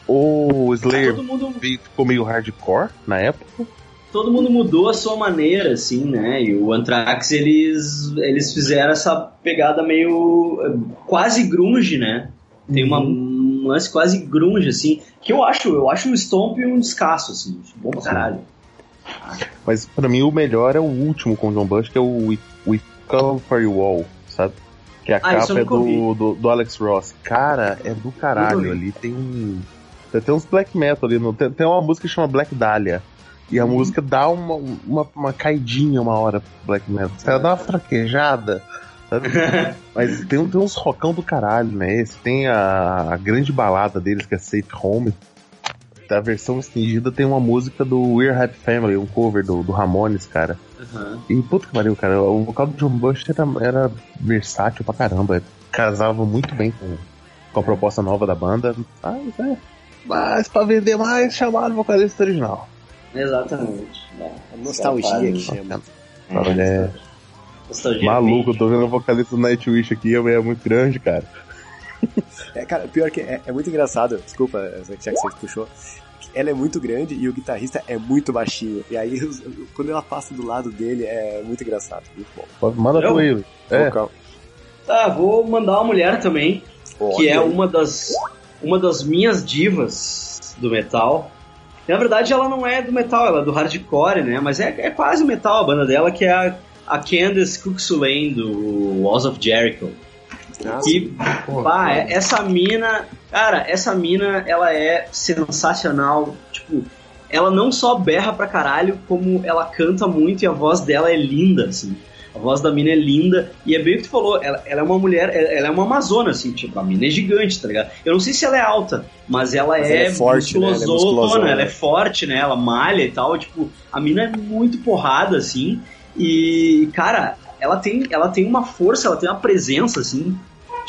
O Slayer Todo mundo, ficou meio hardcore na época. todo mundo mudou a sua maneira, assim, né? E o Anthrax, eles, eles fizeram essa pegada meio quase grunge, né? Tem uma, um lance quase grunge, assim, que eu acho, eu acho o Stomp um descasso, assim, bom pra caralho. Mas pra mim o melhor é o último com o John Bush, que é o We, We Come For You All, sabe? Que a Ah, capa é do, do, do Alex Ross. Cara, é do caralho ali. Tem um. Tem, uns black metal ali. No, tem, tem uma música que chama Black Dahlia. E a Uhum. música dá uma, uma, uma caidinha uma hora pro black metal. Ela dá uma fraquejada. Sabe? Mas tem, tem uns rocão do caralho, né? Esse tem a, a grande balada deles, que é Safe Home. Da versão estendida tem uma música do We're Happy Family, um cover do, do Ramones, cara. Uhum. E puta que pariu, cara. O vocal do John Bush era, era versátil pra caramba. Casava muito bem com, com a proposta nova da banda. Mas, é. Mas pra vender mais, chamaram o vocalista original. Exatamente. É, Nostalgia que chama. Cara, é Nostalgia. maluco, eu tô vendo o vocalista do Nightwish aqui, é muito grande, cara. É, cara, pior que é, é muito engraçado, desculpa, já que você puxou. Que Ela é muito grande e o guitarrista é muito baixinho. E aí, quando ela passa do lado dele, é muito engraçado. Muito bom. Manda pro ele. É, Vocal. Tá, vou mandar uma mulher também, que Olha é aí. uma das, uma das minhas divas do metal. Na verdade, ela não é do metal, ela é do hardcore, né? Mas é, é quase metal a banda dela, que é a, a Candace Cook-Sulain, do Walls of Jericho. Nossa, E, pá, é- essa mina, cara, essa mina, ela é sensacional. Tipo, ela não só berra pra caralho, como ela canta muito e a voz dela é linda, assim. A voz da mina é linda e é bem o que tu falou, ela, ela é uma mulher, ela é uma amazona, assim, tipo, a mina é gigante, tá ligado? Eu não sei se ela é alta, mas ela, Mas é, ela é forte, né? Ela é musculosona, musculosona. ela é forte, né? Ela malha e tal, tipo, a mina é muito porrada, assim, e, cara, ela tem, ela tem uma força, ela tem uma presença, assim,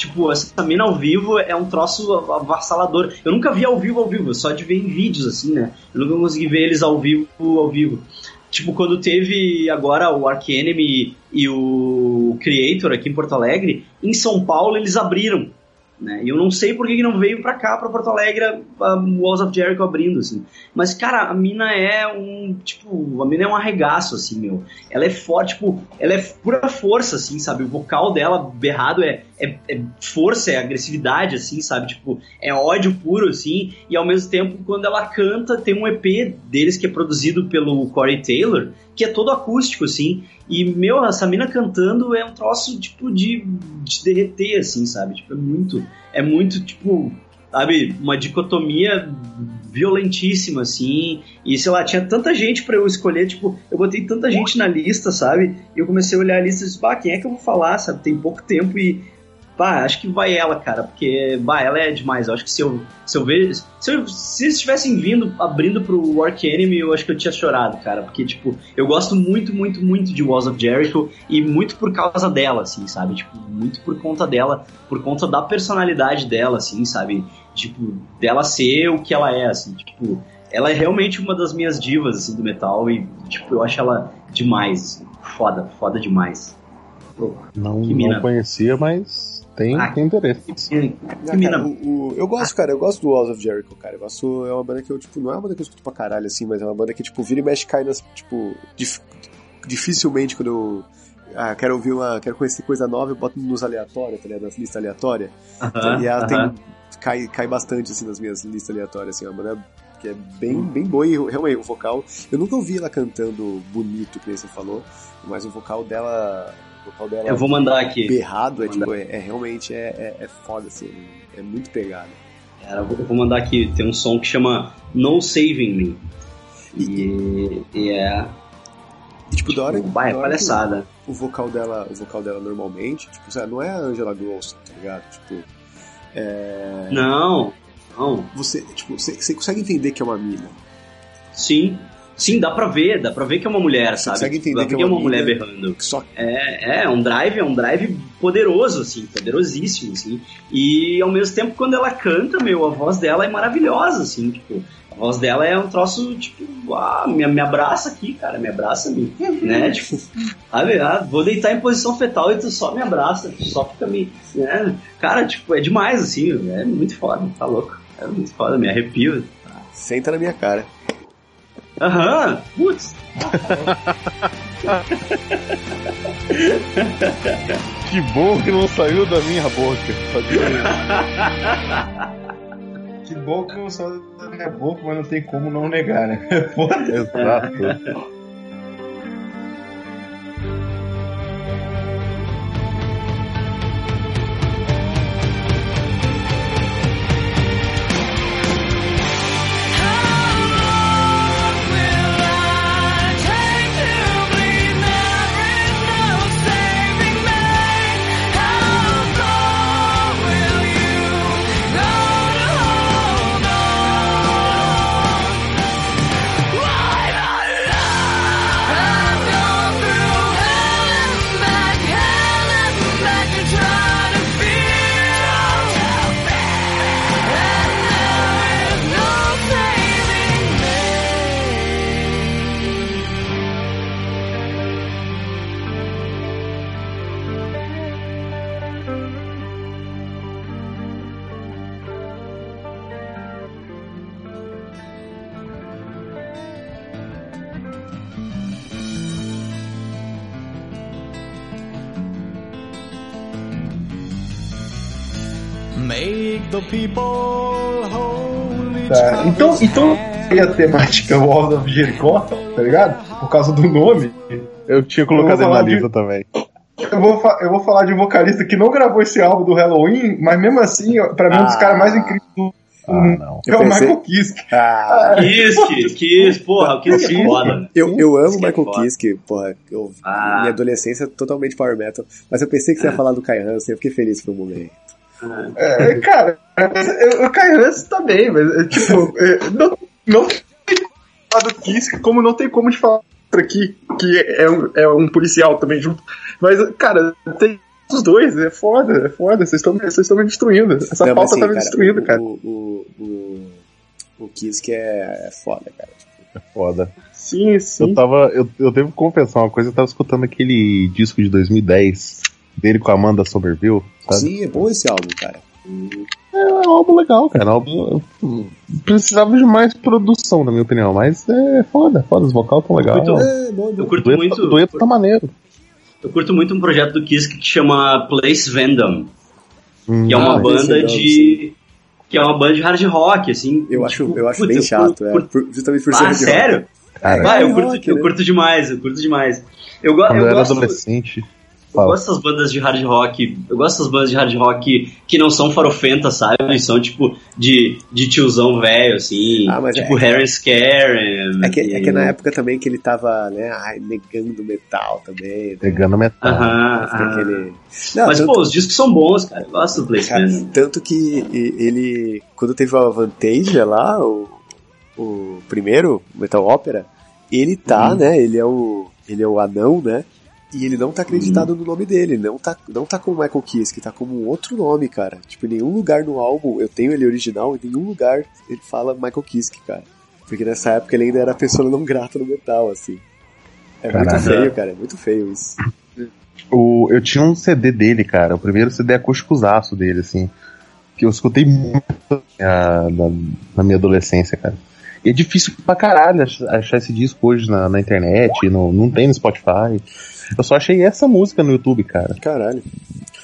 Tipo, essa mina ao vivo é um troço avassalador. Eu nunca vi ao vivo ao vivo, só de ver em vídeos, assim, né? Eu nunca consegui ver eles ao vivo ao vivo. Tipo, quando teve agora o Ark Enemy e o Creator aqui em Porto Alegre, em São Paulo eles abriram. Né? E eu não sei por que que não veio pra cá, pra Porto Alegre, a Walls of Jericho abrindo, assim. Mas, cara, a mina é um. Tipo, a mina é um arregaço, assim, meu. Ela é forte, tipo, ela é pura força, assim, sabe? O vocal dela berrado é, é, é força, é agressividade, assim, sabe? Tipo, é ódio puro, assim. E ao mesmo tempo, quando ela canta, tem um EP deles que é produzido pelo Corey Taylor, que é todo acústico, assim. E, meu, essa mina cantando é um troço, tipo, de, de derreter, assim, sabe? Tipo, é muito. É muito, tipo, sabe, uma dicotomia violentíssima, assim. E sei lá, tinha tanta gente pra eu escolher, tipo, eu botei tanta gente na lista, sabe? E eu comecei a olhar a lista e disse, bah, quem é que eu vou falar, sabe? Tem pouco tempo e. pá, acho que vai ela, cara, porque, bah, ela é demais. Eu acho que se eu, se eu ver. Se, eu, se eles tivessem vindo abrindo pro Work Enemy, eu acho que eu tinha chorado, cara, porque, tipo, eu gosto muito, muito, muito de Walls of Jericho e muito por causa dela, assim, sabe? Tipo, muito por conta dela, por conta da personalidade dela, assim, sabe? Tipo, dela ser o que ela é, assim, tipo, ela é realmente uma das minhas divas, assim, do metal e, tipo, eu acho ela demais, assim, foda, foda demais. Não, não conhecia, mas tem, Ah, tem interesse. que, que Ah, mina. cara, o- o- eu gosto, cara, eu gosto do Walls of Jericho, cara. Eu gosto, é uma banda que eu, tipo, não é uma banda que eu escuto pra caralho, assim, mas é uma banda que, tipo, vira e mexe cai nas, tipo, dif- dificilmente quando eu. Ah, quero ouvir uma. Quero conhecer coisa nova, eu boto nos aleatórios, tá ligado? Nas listas aleatórias. Aham, e ela aham. tem. Cai, cai bastante, assim, nas minhas listas aleatórias, assim, é uma banda que é bem, bem boa e realmente o vocal. Eu nunca ouvi ela cantando bonito, que você falou, mas o vocal dela. O vocal dela Eu vou mandar aqui. berrado é, tipo, é, é realmente é, é, é foda, assim, é muito pegado. Cara, eu vou- mandar aqui. Tem um som que chama No Saving Me. E, e é. E, tipo, da hora, Tipo, bah, é palhaçada. O vocal dela, o vocal dela normalmente, tipo, sabe, não é a Angela Gross, tá ligado? Tipo, é, Não, não. você, tipo, você, você consegue entender que é uma mina. Sim. Sim, dá pra ver, dá pra ver que é uma mulher, sabe? consegue entender dá que é que é uma mulher berrando. Só É, é um drive, é um drive poderoso, assim, poderosíssimo, assim. E ao mesmo tempo, quando ela canta, meu, a voz dela é maravilhosa, assim, tipo, a voz dela é um troço, tipo, ah, me, me abraça aqui, cara, me abraça, me, né, tipo, sabe, ah, vou deitar em posição fetal e tu só me abraça, tu só fica me, né, cara, tipo, é demais, assim, é muito foda, tá louco, é muito foda, me arrepio. senta na minha cara. Aham, putz, Que bom que não saiu da minha boca. Que bom que não saiu da minha boca, mas não tem como não negar, né? Foda. Exato. Então, então e a temática Walls of Jericho, tá ligado? Por causa do nome. Eu tinha colocado ele na falar de- lista também. Eu vou, eu vou falar de um vocalista que não gravou esse álbum do Halloween, mas mesmo assim, pra mim, um dos Ah. caras mais incríveis do Ah, não. é o pensei- Michael Kiske. Ah, Kiss, Kiss, porra, o Kiss é foda. eu, eu amo que é Michael foda. Kiske, porra, eu, Ah. minha adolescência é totalmente power metal, mas eu pensei que você ia falar do Kai Hansen, eu fiquei feliz por um momento. É, cara, eu- o Kai Hansen tá bem, mas, é, tipo, é, não, não tem como falar do Kiske, como não tem como te falar outro aqui, que é um, é um policial também junto. Mas, cara, tem os dois, é foda, é foda, vocês estão vocês estão me destruindo. Essa Não, pauta assim, tá me cara, destruindo, o, cara. O, o, o, o Kiske é, é foda, cara. Foda. Sim, sim. Eu tava. Eu, eu devo confessar uma coisa, eu tava escutando aquele disco de 2010 dele com a Amanda Somerville, sabe? Sim, é bom esse álbum, cara. É um álbum legal, cara. Um álbum, precisava de mais produção, na minha opinião, mas é foda, foda, os vocais tão legais. Muito- É, bom, Eu curto dueto, muito. o dueto tá maneiro. Eu curto muito um projeto do Kiss que chama Place Vandom, Hum, que é uma Ah, banda não, de. que é uma banda de hard rock, assim. Eu acho, tipo, eu acho putz, bem chato, é, curto- por- justamente por ser Ah, hard rock. sério? Cara, Ah, eu curto, rock, eu né? curto demais, eu curto demais. Eu, go quando eu eu era gosto. adolescente. Eu Fala. gosto dessas bandas de hard rock. Eu gosto dessas bandas de hard rock que não são farofentas, sabe? Eles são tipo de, de tiozão velho, assim. Ah, mas tipo é- Harry Scarum. É que, é que na época também que ele tava, né, ai, negando metal também. Né? Pegando metal. Aham, aquele... Não, Mas, tanto, pô, os discos são bons, cara. Eu gosto do Man. tanto que ele, quando teve o Vantage lá, o, o primeiro, Metal Opera, ele tá, Uhum. né, ele é o, ele é o anão, né, e ele não tá acreditado no nome dele, não tá, não tá como Michael Kiske, tá como um outro nome, cara. Tipo, em nenhum lugar no álbum, eu tenho ele original, em nenhum lugar ele fala Michael Kiske, cara. Porque nessa época ele ainda era pessoa não grata no metal, assim. É muito Caraca. feio, cara, é muito feio isso. O, eu tinha um CD dele, cara. O primeiro CD acústicozaço dele, assim. Que eu escutei muito ah, na, na minha adolescência, cara. E é difícil pra caralho ach- achar esse disco hoje na, na internet, no, não tem no Spotify. Eu só achei essa música no YouTube, cara. Caralho.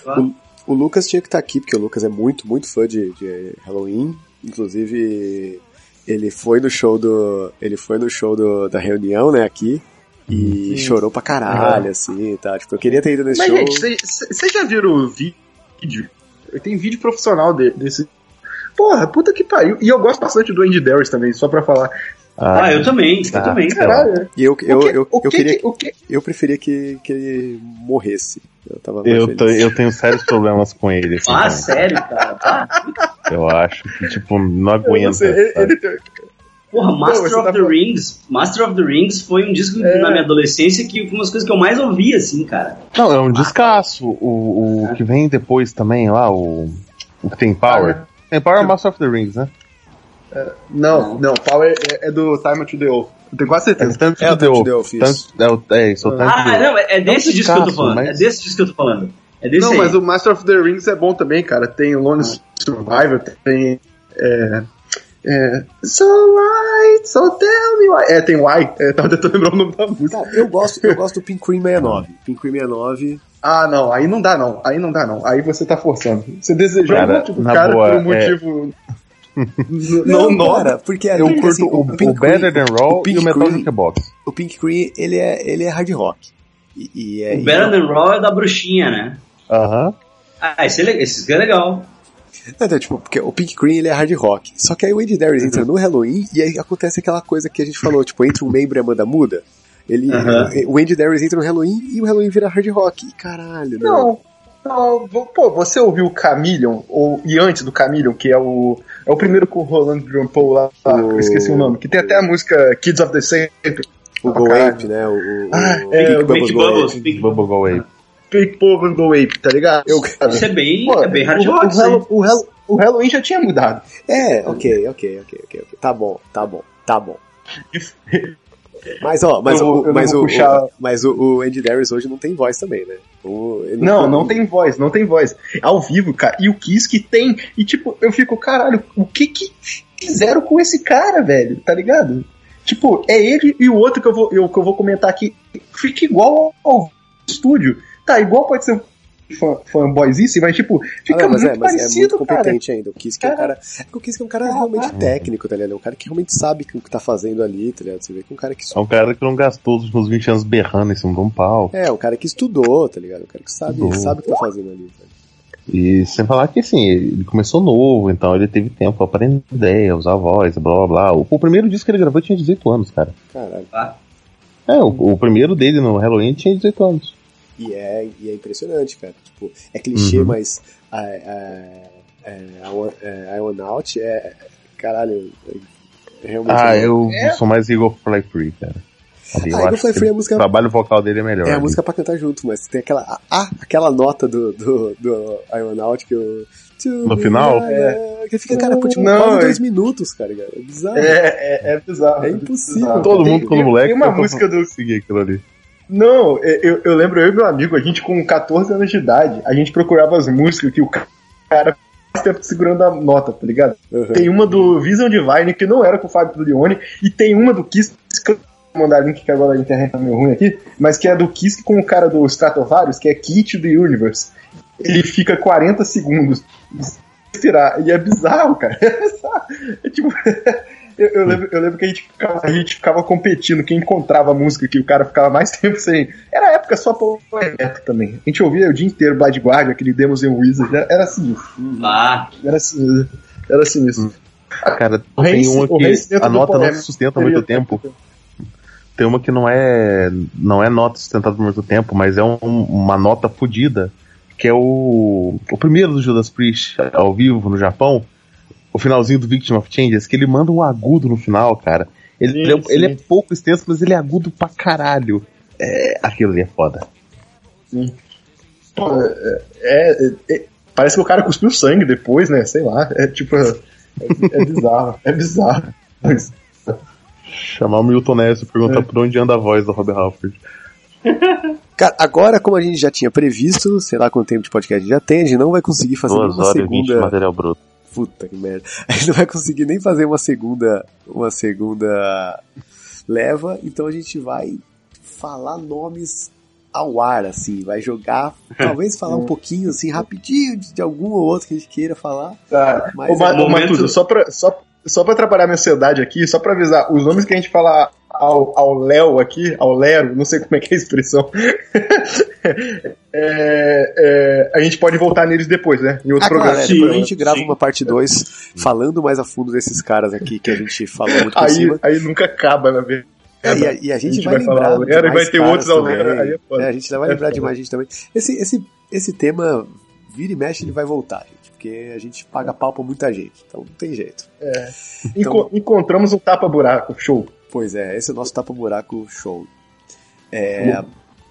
Ah. O Lucas tinha que estar aqui, porque o Lucas é muito, muito fã de, de Halloween. Inclusive, ele foi no show do. Ele foi no show do, da reunião, né, aqui. E Sim. chorou pra caralho, assim, tá? Tipo, eu queria ter ido nesse Mas, show. gente, vocês já viram o vídeo? Tem vídeo profissional de- desse. Porra, puta que pariu. E eu gosto bastante do Andy Darius também, só pra falar. Ah, eu também, eu tá. também. Caralho. E eu, eu, eu, eu que queria, que- o que- eu preferia que, que ele morresse. Eu tava mais Eu, feliz. tô- eu tenho sérios problemas com ele. assim, Ah, cara. sério, cara. Ah, Eu acho que, tipo, não eu não aguenta. sei, ele, ele tem- porra, Master você of tá the falando- Rings. Master of the Rings foi um disco É. na minha adolescência que foi uma das coisas que eu mais ouvi, assim, cara. Não, é um descasso. O, o que vem depois também lá, o, o que tem Power. Tem Power é Master of the Rings, né? Não, não, Power é, é do Time to the Oath. Eu tenho quase É certeza. tanto É o que Time to the Oath, isso. É, o- é isso, o Time to Ah, the Oath. não, é, é desse É disco que eu tô falando. É desse disco que eu tô falando. É desse Não, aí. mas o Master of the Rings é bom também, cara. Tem o Lone Survivor, tem. É, é, so why, so tell me why. É, tem Why. É, tava tentando lembrar o nome da música. Cara, eu gosto, eu gosto do Pink Cream 69. Pink Cream 69. Ah, não, aí não dá, não. Aí não dá, não. Aí você tá forçando. Você desejou Cara, um na cara boa, por um é- motivo. Não, não, cara, porque Eu porque, curto assim, o, o, Pink Better Cream- Than Raw o Pink e o Metal Cream- Jukebox. o Pink Cream, ele é, ele é hard rock. E, e é, O e Better é- Than Raw é da bruxinha, né? Aham. Ah, esse, é esse é legal. Não, então, tipo, porque o Pink Cream ele é hard rock. Só que aí o Andy Darius entra no Halloween e aí acontece aquela coisa que a gente falou, tipo, entre um membro e a banda muda. Ele, Aham. O Andy Darius entra no Halloween e o Halloween vira hard rock. E caralho, não. Não, não, pô, você ouviu o Chameleon, ou, e antes do Chameleon, que é o. É o primeiro com o Roland Drumpel lá, lá, O- eu esqueci o nome, que tem até a música Kids of the Century. O Ah, Go. Ape, né? O, o, Ah, o é, Bubbles. Ape. Bubble Go Away. Power Go Ape, tá ligado? Eu, cara, Isso é bem, pô, é bem hard o, rock, o. Hallo- o, Hallo- o Halloween já tinha mudado. É, ok, ok, ok, ok. ok. Tá bom, tá bom, tá bom. Mas ó, mas, Eu o, eu não mas, o, puxar- o- mas o, o Andy Darius hoje não tem voz também, né? O- ele Não, não tem voz, não tem voz. Ao vivo, cara. E o Kiss que tem. E tipo, eu fico, caralho, o que que fizeram com esse cara, velho? Tá ligado? Tipo, é ele e o outro que eu vou, eu, que eu vou comentar aqui. Fica igual ao estúdio. Tá, igual pode ser um fã- fanboyzice, mas tipo, Ah, fica não, mas, muito é, mas é parecido, muito cara. competente ainda. O Kiss que é um cara. É que o Kiss que é um cara realmente técnico, tá ligado? É um cara que realmente sabe o que tá fazendo ali, tá ligado? Você vê que é um cara que. É um cara que não gastou os últimos 20 anos berrando em cima de um pau. É, um cara que estudou, tá ligado? Um cara que sabe, Estudou. sabe o que tá fazendo ali. Tá? E sem falar que assim, ele começou novo, então ele teve tempo pra aprender ideia, usar a voz, blá blá blá. O, o primeiro disco que ele gravou tinha 18 anos, cara. Caralho. É, o, o primeiro dele no Halloween tinha 18 anos. E é, e é impressionante, cara. Tipo, é clichê, Uhum. mas a, a, a, a, a Iron Out é. Caralho. É realmente. Ah, eu É. sou mais Eagle Fly Free, cara. Ali eu Ah, Eagle acho Fly Free é a música- O trabalho vocal dele é melhor. É a ali. música pra cantar junto, mas tem aquela. Ah, aquela nota do, do, do Iron Out que eu. No final? É. Que fica, cara, por tipo, Não, quase é- dois minutos, cara. É bizarro. É, é, é bizarro. É impossível. Todo Tem- mundo quando moleque. Tem uma música do. seguir aquilo ali. Não, é, eu, eu lembro eu e meu amigo, a gente com 14 anos de idade, a gente procurava as músicas que o cara tempo segurando a nota, tá ligado? Uhum. Tem uma do Vision Divine, que não era com o Fábio Leone, e tem uma do Kiss, que mandar link que agora a internet tá meio ruim aqui, mas que é do Kiss com o cara do Stratovarius, que é Kit the Universe. Ele fica 40 segundos respirar, e é bizarro, cara. É. É tipo... Eu, eu lembro, eu lembro que a gente, ficava, a gente ficava competindo, quem encontrava a música que o cara ficava mais tempo sem. Era a época só poeta também. A gente ouvia o dia inteiro Bad Guard, aquele Demos and Wizard. Era, era assim. Ah, Era assim. Era assim isso. Cara, O tem Reis- uma que a nota não se sustenta há muito seria- tempo. Tem uma que não é não é nota sustentada por muito tempo, mas é um- uma nota fodida, que é o o primeiro do Judas Priest ao vivo no Japão, o finalzinho do Victim of Changes, que ele manda um agudo no final, cara. Ele, Sim, ele é, sim. ele é pouco extenso, mas ele é agudo pra caralho. É, aquilo ali é foda. Pô, é, é- é- parece que o cara cuspiu sangue depois, né? Sei lá. É tipo. É, é bizarro. É bizarro. Mas, Chamar o Milton Ness e perguntar por onde anda a voz do Robert Halford. Cara, agora, como a gente já tinha previsto, sei lá quanto tempo de podcast a gente já tem, a gente não vai conseguir fazer Duas uma horas e vinte de segunda. material bruto. Puta que merda. A gente não vai conseguir nem fazer uma segunda. Uma segunda leva, então a gente vai falar nomes ao ar, assim, vai jogar, talvez falar um pouquinho, assim, rapidinho de, de algum ou outro que a gente queira falar. tá. Mas Ô, é momento- só pra, só, só pra atrapalhar minha ansiedade aqui, só pra avisar, os nomes que a gente fala ao, ao Léo aqui, ao Lero, não sei como é que é a expressão, é, é, a gente pode voltar neles depois, né? Em outro Ah, claro, programa. é, Sim, depois a gente grava sim. uma parte 2 falando mais a fundo desses caras aqui que a gente falou muito por Aí, cima. aí nunca acaba, na verdade. É, e, a, e a gente, vai, falar lembrar. ao Lero de e vai ter outros ao também. Lero, aí é. É, a gente vai É lembrar de foda. mais gente também. Esse, esse, esse tema, vira e mexe, ele vai voltar, gente. Porque a gente paga pau pra muita gente. Então não tem jeito. Enco- encontramos um tapa-buraco, show. Pois é, esse é o nosso tapa-buraco show. É,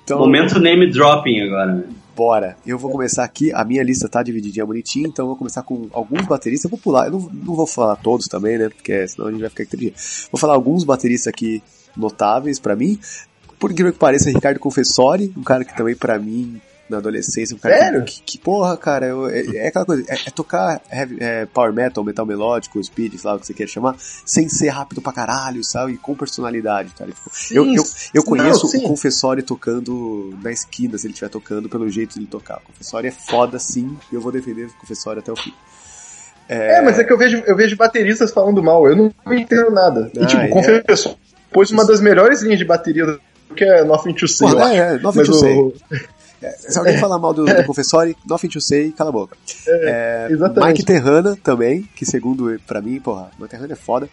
então, momento name dropping agora. né? bora. Eu vou começar aqui. A minha lista tá divididinha bonitinha, então eu vou começar com alguns bateristas. Eu vou pular, eu não, não vou falar todos também, né? Porque senão a gente vai ficar aqui. Vou falar alguns bateristas aqui notáveis pra mim. Por incrível que pareça, Ricardo Confessori, um cara que também pra mim, na adolescência, um cara Sério? que, que, porra, cara, eu- é, é aquela coisa, é, é tocar heavy- é, power metal, metal melódico, speed, sei lá o que você queira chamar, sem ser rápido pra caralho, sabe? E com personalidade, cara. Tipo, eu, eu, eu conheço Não, sim. o Confessori tocando na esquina, se ele estiver tocando, pelo jeito de ele tocar. O Confessori é foda sim, e eu vou defender o Confessori até o fim. É, mas é que eu vejo, eu vejo bateristas falando mal, eu não entendo nada. Ah, e tipo, ele confessou, pôs uma das melhores linhas de bateria do- que é Nothing to Say, Porra, é, é, Nothing to Say. o, Se alguém falar mal do, do Confessori, Nothing to Say, cala a boca. É, exatamente. Mike Terrana também, que segundo pra mim, porra, Mike Terrana é foda,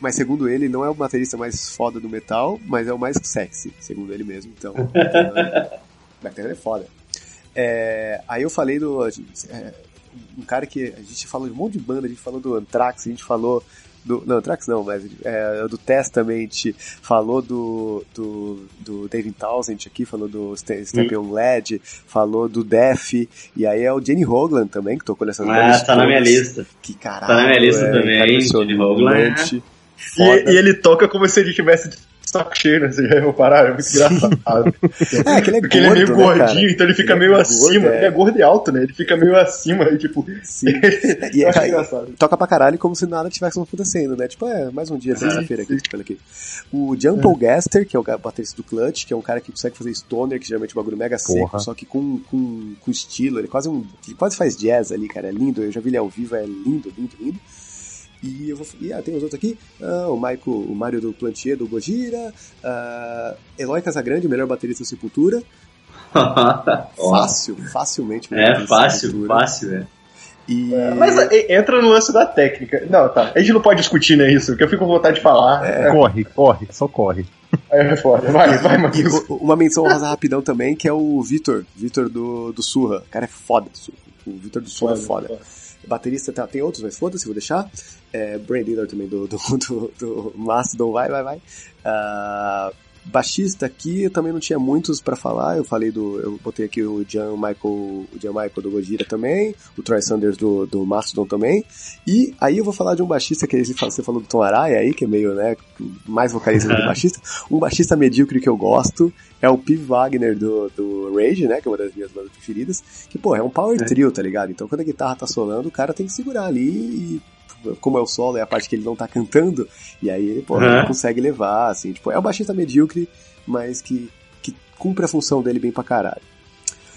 mas segundo ele, não é o baterista mais foda do metal, mas é o mais sexy, segundo ele mesmo, então. Mike Terrana é foda. É, aí eu falei do. é, um cara que a gente falou de um monte de banda, a gente falou do Anthrax, a gente falou do. Não, Anthrax não, mas é, do Testament, falou do, do, do David Townsend aqui, falou do Ste- Step on Led, falou do Def, e aí é o Jenny Hoglan também, que tocou nessas Ah, tá na minha lista. Que caralho. Tá na minha lista é, também, Jenny Hoglan. E, e ele toca como se ele tivesse saco cheio, né? Você já parar, é muito engraçado. É, que ele é Porque ele é meio gordo, né, gordinho, cara? então ele fica Ele é meio gordo, acima. é. Ele é gordo e alto, né? Ele fica meio acima e tipo. Sim. E é- engraçado. toca pra caralho como se nada tivesse acontecendo, né? Tipo, é, mais um dia, terça-feira aqui, pelo aqui. O John Paul Gaster, que é o baterista do Clutch, que é um cara que consegue fazer stoner, que geralmente é um bagulho mega seco, Porra. só que com, com, com estilo, ele quase um. Ele quase faz jazz ali, cara. É lindo, eu já vi ele ao vivo, é lindo, lindo, lindo. E eu vou. E, ah, tem os outros aqui. Ah, o Michael, o Mário do Plantier, do Gojira. Ah, Eloy Casagrande, o melhor baterista do Sepultura. Fácil, facilmente. é fácil, Sepultura. fácil, velho. E... Mas é, entra no lance da técnica. Não, tá. A gente não pode discutir, né, isso, porque eu fico com vontade de falar. É, Corre, corre, só corre. é foda. Vai, vai. E uma menção rosa rapidão também, que é o Vitor, Vitor do, do Surra. O cara é foda, o Vitor do Surra é foda. Baterista tá, tem outros, mas foda-se, vou deixar. É, Dealer também do, do, do, do Mastodon, vai, vai, vai. Ah, baixista aqui, eu também não tinha muitos pra falar. Eu falei do. Eu botei aqui o John Michael, o John Michael do Gojira também, o Troy Sanders do, do Mastodon também. E aí eu vou falar de um baixista que você falou do Tom Araya aí, que é meio, né, mais vocalista do que baixista. Um baixista medíocre que eu gosto é o P. Wagner do, do Rage, né, que é uma das minhas bandas preferidas. Que, pô, é um power trio, tá ligado? Então quando a guitarra tá solando, o cara tem que segurar ali e como é o solo, é a parte que ele não tá cantando, e aí ele, pô, Uhum. ele consegue levar, assim, tipo, é um baixista medíocre, mas que, que cumpre a função dele bem pra caralho.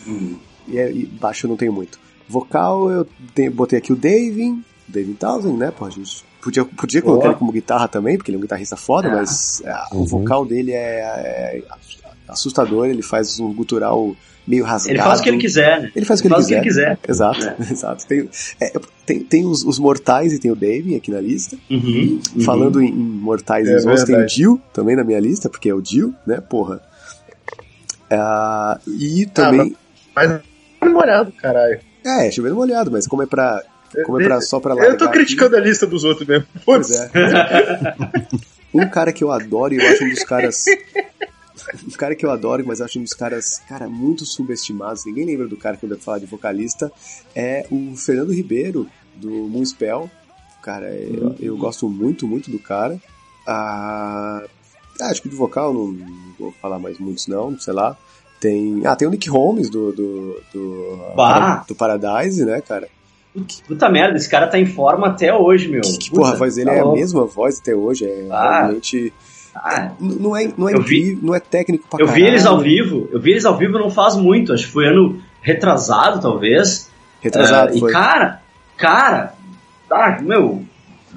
Hum. E, é- e baixo eu não tenho muito. Vocal, eu tenho- botei aqui o Davin, David Townsend, né? Pô, a gente podia, podia colocar Boa. ele como guitarra também, porque ele é um guitarrista foda, Ah. mas é, o Uhum. vocal dele é, é assustador, ele faz um gutural meio rasgado. Ele faz o que ele quiser, né? Ele faz o que ele faz o que quiser. ele quiser. Exato, É. exato. Tem, é, tem, tem os, os mortais e tem o Dave aqui na lista. Uhum, uhum. Falando em, em mortais É e osmos, tem o. Jill também na minha lista, porque é o Jill, né? Porra. Ah, e também. Mas namorado, caralho. É, chovendo molhado, mas como é pra. Como é pra, só pra Eu tô largar aqui- criticando a lista dos outros mesmo. Pois é. um cara que eu adoro e eu acho um dos caras. Um cara que eu adoro, mas acho um dos caras, cara, muito subestimados. Ninguém lembra do cara que eu devo falar de vocalista. É o Fernando Ribeiro, do Moonspell. Cara, eu, eu gosto muito, muito do cara. Ah, acho que de vocal não, não vou falar mais muitos, não, sei lá. Tem. Ah, tem o Nick Holmes do. do, do, Bah! do Paradise, né, cara? Puta merda, esse cara tá em forma até hoje, meu. Que, porra, a voz dele tá é a mesma voz até hoje. É Ah. realmente. Ah, Não é, não é Eu vi- não é técnico pra eu vi caralho. eles ao vivo, eu vi eles ao vivo não faz muito, acho que foi ano retrasado, talvez. Retrasado, Ah, e cara, cara, ah, meu,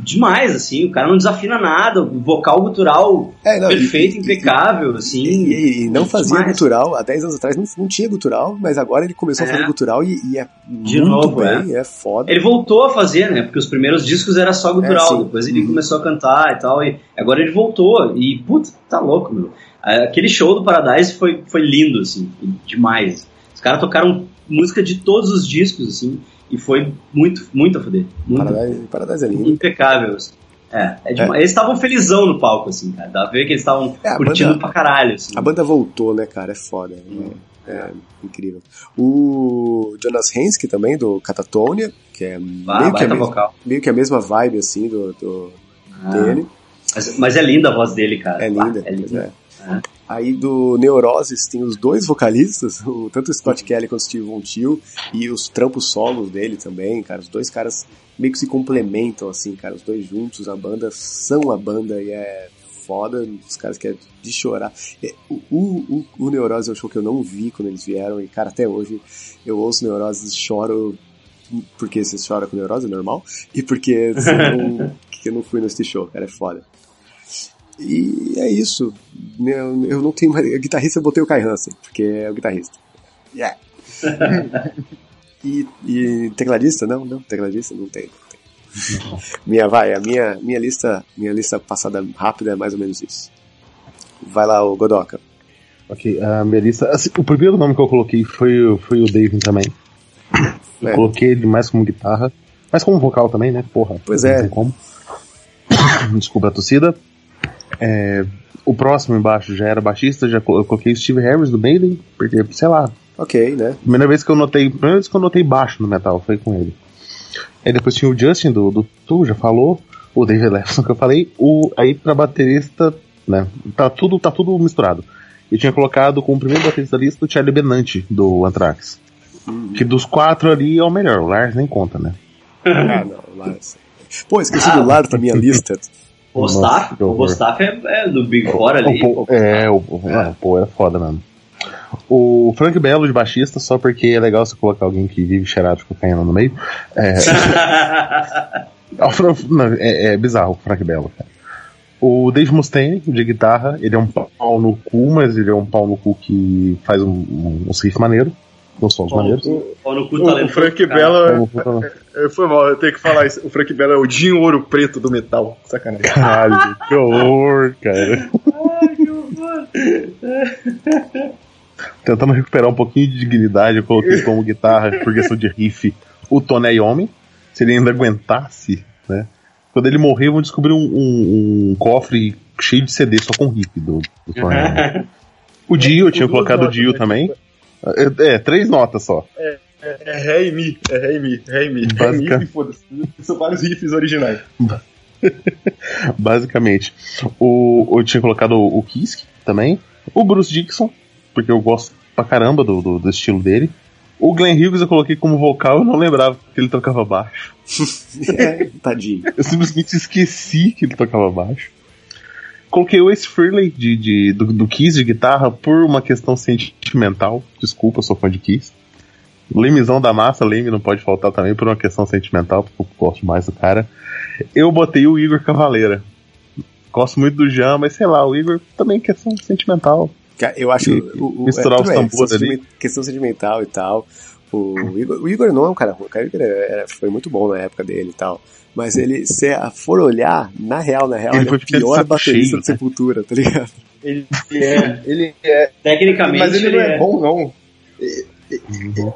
demais, assim, o cara não desafina nada, o vocal gutural É, não, e- perfeito, e- impecável, assim. E, e- e não fazia demais. gutural, há 10 anos atrás não, não tinha gutural, mas agora ele começou a É. fazer gutural e, e é De muito novo, bem, é, foda. Ele voltou a fazer, né? Porque os primeiros discos era só gutural, É, depois ele Uhum. começou a cantar e tal, e agora ele voltou. E, puta, tá louco, meu. Aquele show do Paradise foi, foi lindo, assim, demais. Os caras tocaram música de todos os discos, assim, e foi muito, muito a fuder. Muito, Paradise, Paradise é lindo. impecável. assim. É, é demais. Eles estavam felizão no palco, assim, cara. Dá pra ver que eles estavam É, curtindo banda- pra caralho, assim. A banda voltou, né, cara? É foda. É, é incrível. O Jonas Henske também, do Catatonia, que é Ah, meio, que a baita mes- vocal. meio que a mesma vibe, assim, do, do- Ah, dele. mas, mas é linda a voz dele, cara. É linda. Ah, é linda. É. Aí do Neuroses tem os dois vocalistas, o, tanto o Scott Kelly quanto o Steve Von Till, e os trampos solos dele também, cara. Os dois caras meio que se complementam, assim, cara. Os dois juntos, a banda são a banda e é foda. Os caras que é de chorar. É, O, o, o, Neuroses é um show que eu não vi quando eles vieram, e cara, até hoje eu ouço Neuroses e choro. Porque você chora com neurose, é normal. E porque você não, que eu não fui nesse show, cara, é foda. E é isso. Eu, eu não tenho mais. Guitarrista eu botei o Kai Hansen, porque é o guitarrista. Yeah. e, e tecladista? Não, não, tecladista não tem. Não tem. minha, vai, a minha, minha lista, minha lista passada rápida é mais ou menos isso. Vai lá, o Godoka. Ok, a minha lista. assim, o primeiro nome que eu coloquei foi, o- foi o David também. Eu É. coloquei ele mais como guitarra, mas como vocal também, né? Porra. Pois não é. tem como. Desculpa a tossida. É, o próximo embaixo já era baixista, já eu coloquei Steve Harris do Maiden, porque, sei lá, Ok, né? primeira vez que eu notei, primeira vez que eu notei baixo no metal foi com ele. Aí depois tinha o Justin do, do Tu, já falou, o David Lefson que eu falei, o aí pra baterista, né? Tá tudo, tá tudo misturado. Eu tinha colocado como primeiro baterista da lista o Charlie Benante do Anthrax. Que dos quatro ali é o melhor, o Lars nem conta, né? Ah, não, Lars. Pô, esqueci do Lars da minha lista. O que o é, é do Big Four ali. O é, o, não, o Paul é foda mesmo. O Frank Belo de baixista, só porque é legal você colocar alguém que vive cheirado de cocaína no meio. É, é, é bizarro o Frank Belo, cara. O Dave Mustaine, de guitarra, ele é um pau no cu, mas ele é um pau no cu que faz um, um, uns riffs maneiros, uns sons maneiros. O, talentoso, Frank. Bella. Como- é, Foi mal, eu tenho que falar isso. O Frank Bella é o Dinho Ouro Preto do metal. Sacanagem. Caralho, que horror, cara. Tentando recuperar um pouquinho de dignidade, eu coloquei como guitarra por questão de riff o Tony Iommi, se ele ainda aguentasse, né? Quando ele morrer, vão descobrir um, um- um cofre cheio de CD só com riff do, do Tony Iommi. O Dio, eu tinha colocado o Dio também. É, é, três notas só. É Ré e Mi, é Ré e Mi, Ré e Mi. Ré e Mi, Basica- e foda-se. São vários riffs originais. Basicamente. O, eu tinha colocado o, o Kiske também. O Bruce Dixon, porque eu gosto pra caramba do, do, do estilo dele. O Glenn Hughes eu coloquei como vocal, eu não lembrava que ele tocava baixo. É, tadinho. Eu simplesmente esqueci que ele tocava baixo. Coloquei o Ace Frehley de, de, do, do Kiss de guitarra por uma questão sentimental. Desculpa, eu sou fã de Kiss. Lemezão da massa, Leme não pode faltar também por uma questão sentimental, porque eu gosto mais do cara. Eu botei o Igor Cavaleira. Gosto muito do Jean, mas sei lá, o Igor também é questão sentimental. Eu acho. E- O, o, misturar é, os tambores questão ali. Questão sentimental e tal. O Igor, o Igor não é um cara ruim. O cara Igor era- foi muito bom na época dele e tal. Mas ele, se for olhar, na real, na real, Ele ele, é o pior baterista cheio, de Sepultura, tá ligado? Ele é. Ele é. Tecnicamente, Mas ele não é bom, não.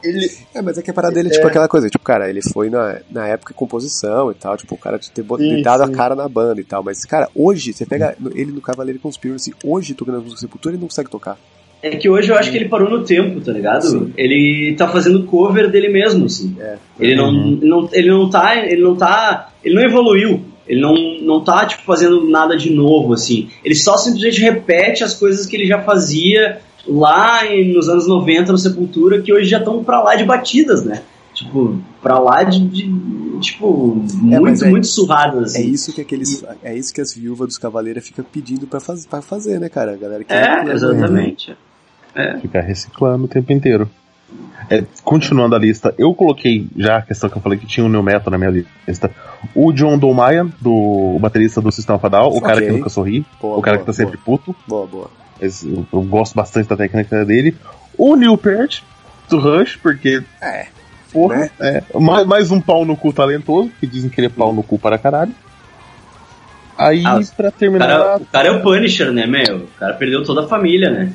Ele. É, mas é que a parada dele é tipo aquela coisa, tipo, cara, ele foi na, na época de composição e tal, tipo, o cara de ter bot- Sim, ter dado sim. a cara na banda e tal, mas, cara, hoje, você pega ele no Cavaleiro Conspiracy, hoje tocando a música Sepultura, ele não consegue tocar. É que hoje eu acho que ele parou no tempo, tá ligado? Sim. Ele tá fazendo cover dele mesmo, assim. É. Ele não, não, ele não tá, ele não tá, ele não evoluiu. Ele não, não tá, tipo, fazendo nada de novo, assim. Ele só simplesmente repete as coisas que ele já fazia lá em- nos anos 90 no Sepultura, que hoje já estão pra lá de batidas, né? Tipo, pra lá de, de- tipo, É, muito, é- muito surradas, É assim. isso que aqueles, é isso que as viúvas dos Cavaleiros ficam pedindo pra, faz, pra fazer, né, cara? A galera que É, exatamente. Ficar reciclando o tempo inteiro. É, continuando a lista, eu coloquei já a questão que eu falei que tinha o New Metal na minha lista. O John Dolmayan, do o baterista do Sistema Fadal, o cara Ok. que nunca sorri, Boa, o cara boa, que tá sempre puto. Boa, boa. Esse- eu, eu gosto bastante da técnica dele. O Neil Peart, do Rush, porque. É. Porra, Né? é. Mais, mais um pau no cu talentoso, que dizem que ele é pau no cu para caralho. Aí, Ah, pra O terminar. cara, o cara é o Punisher, né, meu? O cara perdeu toda a família, né?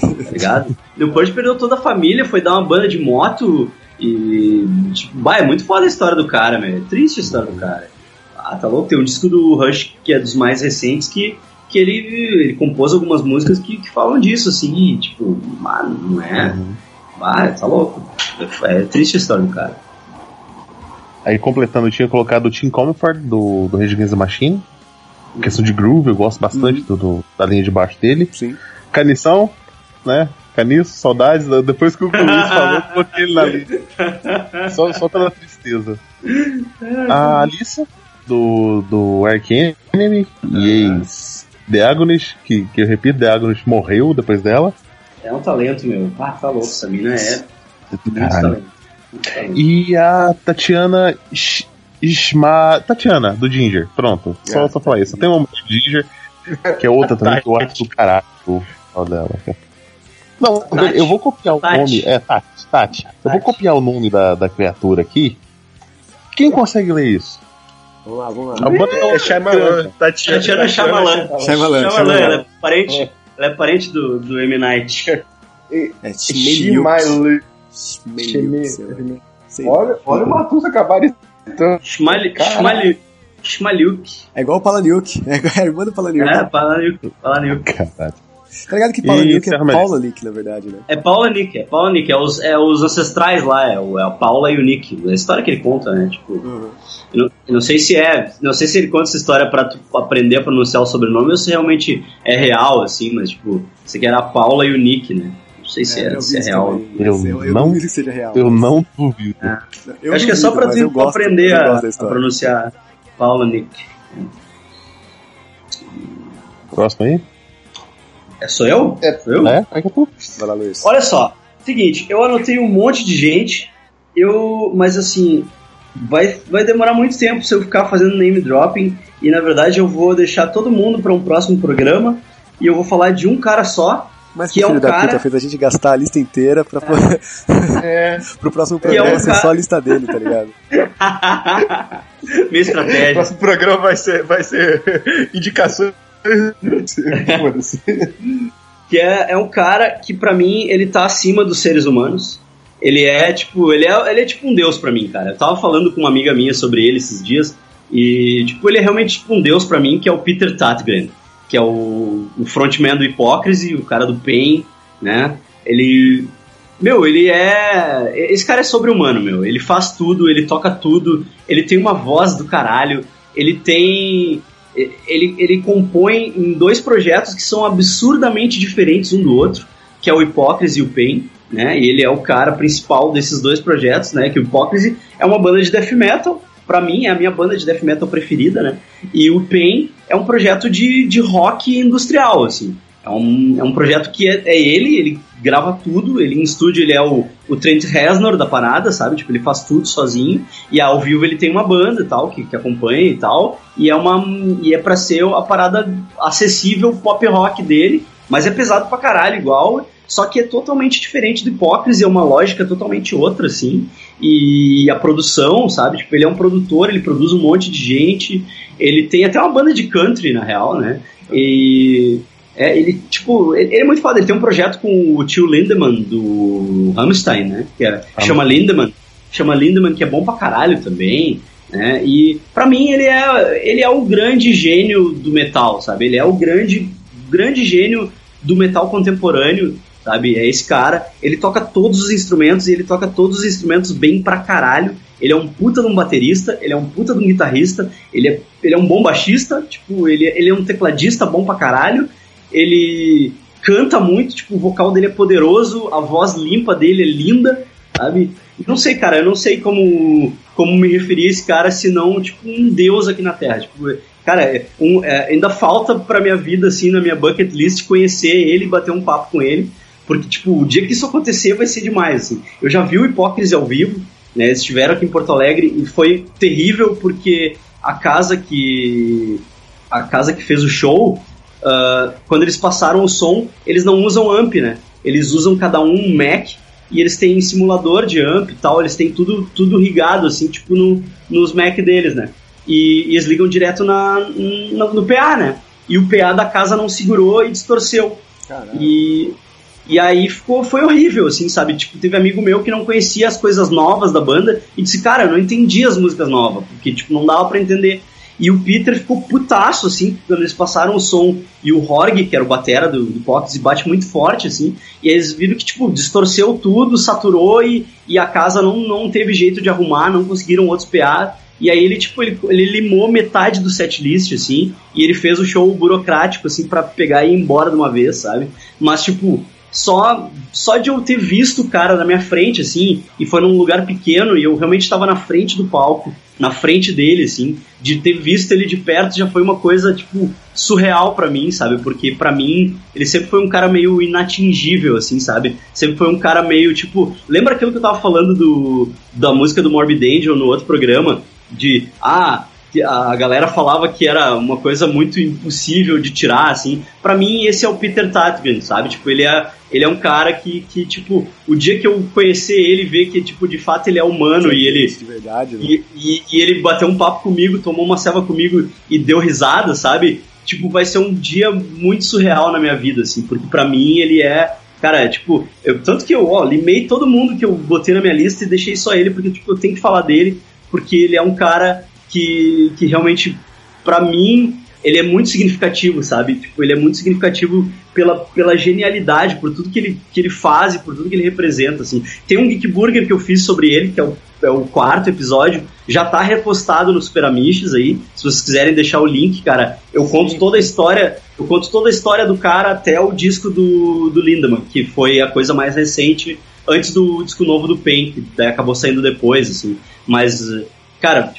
Tá ligado? O Punisher perdeu toda a família, foi dar uma banda de moto e. Tipo, bah, é muito foda a história do cara, meu. É triste a história do cara. Ah, tá louco? Tem um disco do Rush que é dos mais recentes que, que ele, ele compôs algumas músicas que, que falam disso, assim, e, tipo, mano, não é. Ah, tá louco. É, é triste a história do cara. Aí completando, eu tinha colocado o Tim Comfort do, do Rage Against the Machine. Questão de groove, eu gosto bastante do, do- da linha de baixo dele. Sim. Canição, né? Caniço, saudades. né? Depois que o Luiz falou, coloquei ele na lista. Só, só pela tristeza. A Alissa, do, do Ark Enemy, e ex The Agonist, que, que eu repito, The Agonist morreu depois dela. É um talento, meu. Ah, tá louco. Essa mina é muito Caralho. talento. Muito talento. E a Tatiana Ishma. Tatiana, do Ginger. Pronto. Só, Ah, só falar isso. Tem uma música do Ginger, que é outra também, que eu acho do caralho. o final dela. Não, Tati. eu vou copiar o Tati. nome. É, Tati, Tati. Eu vou Tati. copiar o nome da, da criatura aqui. Quem consegue ler isso? Vamos lá, vamos lá. banda É Shyamalan. Tatiana, Tatiana Shyamalan. Shyamalan, Shyamalan, ela é parente, ela é parente do, do M. Night. É Shimeliuk. Shimai- Shimeliuk, sei lá. Shimai- Sei lá. Olha, olha o Matus acabar. Shmali- Shmaliuk. É igual o Palaniuk. É a irmã do Palaniuk. É, Palaniuk. Palaniuk. Caralho. Tá ligado que E Palaniuk é. Paula Nick, na verdade, né? É Paula Nick, é Paula Nick, é os, é os ancestrais lá, é, o, é a Paula e o Nick. A história que ele conta, né? Tipo, Uhum. eu não, eu não sei se é. Não sei se ele conta essa história pra tu aprender a pronunciar o sobrenome ou se realmente é real, assim, mas tipo, isso aqui era a Paula e o Nick, né? Não sei se é, eu se é real. também, Eu eu, eu não- duvido que seja real. Eu não duvido. Eu acho que é só pra tu gosto, aprender a, a pronunciar Paula Nick. Próximo aí? É, sou eu? É. Sou eu? É? É tu. Vai lá, Luiz. Olha só, seguinte, eu anotei um monte de gente, eu, mas assim, vai, vai demorar muito tempo se eu ficar fazendo name dropping e na verdade eu vou deixar todo mundo para um próximo programa e eu vou falar de um cara só, Mas que que é um filho da cara- puta fez a gente gastar a lista inteira pra poder... pro próximo Que é programa um ser cara- só a lista dele, tá ligado? minha O estratégia. próximo programa vai ser, vai ser indicações. Que é, é um cara que pra mim ele tá acima dos seres humanos. Ele é tipo, ele é, ele é tipo um deus pra mim, cara. Eu tava falando com uma amiga minha sobre ele esses dias e tipo, ele é realmente tipo um deus pra mim, que é o Peter Tatgren, que é o, o frontman do Hipócrise, o cara do Pain, né? Ele meu, ele é. Esse cara é sobre-humano, meu. Ele faz tudo, ele toca tudo, ele tem uma voz do caralho, ele tem. Ele, ele compõe em dois projetos que são absurdamente diferentes um do outro, que é o Hipócrise e o Pain, né? E ele é o cara principal desses dois projetos, né? Que o Hipócrise é uma banda de death metal, pra mim é a minha banda de death metal preferida, né? E o Pain é um projeto de, de rock industrial, assim. É um, é um projeto que é, é ele, ele grava tudo, ele em estúdio ele é o, o Trent Reznor da parada, sabe? Tipo, ele faz tudo sozinho. E ao vivo ele tem uma banda e tal, que, que acompanha e tal. E é uma. E é pra ser a parada acessível pop rock dele. Mas é pesado pra caralho, igual. Só que é totalmente diferente do Hipócrise, é uma lógica totalmente outra, assim. E a produção, sabe? Tipo, ele é um produtor, ele produz um monte de gente. Ele tem até uma banda de country, na real, né? E é, ele, tipo, ele, ele é muito foda. Ele tem um projeto com o tio Lindemann do Rammstein, né? Que é, chama Lindemann. Chama Lindemann, que é bom pra caralho também. Né? E para mim ele é, ele é o grande gênio do metal, sabe? Ele é o grande, grande gênio do metal contemporâneo, sabe? É esse cara. Ele toca todos os instrumentos e ele toca todos os instrumentos bem pra caralho. Ele é um puta de um baterista, ele é um puta de um guitarrista, ele é, ele é um bom baixista, tipo, ele, ele é um tecladista bom pra caralho, ele canta muito, tipo, o vocal dele é poderoso, a voz limpa dele é linda, sabe? Não sei, cara, eu não sei como, como me referir a esse cara, senão, tipo, um deus aqui na Terra. Tipo, cara, é um, é, ainda falta pra minha vida, assim, na minha bucket list, conhecer ele e bater um papo com ele, porque, tipo, o dia que isso acontecer vai ser demais, assim. Eu já vi o Hipócrise ao vivo, né, eles estiveram aqui em Porto Alegre e foi terrível porque a casa que a casa que fez o show Uh, quando eles passaram o som, eles não usam amp, né? Eles usam cada um um Mac e eles têm simulador de amp e tal, eles têm tudo, tudo rigado, assim, tipo no, nos Mac deles, né? E, e eles ligam direto na, no, no PA, né? E o PA da casa não segurou e distorceu. Caramba. E, e aí ficou, foi horrível, assim, sabe? Tipo, teve amigo meu que não conhecia as coisas novas da banda e disse, cara, eu não entendi as músicas novas, porque, tipo, não dava para entender. E o Peter ficou putaço, assim, quando eles passaram o som. E o Horg, que era o batera do, do Pox, bate muito forte, assim. E eles viram que, tipo, distorceu tudo, saturou e, e a casa não, não teve jeito de arrumar, não conseguiram outros PA. E aí ele, tipo, ele, ele limou metade do setlist, assim, e ele fez o show burocrático, assim, para pegar e ir embora de uma vez, sabe? Mas, tipo, só só de eu ter visto o cara na minha frente, assim, e foi num lugar pequeno, e eu realmente estava na frente do palco, na frente dele, assim, de ter visto ele de perto já foi uma coisa, tipo, surreal para mim, sabe? Porque para mim, ele sempre foi um cara meio inatingível, assim, sabe? Sempre foi um cara meio, tipo... Lembra aquilo que eu tava falando do, da música do Morbid Angel no outro programa? De, ah, a galera falava que era uma coisa muito impossível de tirar, assim. para mim, esse é o Peter Tatgan, sabe? Tipo, ele é, ele é um cara que, que, tipo, o dia que eu conhecer ele, ver que, tipo, de fato ele é humano e ele... De verdade, né? E, e, e ele bateu um papo comigo, tomou uma ceva comigo e deu risada, sabe? Tipo, vai ser um dia muito surreal na minha vida, assim, porque para mim ele é Cara, é, tipo, eu, tanto que eu, ó, limei todo mundo que eu botei na minha lista e deixei só ele, porque, tipo, eu tenho que falar dele, porque ele é um cara que, que realmente, para mim, ele é muito significativo, sabe? Tipo, ele é muito significativo pela, pela genialidade, por tudo que ele, que ele faz e por tudo que ele representa, assim. Tem um Geek Burger que eu fiz sobre ele, que é o, é o quarto episódio, já tá repostado no Super Amiches aí, se vocês quiserem deixar o link, cara, eu conto toda a história, eu conto toda a história do cara até o disco do, do Lindemann, que foi a coisa mais recente, antes do disco novo do Pain, que né, acabou saindo depois, assim. Mas, cara,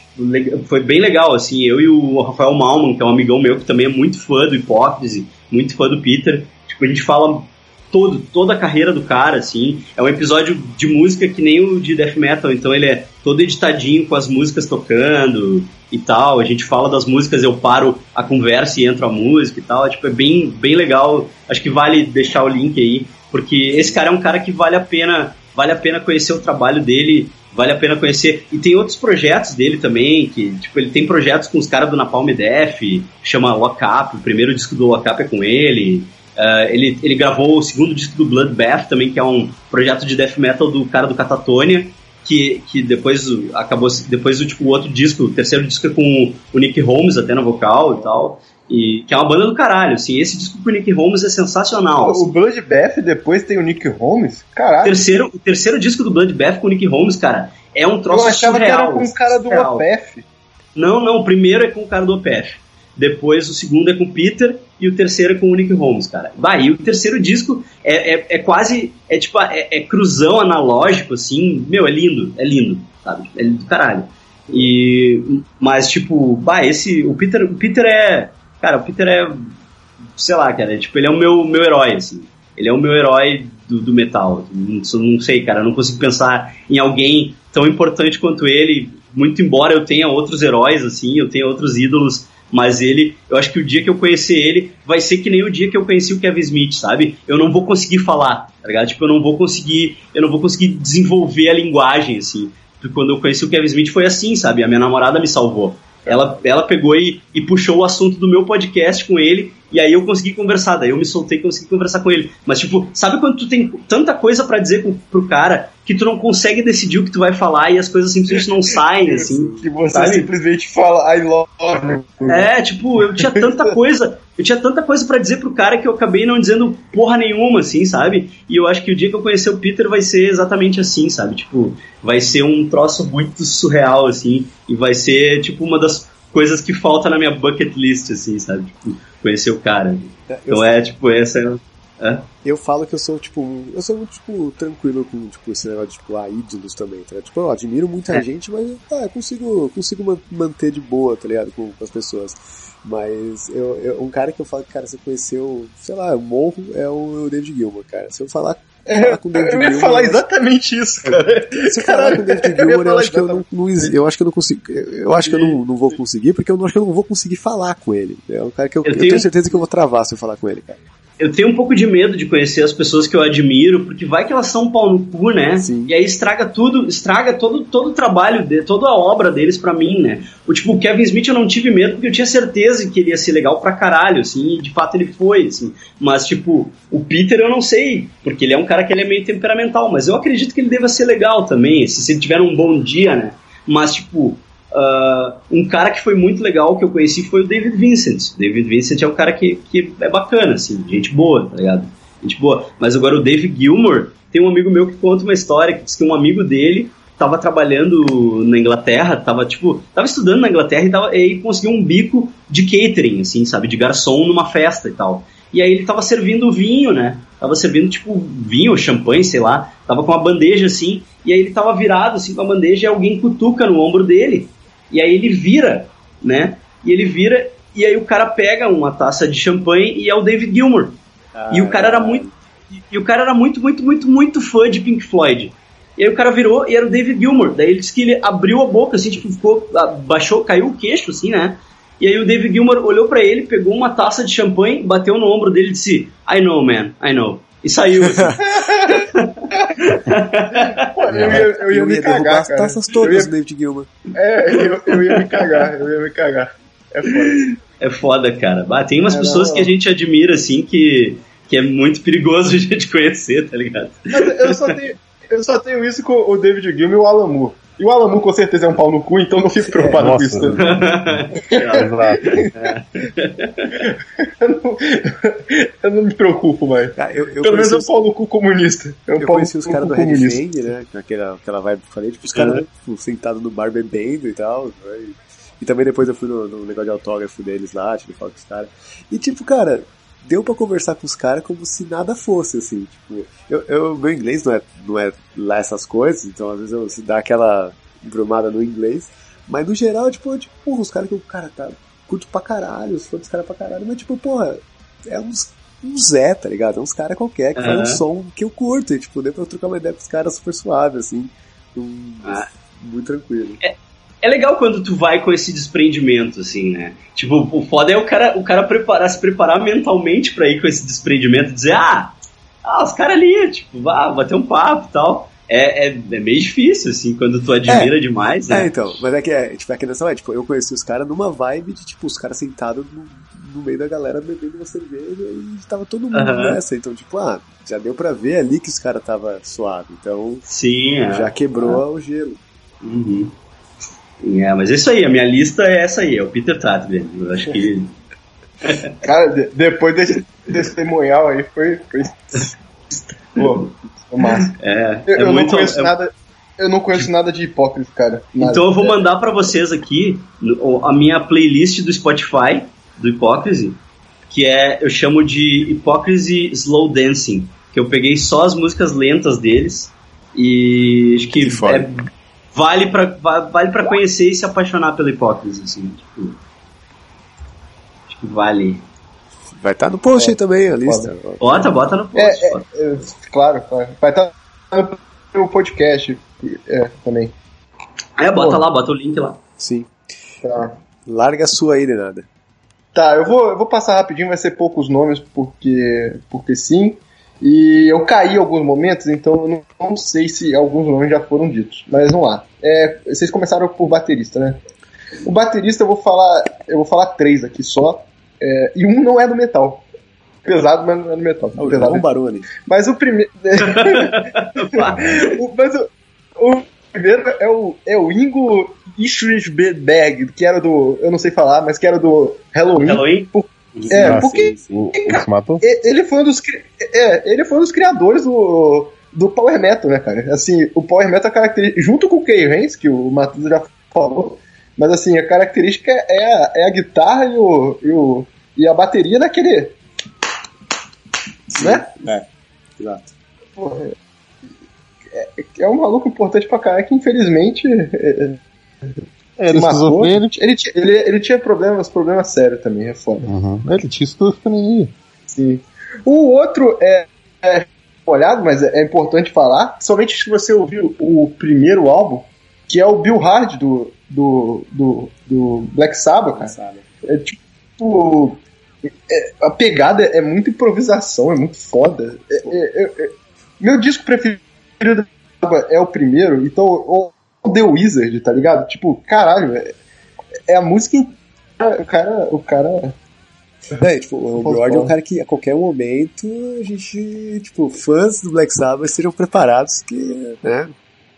foi bem legal, assim, eu e o Rafael Malman, que é um amigão meu que também é muito fã do Hipócrise, muito fã do Peter, tipo, a gente fala todo, toda a carreira do cara, assim, é um episódio de música que nem o de Death Metal, então ele é todo editadinho com as músicas tocando e tal, a gente fala das músicas, eu paro a conversa e entro a música e tal, tipo, é bem, bem legal, acho que vale deixar o link aí, porque esse cara é um cara que vale a pena, vale a pena conhecer o trabalho dele vale a pena conhecer. E tem outros projetos dele também, que, tipo, ele tem projetos com os caras do Napalm Def, chama Lock Up, o primeiro disco do Lock Up é com ele. Uh, ele, ele gravou o segundo disco do Bloodbath também, que é um projeto de death metal do cara do Catatonia, que, que depois acabou, depois o tipo, o outro disco, o terceiro disco é com o Nick Holmes até no vocal e tal. E, que é uma banda do caralho, assim. Esse disco com o Nick Holmes é sensacional. O Bloodbath depois tem o Nick Holmes? Caralho. O terceiro, o terceiro disco do Bloodbath com o Nick Holmes, cara, é um troço Eu achava surreal. que era com o cara do surreal. OPF. Não, não, o primeiro é com o cara do OPF. Depois o segundo é com o Peter e o terceiro é com o Nick Holmes, cara. Bah, e o terceiro disco é, é, é quase. É tipo, é, é cruzão analógico, assim. Meu, é lindo, é lindo, sabe? É lindo do caralho. E. Mas, tipo, bah, esse. O Peter, o Peter é Cara, o Peter é. Sei lá, cara, tipo, ele é o meu, meu herói, assim. Ele é o meu herói do, do metal. Não, não sei, cara, eu não consigo pensar em alguém tão importante quanto ele, muito embora eu tenha outros heróis, assim, eu tenha outros ídolos, mas ele, eu acho que o dia que eu conhecer ele vai ser que nem o dia que eu conheci o Kevin Smith, sabe? Eu não vou conseguir falar, tá ligado? Tipo, eu não vou conseguir, eu não vou conseguir desenvolver a linguagem, assim. Quando eu conheci o Kevin Smith foi assim, sabe? A minha namorada me salvou. Ela, ela pegou e, e puxou o assunto do meu podcast com ele, e aí eu consegui conversar, daí eu me soltei e consegui conversar com ele. Mas, tipo, sabe quando tu tem tanta coisa para dizer pro, pro cara que tu não consegue decidir o que tu vai falar e as coisas simplesmente não saem, assim. Que você sabe? simplesmente fala I love you. É, tipo, eu tinha tanta coisa, eu tinha tanta coisa para dizer pro cara que eu acabei não dizendo porra nenhuma, assim, sabe? E eu acho que o dia que eu conhecer o Peter vai ser exatamente assim, sabe? Tipo, vai ser um troço muito surreal, assim, e vai ser, tipo, uma das coisas que falta na minha bucket list, assim, sabe? Tipo, conhecer o cara. Então é, tipo, essa é. é? Eu falo que eu sou, tipo, eu sou muito, tipo, tranquilo com, tipo, esse negócio de, tipo, ah, ídolos também, tá? Tipo, eu admiro muita É. gente, mas, ah, eu consigo, consigo man- manter de boa, tá ligado? Com, com as pessoas. Mas eu, eu- um cara que eu falo que, cara, você conheceu, sei lá, eu morro, é o David Gilmour, cara. Se eu falar, falar com o David Eu ia Gilmour... falar exatamente isso, cara. Se eu falar com o David eu Gilmour, eu falar acho que eu não, não eu acho que eu não consigo, eu acho que eu não, não vou conseguir, porque eu acho que eu não vou conseguir falar com ele. É um cara que eu, Eu eu tenho certeza que eu vou travar se eu falar com ele, cara. Eu tenho um pouco de medo de conhecer as pessoas que eu admiro, porque vai que elas são pau no cu, né? Sim. E aí estraga tudo, estraga todo, todo o trabalho, de, toda a obra deles pra mim, né? O tipo, o Kevin Smith eu não tive medo porque eu tinha certeza que ele ia ser legal pra caralho, assim, e de fato ele foi, assim. Mas, tipo, o Peter eu não sei, porque ele é um cara que ele é meio temperamental, mas eu acredito que ele deva ser legal também, se, se ele tiver um bom dia, né? Mas, tipo, ah, um cara que foi muito legal que eu conheci foi o David Vincent. David Vincent é um cara que, que é bacana, assim, gente boa, tá ligado? Gente boa. Mas agora o Dave Gilmore, tem um amigo meu que conta uma história que diz que um amigo dele tava trabalhando na Inglaterra, tava tipo, tava estudando na Inglaterra e, tava, e conseguiu um bico de catering, assim, sabe, de garçom numa festa e tal. E aí ele tava servindo vinho, né? Tava servindo tipo vinho, champanhe, sei lá. Tava com uma bandeja assim, e aí ele tava virado assim com a bandeja e alguém cutuca no ombro dele. E aí ele vira, né? E ele vira e aí o cara pega uma taça de champanhe e é o David Gilmour. e o cara era muito e- o cara era muito, muito, muito, muito fã de Pink Floyd. E aí o cara virou e era o David Gilmour. Daí ele disse que ele abriu a boca, assim, tipo, ficou, ah, baixou, caiu o queixo, assim, né? E aí o David Gilmour olhou pra ele, pegou uma taça de champanhe, bateu no ombro dele e disse, I know, man, I know. E saiu, assim. Pô, eu ia, eu ia me derrubar cagar, as cara. taças Eu todas ia- David Gilmour. É, eu, eu ia me cagar, eu ia me cagar. É foda. É foda, cara. Ah, tem umas É, pessoas não, que a gente admira, assim, que, que é muito perigoso a gente conhecer, tá ligado? Mas eu só tenho, eu só tenho isso com o David Gilmour e o Alan Moore. E o Moore com certeza é um pau no cu, então não fico preocupado com Nossa. isso. também. Exato. Eu não, eu não me preocupo mais. Eu, eu Pelo menos é um pau no cu comunista. É um Eu conheci os caras do Red. Fang, né? com Aquela, aquela vibe que eu falei, tipo, os caras tipo, sentados no bar bebendo e tal. né, E, e também depois eu fui no, no negócio de autógrafo deles lá, tirei foto com os caras. E tipo, cara, deu pra conversar com os caras como se nada fosse, assim. Tipo, eu, eu, meu inglês não é, não é lá essas coisas, então às vezes eu se dá aquela embromada no inglês. Mas no geral, tipo, eu, tipo, porra, os caras que o cara tá. Curto pra caralho, os fãs dos caras pra caralho, mas tipo, porra, é uns. Um Zé, tá ligado? É uns caras qualquer que faz Aham. um som que eu curto. E, tipo, deu pra eu trocar uma ideia com os caras super suave, assim. Um- Ah. Muito tranquilo. É legal quando tu vai com esse desprendimento, assim, né? Tipo, o foda é o cara, o cara preparar, se preparar mentalmente pra ir com esse desprendimento, dizer, ah, ah os caras ali, tipo, vá, bater um papo e tal. É, é, é meio difícil, assim, quando tu admira demais, É, né? então, mas é que é, tipo, a questão é, tipo, eu conheci os caras numa vibe de, tipo, os caras sentados no, no meio da galera bebendo uma cerveja e tava todo mundo nessa. Então, tipo, ah, já deu pra ver ali que os caras tava suave. Então, Sim, é. já quebrou o gelo. Uhum. É, mas é isso aí, a minha lista é essa aí, é o Peter Tatler. Eu acho que. Cara, de- depois desse testemunhal aí foi. foi... Pô, foi massa. É, Eu, é eu não muito. conheço é- nada. Eu não conheço nada de hipócrita, cara. Nada. Então eu vou mandar pra vocês aqui a minha playlist do Spotify, do Hipócrise, que é, eu chamo de Hipócrise Slow Dancing, que eu peguei só as músicas lentas deles e acho que, Que é- vale pra va- vale para conhecer e se apaixonar pela Hipócrise, assim, tipo, acho que vale. Vai estar no post aí também a lista. Bota, bota no post. É, é, bota. é, claro, claro. Vai estar no podcast é, também. É, bota lá, bota o link lá. Sim. Tá. Larga a sua aí, Renada. Tá, eu vou, eu vou passar rapidinho, vai ser poucos nomes, porque, porque sim. E eu caí em alguns momentos, então eu não, não sei se alguns nomes já foram ditos. Mas vamos lá. É, vocês começaram por baterista, né? O baterista eu vou falar. Eu vou falar três aqui só. é, e um não é do metal. Pesado, mas não é do metal. É o Pesado. João Baroni. Mas o primeiro. O- mas o, o primeiro é o, é o Ingo Ischberg, que era do. Eu não sei falar, mas que era do Halloween. Halloween? É, Ah, porque O, o e- ele foi um dos, é, ele foi um dos criadores do, do Power Metal, né, cara? Assim, o Power Metal é característica, junto com o Kay Haynes, que o Matheus já falou, mas assim, a característica é a, é a guitarra e, o, e, o, e a bateria naquele. Né? É, exato. Porra, é, é um maluco importante pra caralho que infelizmente é, Era se matou. Ele, tinha- ele, ele tinha problemas, problemas sérios também, é foda. Uhum. Ele tinha esquizofrenia. Sim. O outro é, é olhado, mas é, é importante falar, somente se você ouviu o primeiro álbum, que é o Bill Hard do, do, do, do Black Sabbath, cara. Sabe? É tipo. é- a pegada é muita improvisação, é muito foda. É- é- é- é- meu disco preferido Sabbath é o primeiro, então o The Wizard, tá ligado? Tipo, caralho, é, é a música. O cara. O cara É, tipo, o Lord é um cara que a qualquer momento a gente, tipo, fãs do Black Sabbath estejam preparados que, né?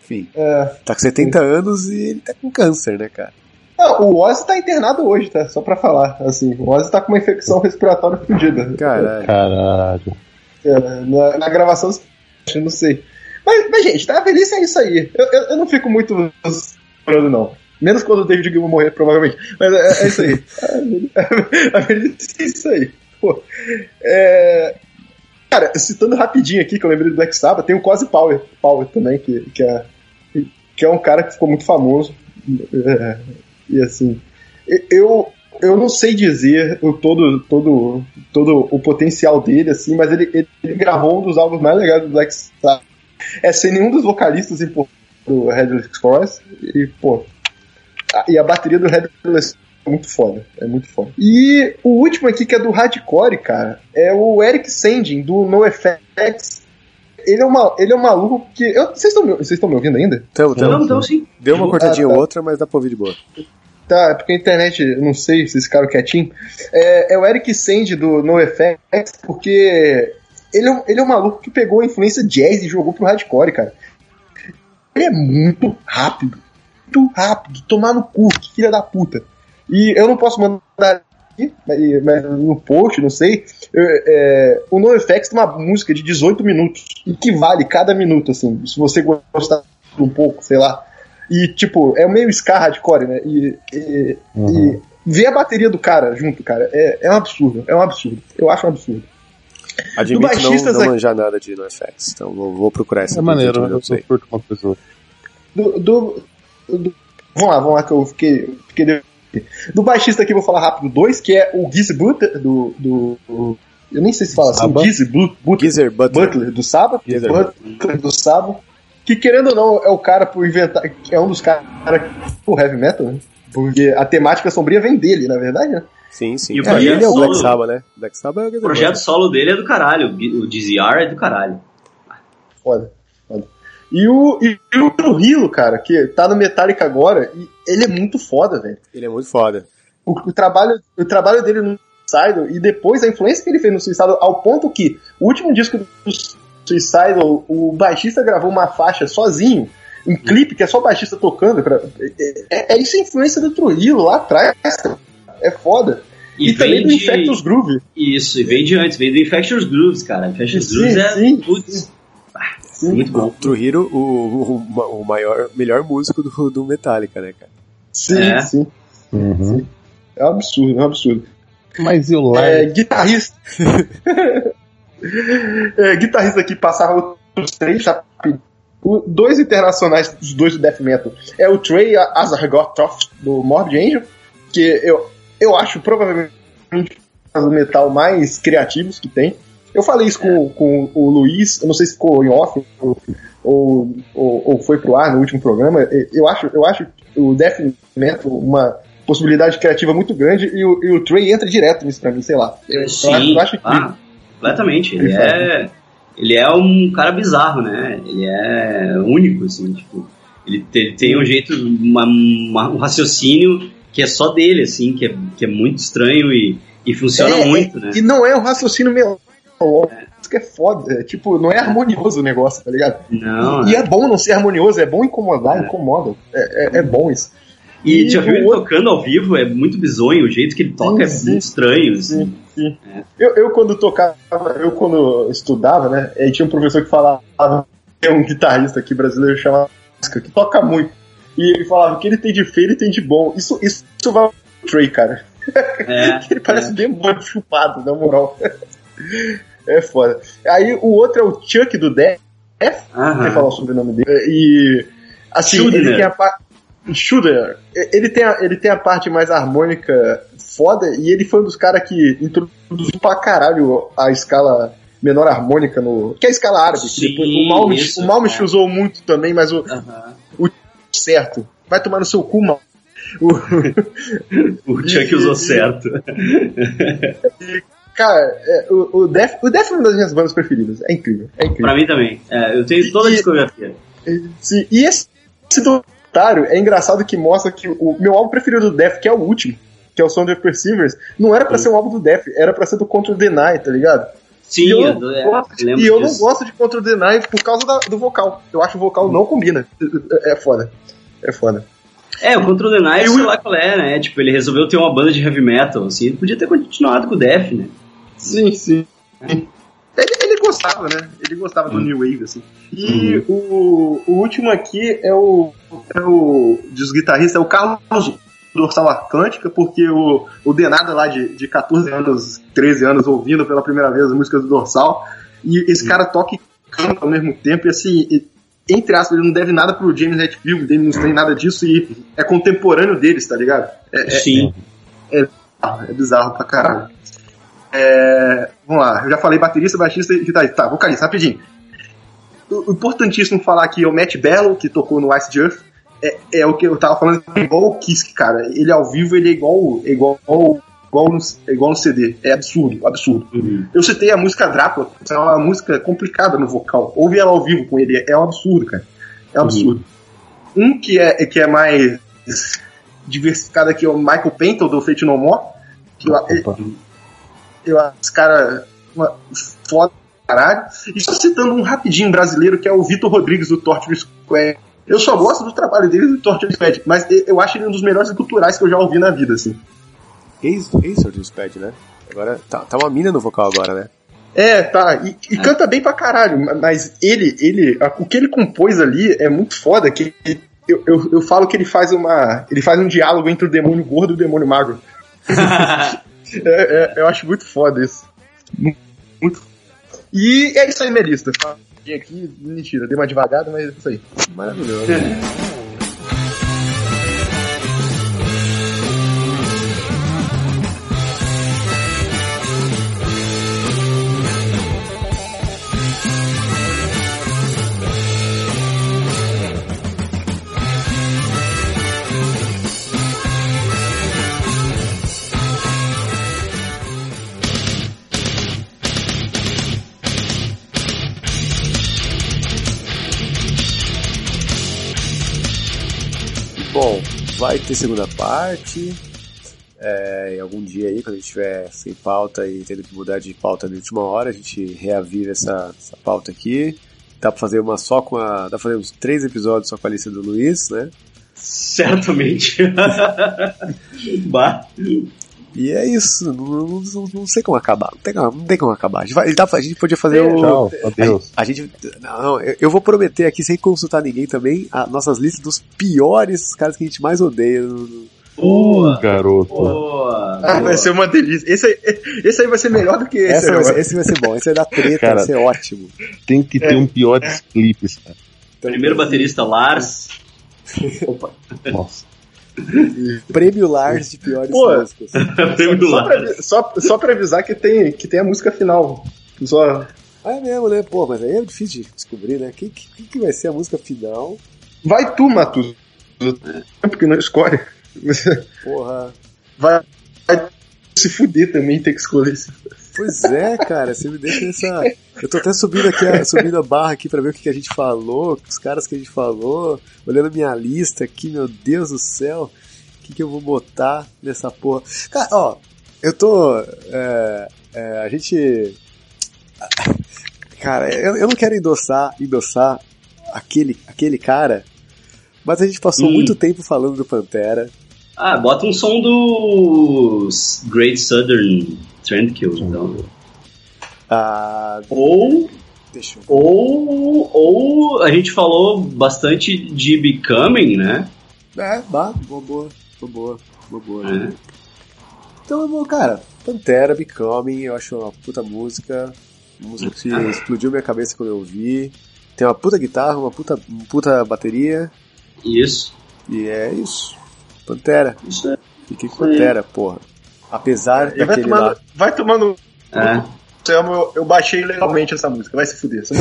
Enfim, é, tá com 70 anos e ele tá com câncer, né, cara? Não, o Ozzy tá internado hoje, tá? Só pra falar, assim. O Ozzy tá com uma infecção respiratória fodida. Caralho. Caralho. É, na, na gravação, eu não sei. Mas, mas, gente, tá? A velhice é isso aí. Eu, eu, eu não fico muito chorando, não. Menos quando o David Gilmour morrer, provavelmente. Mas é, é isso aí. A velhice- é isso aí. Pô. É, Cara, citando rapidinho aqui, que eu lembrei do Black Sabbath, tem o Cozy Power, Power também, que, que, é, que é um cara que ficou muito famoso. É, e assim, eu, eu não sei dizer o todo, todo, todo o potencial dele, assim, mas ele, ele, ele gravou um dos álbuns mais legais do Black Sabbath. É sem nenhum dos vocalistas importantes do Headless Cross. E, pô. a- E a bateria do Headless é muito foda. É muito foda. E o último aqui, que é do Hardcore, cara, é o Eric Sandin, do NoFX. Ele é, uma, ele é um maluco que. eu- Vocês estão me, vocês estão me ouvindo ainda? Então, então Não, então sim. deu uma cortadinha Ah, ou tá. outra, mas dá pra ouvir de boa. Tá, é porque a internet, eu não sei se esse cara quietinho. É, é o Eric Sand do NoFX, porque ele é, um, ele é um maluco que pegou a influência jazz e jogou pro hardcore, cara. Ele é muito rápido. Muito rápido. Tomar no cu, que filha da puta. E eu não posso mandar aqui, mas, no post, não sei. eu- é, o NoFX tem uma música de 18 minutos. E que vale cada minuto, assim. Se você gostar um pouco, sei lá. E, tipo, é meio ska hardcore, né? E, e, Uhum. e ver a bateria do cara junto, cara, é, é um absurdo. É um absurdo. Eu acho um absurdo. Admito não, baixistas não aqui- manjar nada de NoFX, então vou, vou procurar essa É maneiro, mas eu não sei. eu curto uma pessoa. Do, do- do- vamos lá, vamos lá que eu fiquei. fiquei de- do baixista aqui eu vou falar rápido dois, que é o Gizzy Butler, do, do, do- Eu nem sei se fala assim, Saba? o Gizzy Bu- Butler, Geezer Butler. Butler do Saba. Geezer Butler do Saba. Que querendo ou não, é o cara por inventar. É um dos caras do heavy metal, né? Porque a temática sombria vem dele, na verdade, né? Sim, sim. E o É, ele é o projeto Black solo- Sabbath, né? Black Sabbath é o projeto solo dele é do caralho. O DZR é do caralho. Foda, foda. E o, e, e o Trujillo, cara, que tá no Metallica agora, e ele é muito foda, velho. Ele é muito foda. O, o trabalho, o trabalho dele no Suicidal e depois a influência que ele fez no Suicidal, ao ponto que o último disco do Suicidal, o baixista gravou uma faixa sozinho, um clipe que é só o baixista tocando. Pra, é, é isso a influência do Trujillo lá atrás, cara. É foda. E, também vem do de- Infectus Groove. Isso, e vem de antes, vem do Infectious Grooves, cara. Infectious Sim, Grooves é. sim, putz, Sim. muito bom. Trujillo, o, o, o maior, melhor músico do, do Metallica, né, cara? Sim, É. sim. Uhum. É um absurdo, é um absurdo. Mas e o É, guitarrista. é, guitarrista aqui passava os três rapidinho. O- Dois internacionais, os dois do Death Metal. É o Trey Azargotoff, do Morbid Angel, que eu, eu acho provavelmente do metal mais criativos que tem. Eu falei isso com, com o Luiz, eu não sei se ficou em off ou, ou, ou, foi pro ar no último programa. Eu acho, eu acho o Death Metal uma possibilidade criativa muito grande e o, e o Trey entra direto nisso pra mim, sei lá. Eu, Sim, eu acho, incrível. ah, completamente. Ele é, ele é um cara bizarro, né? Ele é único, assim, tipo, ele ele tem um jeito, uma- uma- um raciocínio que é só dele, assim, que é, que é muito estranho e, e funciona É, muito, né? E não é um raciocínio melódico. Isso que é foda. É, tipo, não é harmonioso o negócio, tá ligado? Não, E é bom não ser harmonioso, é bom incomodar, incomoda. É, é, é bom isso. E já viu ele outro- tocando ao vivo? É muito bizonho, o jeito que ele toca Sim, é sim. muito estranho, assim. Eu, eu quando tocava, eu quando estudava, né? Aí tinha um professor que falava, tem um guitarrista aqui brasileiro chamado que toca muito. E ele falava que ele tem de feio e tem de bom. Isso, isso, isso vai pro Trey, cara. É, Ele parece um demônio chupado, na moral. É foda. Aí o outro é o Chuck do Death. Aham. Quer falar o sobrenome dele? E. Assim, Schudner. ele tem a parte. Schudner. Ele tem, a, ele tem a parte mais harmônica foda e ele foi um dos caras que introduziu pra caralho a escala menor harmônica no. Que é a escala árabe. Sim, depois, o Malmich, isso, o Malmich é. usou muito também, mas o Aham. Certo. Vai tomar no seu cu, mal. O, O Chuck usou certo. cara, é, o, o Def, o Def é uma das minhas bandas preferidas. É incrível. É incrível. pra mim também. É, eu tenho toda a E- discografia. Sim, e esse, esse documentário é engraçado que mostra que o meu álbum preferido do Def, que é o último, que é o Sound of Perseverance, não era pra ser um álbum do Def, era pra ser do Control the Night, tá ligado? Sim, e eu, não é, gosto, e eu não gosto de Control the Night por causa da- do vocal. Eu acho que o vocal não combina. É foda. É foda. É, o Control the Night, sei lá qual é, né? Tipo, ele resolveu ter uma banda de heavy metal, assim. Ele podia ter continuado com o Def, né? Sim, sim. Ele, ele gostava, né? Ele gostava do New Wave, assim. E o, o último aqui é o, é o dos guitarristas, é o Carlos Dorsal Atlântica, porque o, o Denada lá de, de 14 anos, 13 anos, ouvindo pela primeira vez as músicas do Dorsal, e esse cara toca e canta ao mesmo tempo, e assim, e- entre aspas, ele não deve nada pro James Hetfield, ele não tem nada disso, e é contemporâneo deles, tá ligado? É, é- Sim. é bizarro pra caralho. É, vamos lá, eu já falei baterista, baixista e guitarrista. Tá, vocalista, rapidinho. O, importantíssimo falar aqui é o Matt Bello, que tocou no Ice Earth. É, é o que eu tava falando, é igual o Kiss, cara. Ele ao vivo, ele é igual, é igual, igual, no, é igual no CD. É absurdo, absurdo. Uhum. Eu citei a música Drácula, é uma música complicada no vocal. Ouve ela ao vivo com ele, é um absurdo, cara. É um absurdo. Um que é, que é mais diversificado aqui é o Michael Penton, do Fate No More. Que eu, Opa. eu acho esse cara uma, foda caralho. E só citando um rapidinho brasileiro, que é o Vitor Rodrigues, do Torture Square. Eu só gosto do trabalho dele do Torture Square, mas eu acho ele um dos melhores culturais que eu já ouvi na vida, assim. Ex, ex do Spad, né? Agora, tá, tá uma mina no vocal agora, né? É, tá. E, e canta bem pra caralho. Mas ele, ele, a- o que ele compôs ali é muito foda. Que ele- eu, eu, eu falo que ele faz uma, ele faz um diálogo entre o demônio gordo e o demônio magro. É, é, eu acho muito foda isso. Mu- Muito. E é isso aí, minha lista. Aqui, mentira, dei uma devagada, mas é isso aí. Maravilhoso. vai ter segunda parte. É, algum dia aí, quando a gente estiver sem pauta e tendo que mudar de pauta na última hora, a gente reaviva essa, essa pauta aqui. Dá pra fazer uma só com a. Dá pra fazer uns três episódios só com a lista do Luiz, né? Certamente. bah. E é isso, não, não- não- sei como acabar. Não tem, como- não tem como acabar. A gente, vai- a gente podia fazer o. Tchau, adeus. A gente. Não, não, eu, eu vou prometer aqui, sem consultar ninguém também, as nossas listas dos piores caras que a gente mais odeia. Boa. Garoto. Boa. Ah, vai ser uma delícia. Esse aí, esse aí vai ser melhor do que esse. Essa vai ser- esse vai ser bom, esse vai dar treta, Cara, vai ser ótimo. Tem que ter um piores clipes, cara. Primeiro baterista Lars. Nossa. Prêmio Lars de piores Pô. músicas. Prêmio pra, só, só pra avisar que tem, que tem a música final. Só. Ah, é mesmo, né? Pô, mas aí é difícil de descobrir, né? Quem que, que vai ser a música final? Vai tu, Matus. Porque não escolhe. Porra. Vai, vai se fuder também ter que escolher. esse- Pois é, cara, você me deixa nessa. Eu tô até subindo aqui, a- subindo a barra aqui pra ver o que, que a gente falou, os caras que a gente falou, olhando minha lista aqui, meu Deus do céu, o que, que eu vou botar nessa porra? Cara, ó, eu tô. é, é, a gente. Cara, eu, eu não quero endossar, endossar aquele, aquele cara, mas a gente passou Hum. muito tempo falando do Pantera. Ah, bota um som do Great Southern Trendkill, então. Ah, Ou, ou, ou a gente falou bastante de Becoming, né? É, bah, boa, boa, boa, boa, boa. É. Então, bom, cara, Pantera, Becoming, eu acho uma puta música, uma música que explodiu minha cabeça quando eu ouvi. Tem uma puta guitarra, uma puta, uma puta bateria, Isso. e é isso. Pantera, Isso é. fiquei com Pantera, porra. Apesar vai daquele tomando, lá. vai tomando. É. Eu, eu baixei legalmente essa música. Vai se fuder. Puto.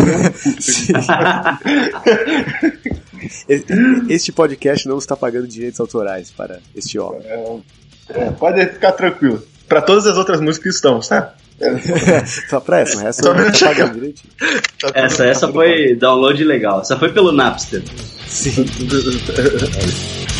Este podcast não está pagando direitos autorais para este homem. É, pode ficar tranquilo. Pra todas as outras músicas estão, tá? Só pra essa, o resto não tá pagando direitinho. Tá Essa, essa foi download legal. Essa foi pelo Napster. Sim.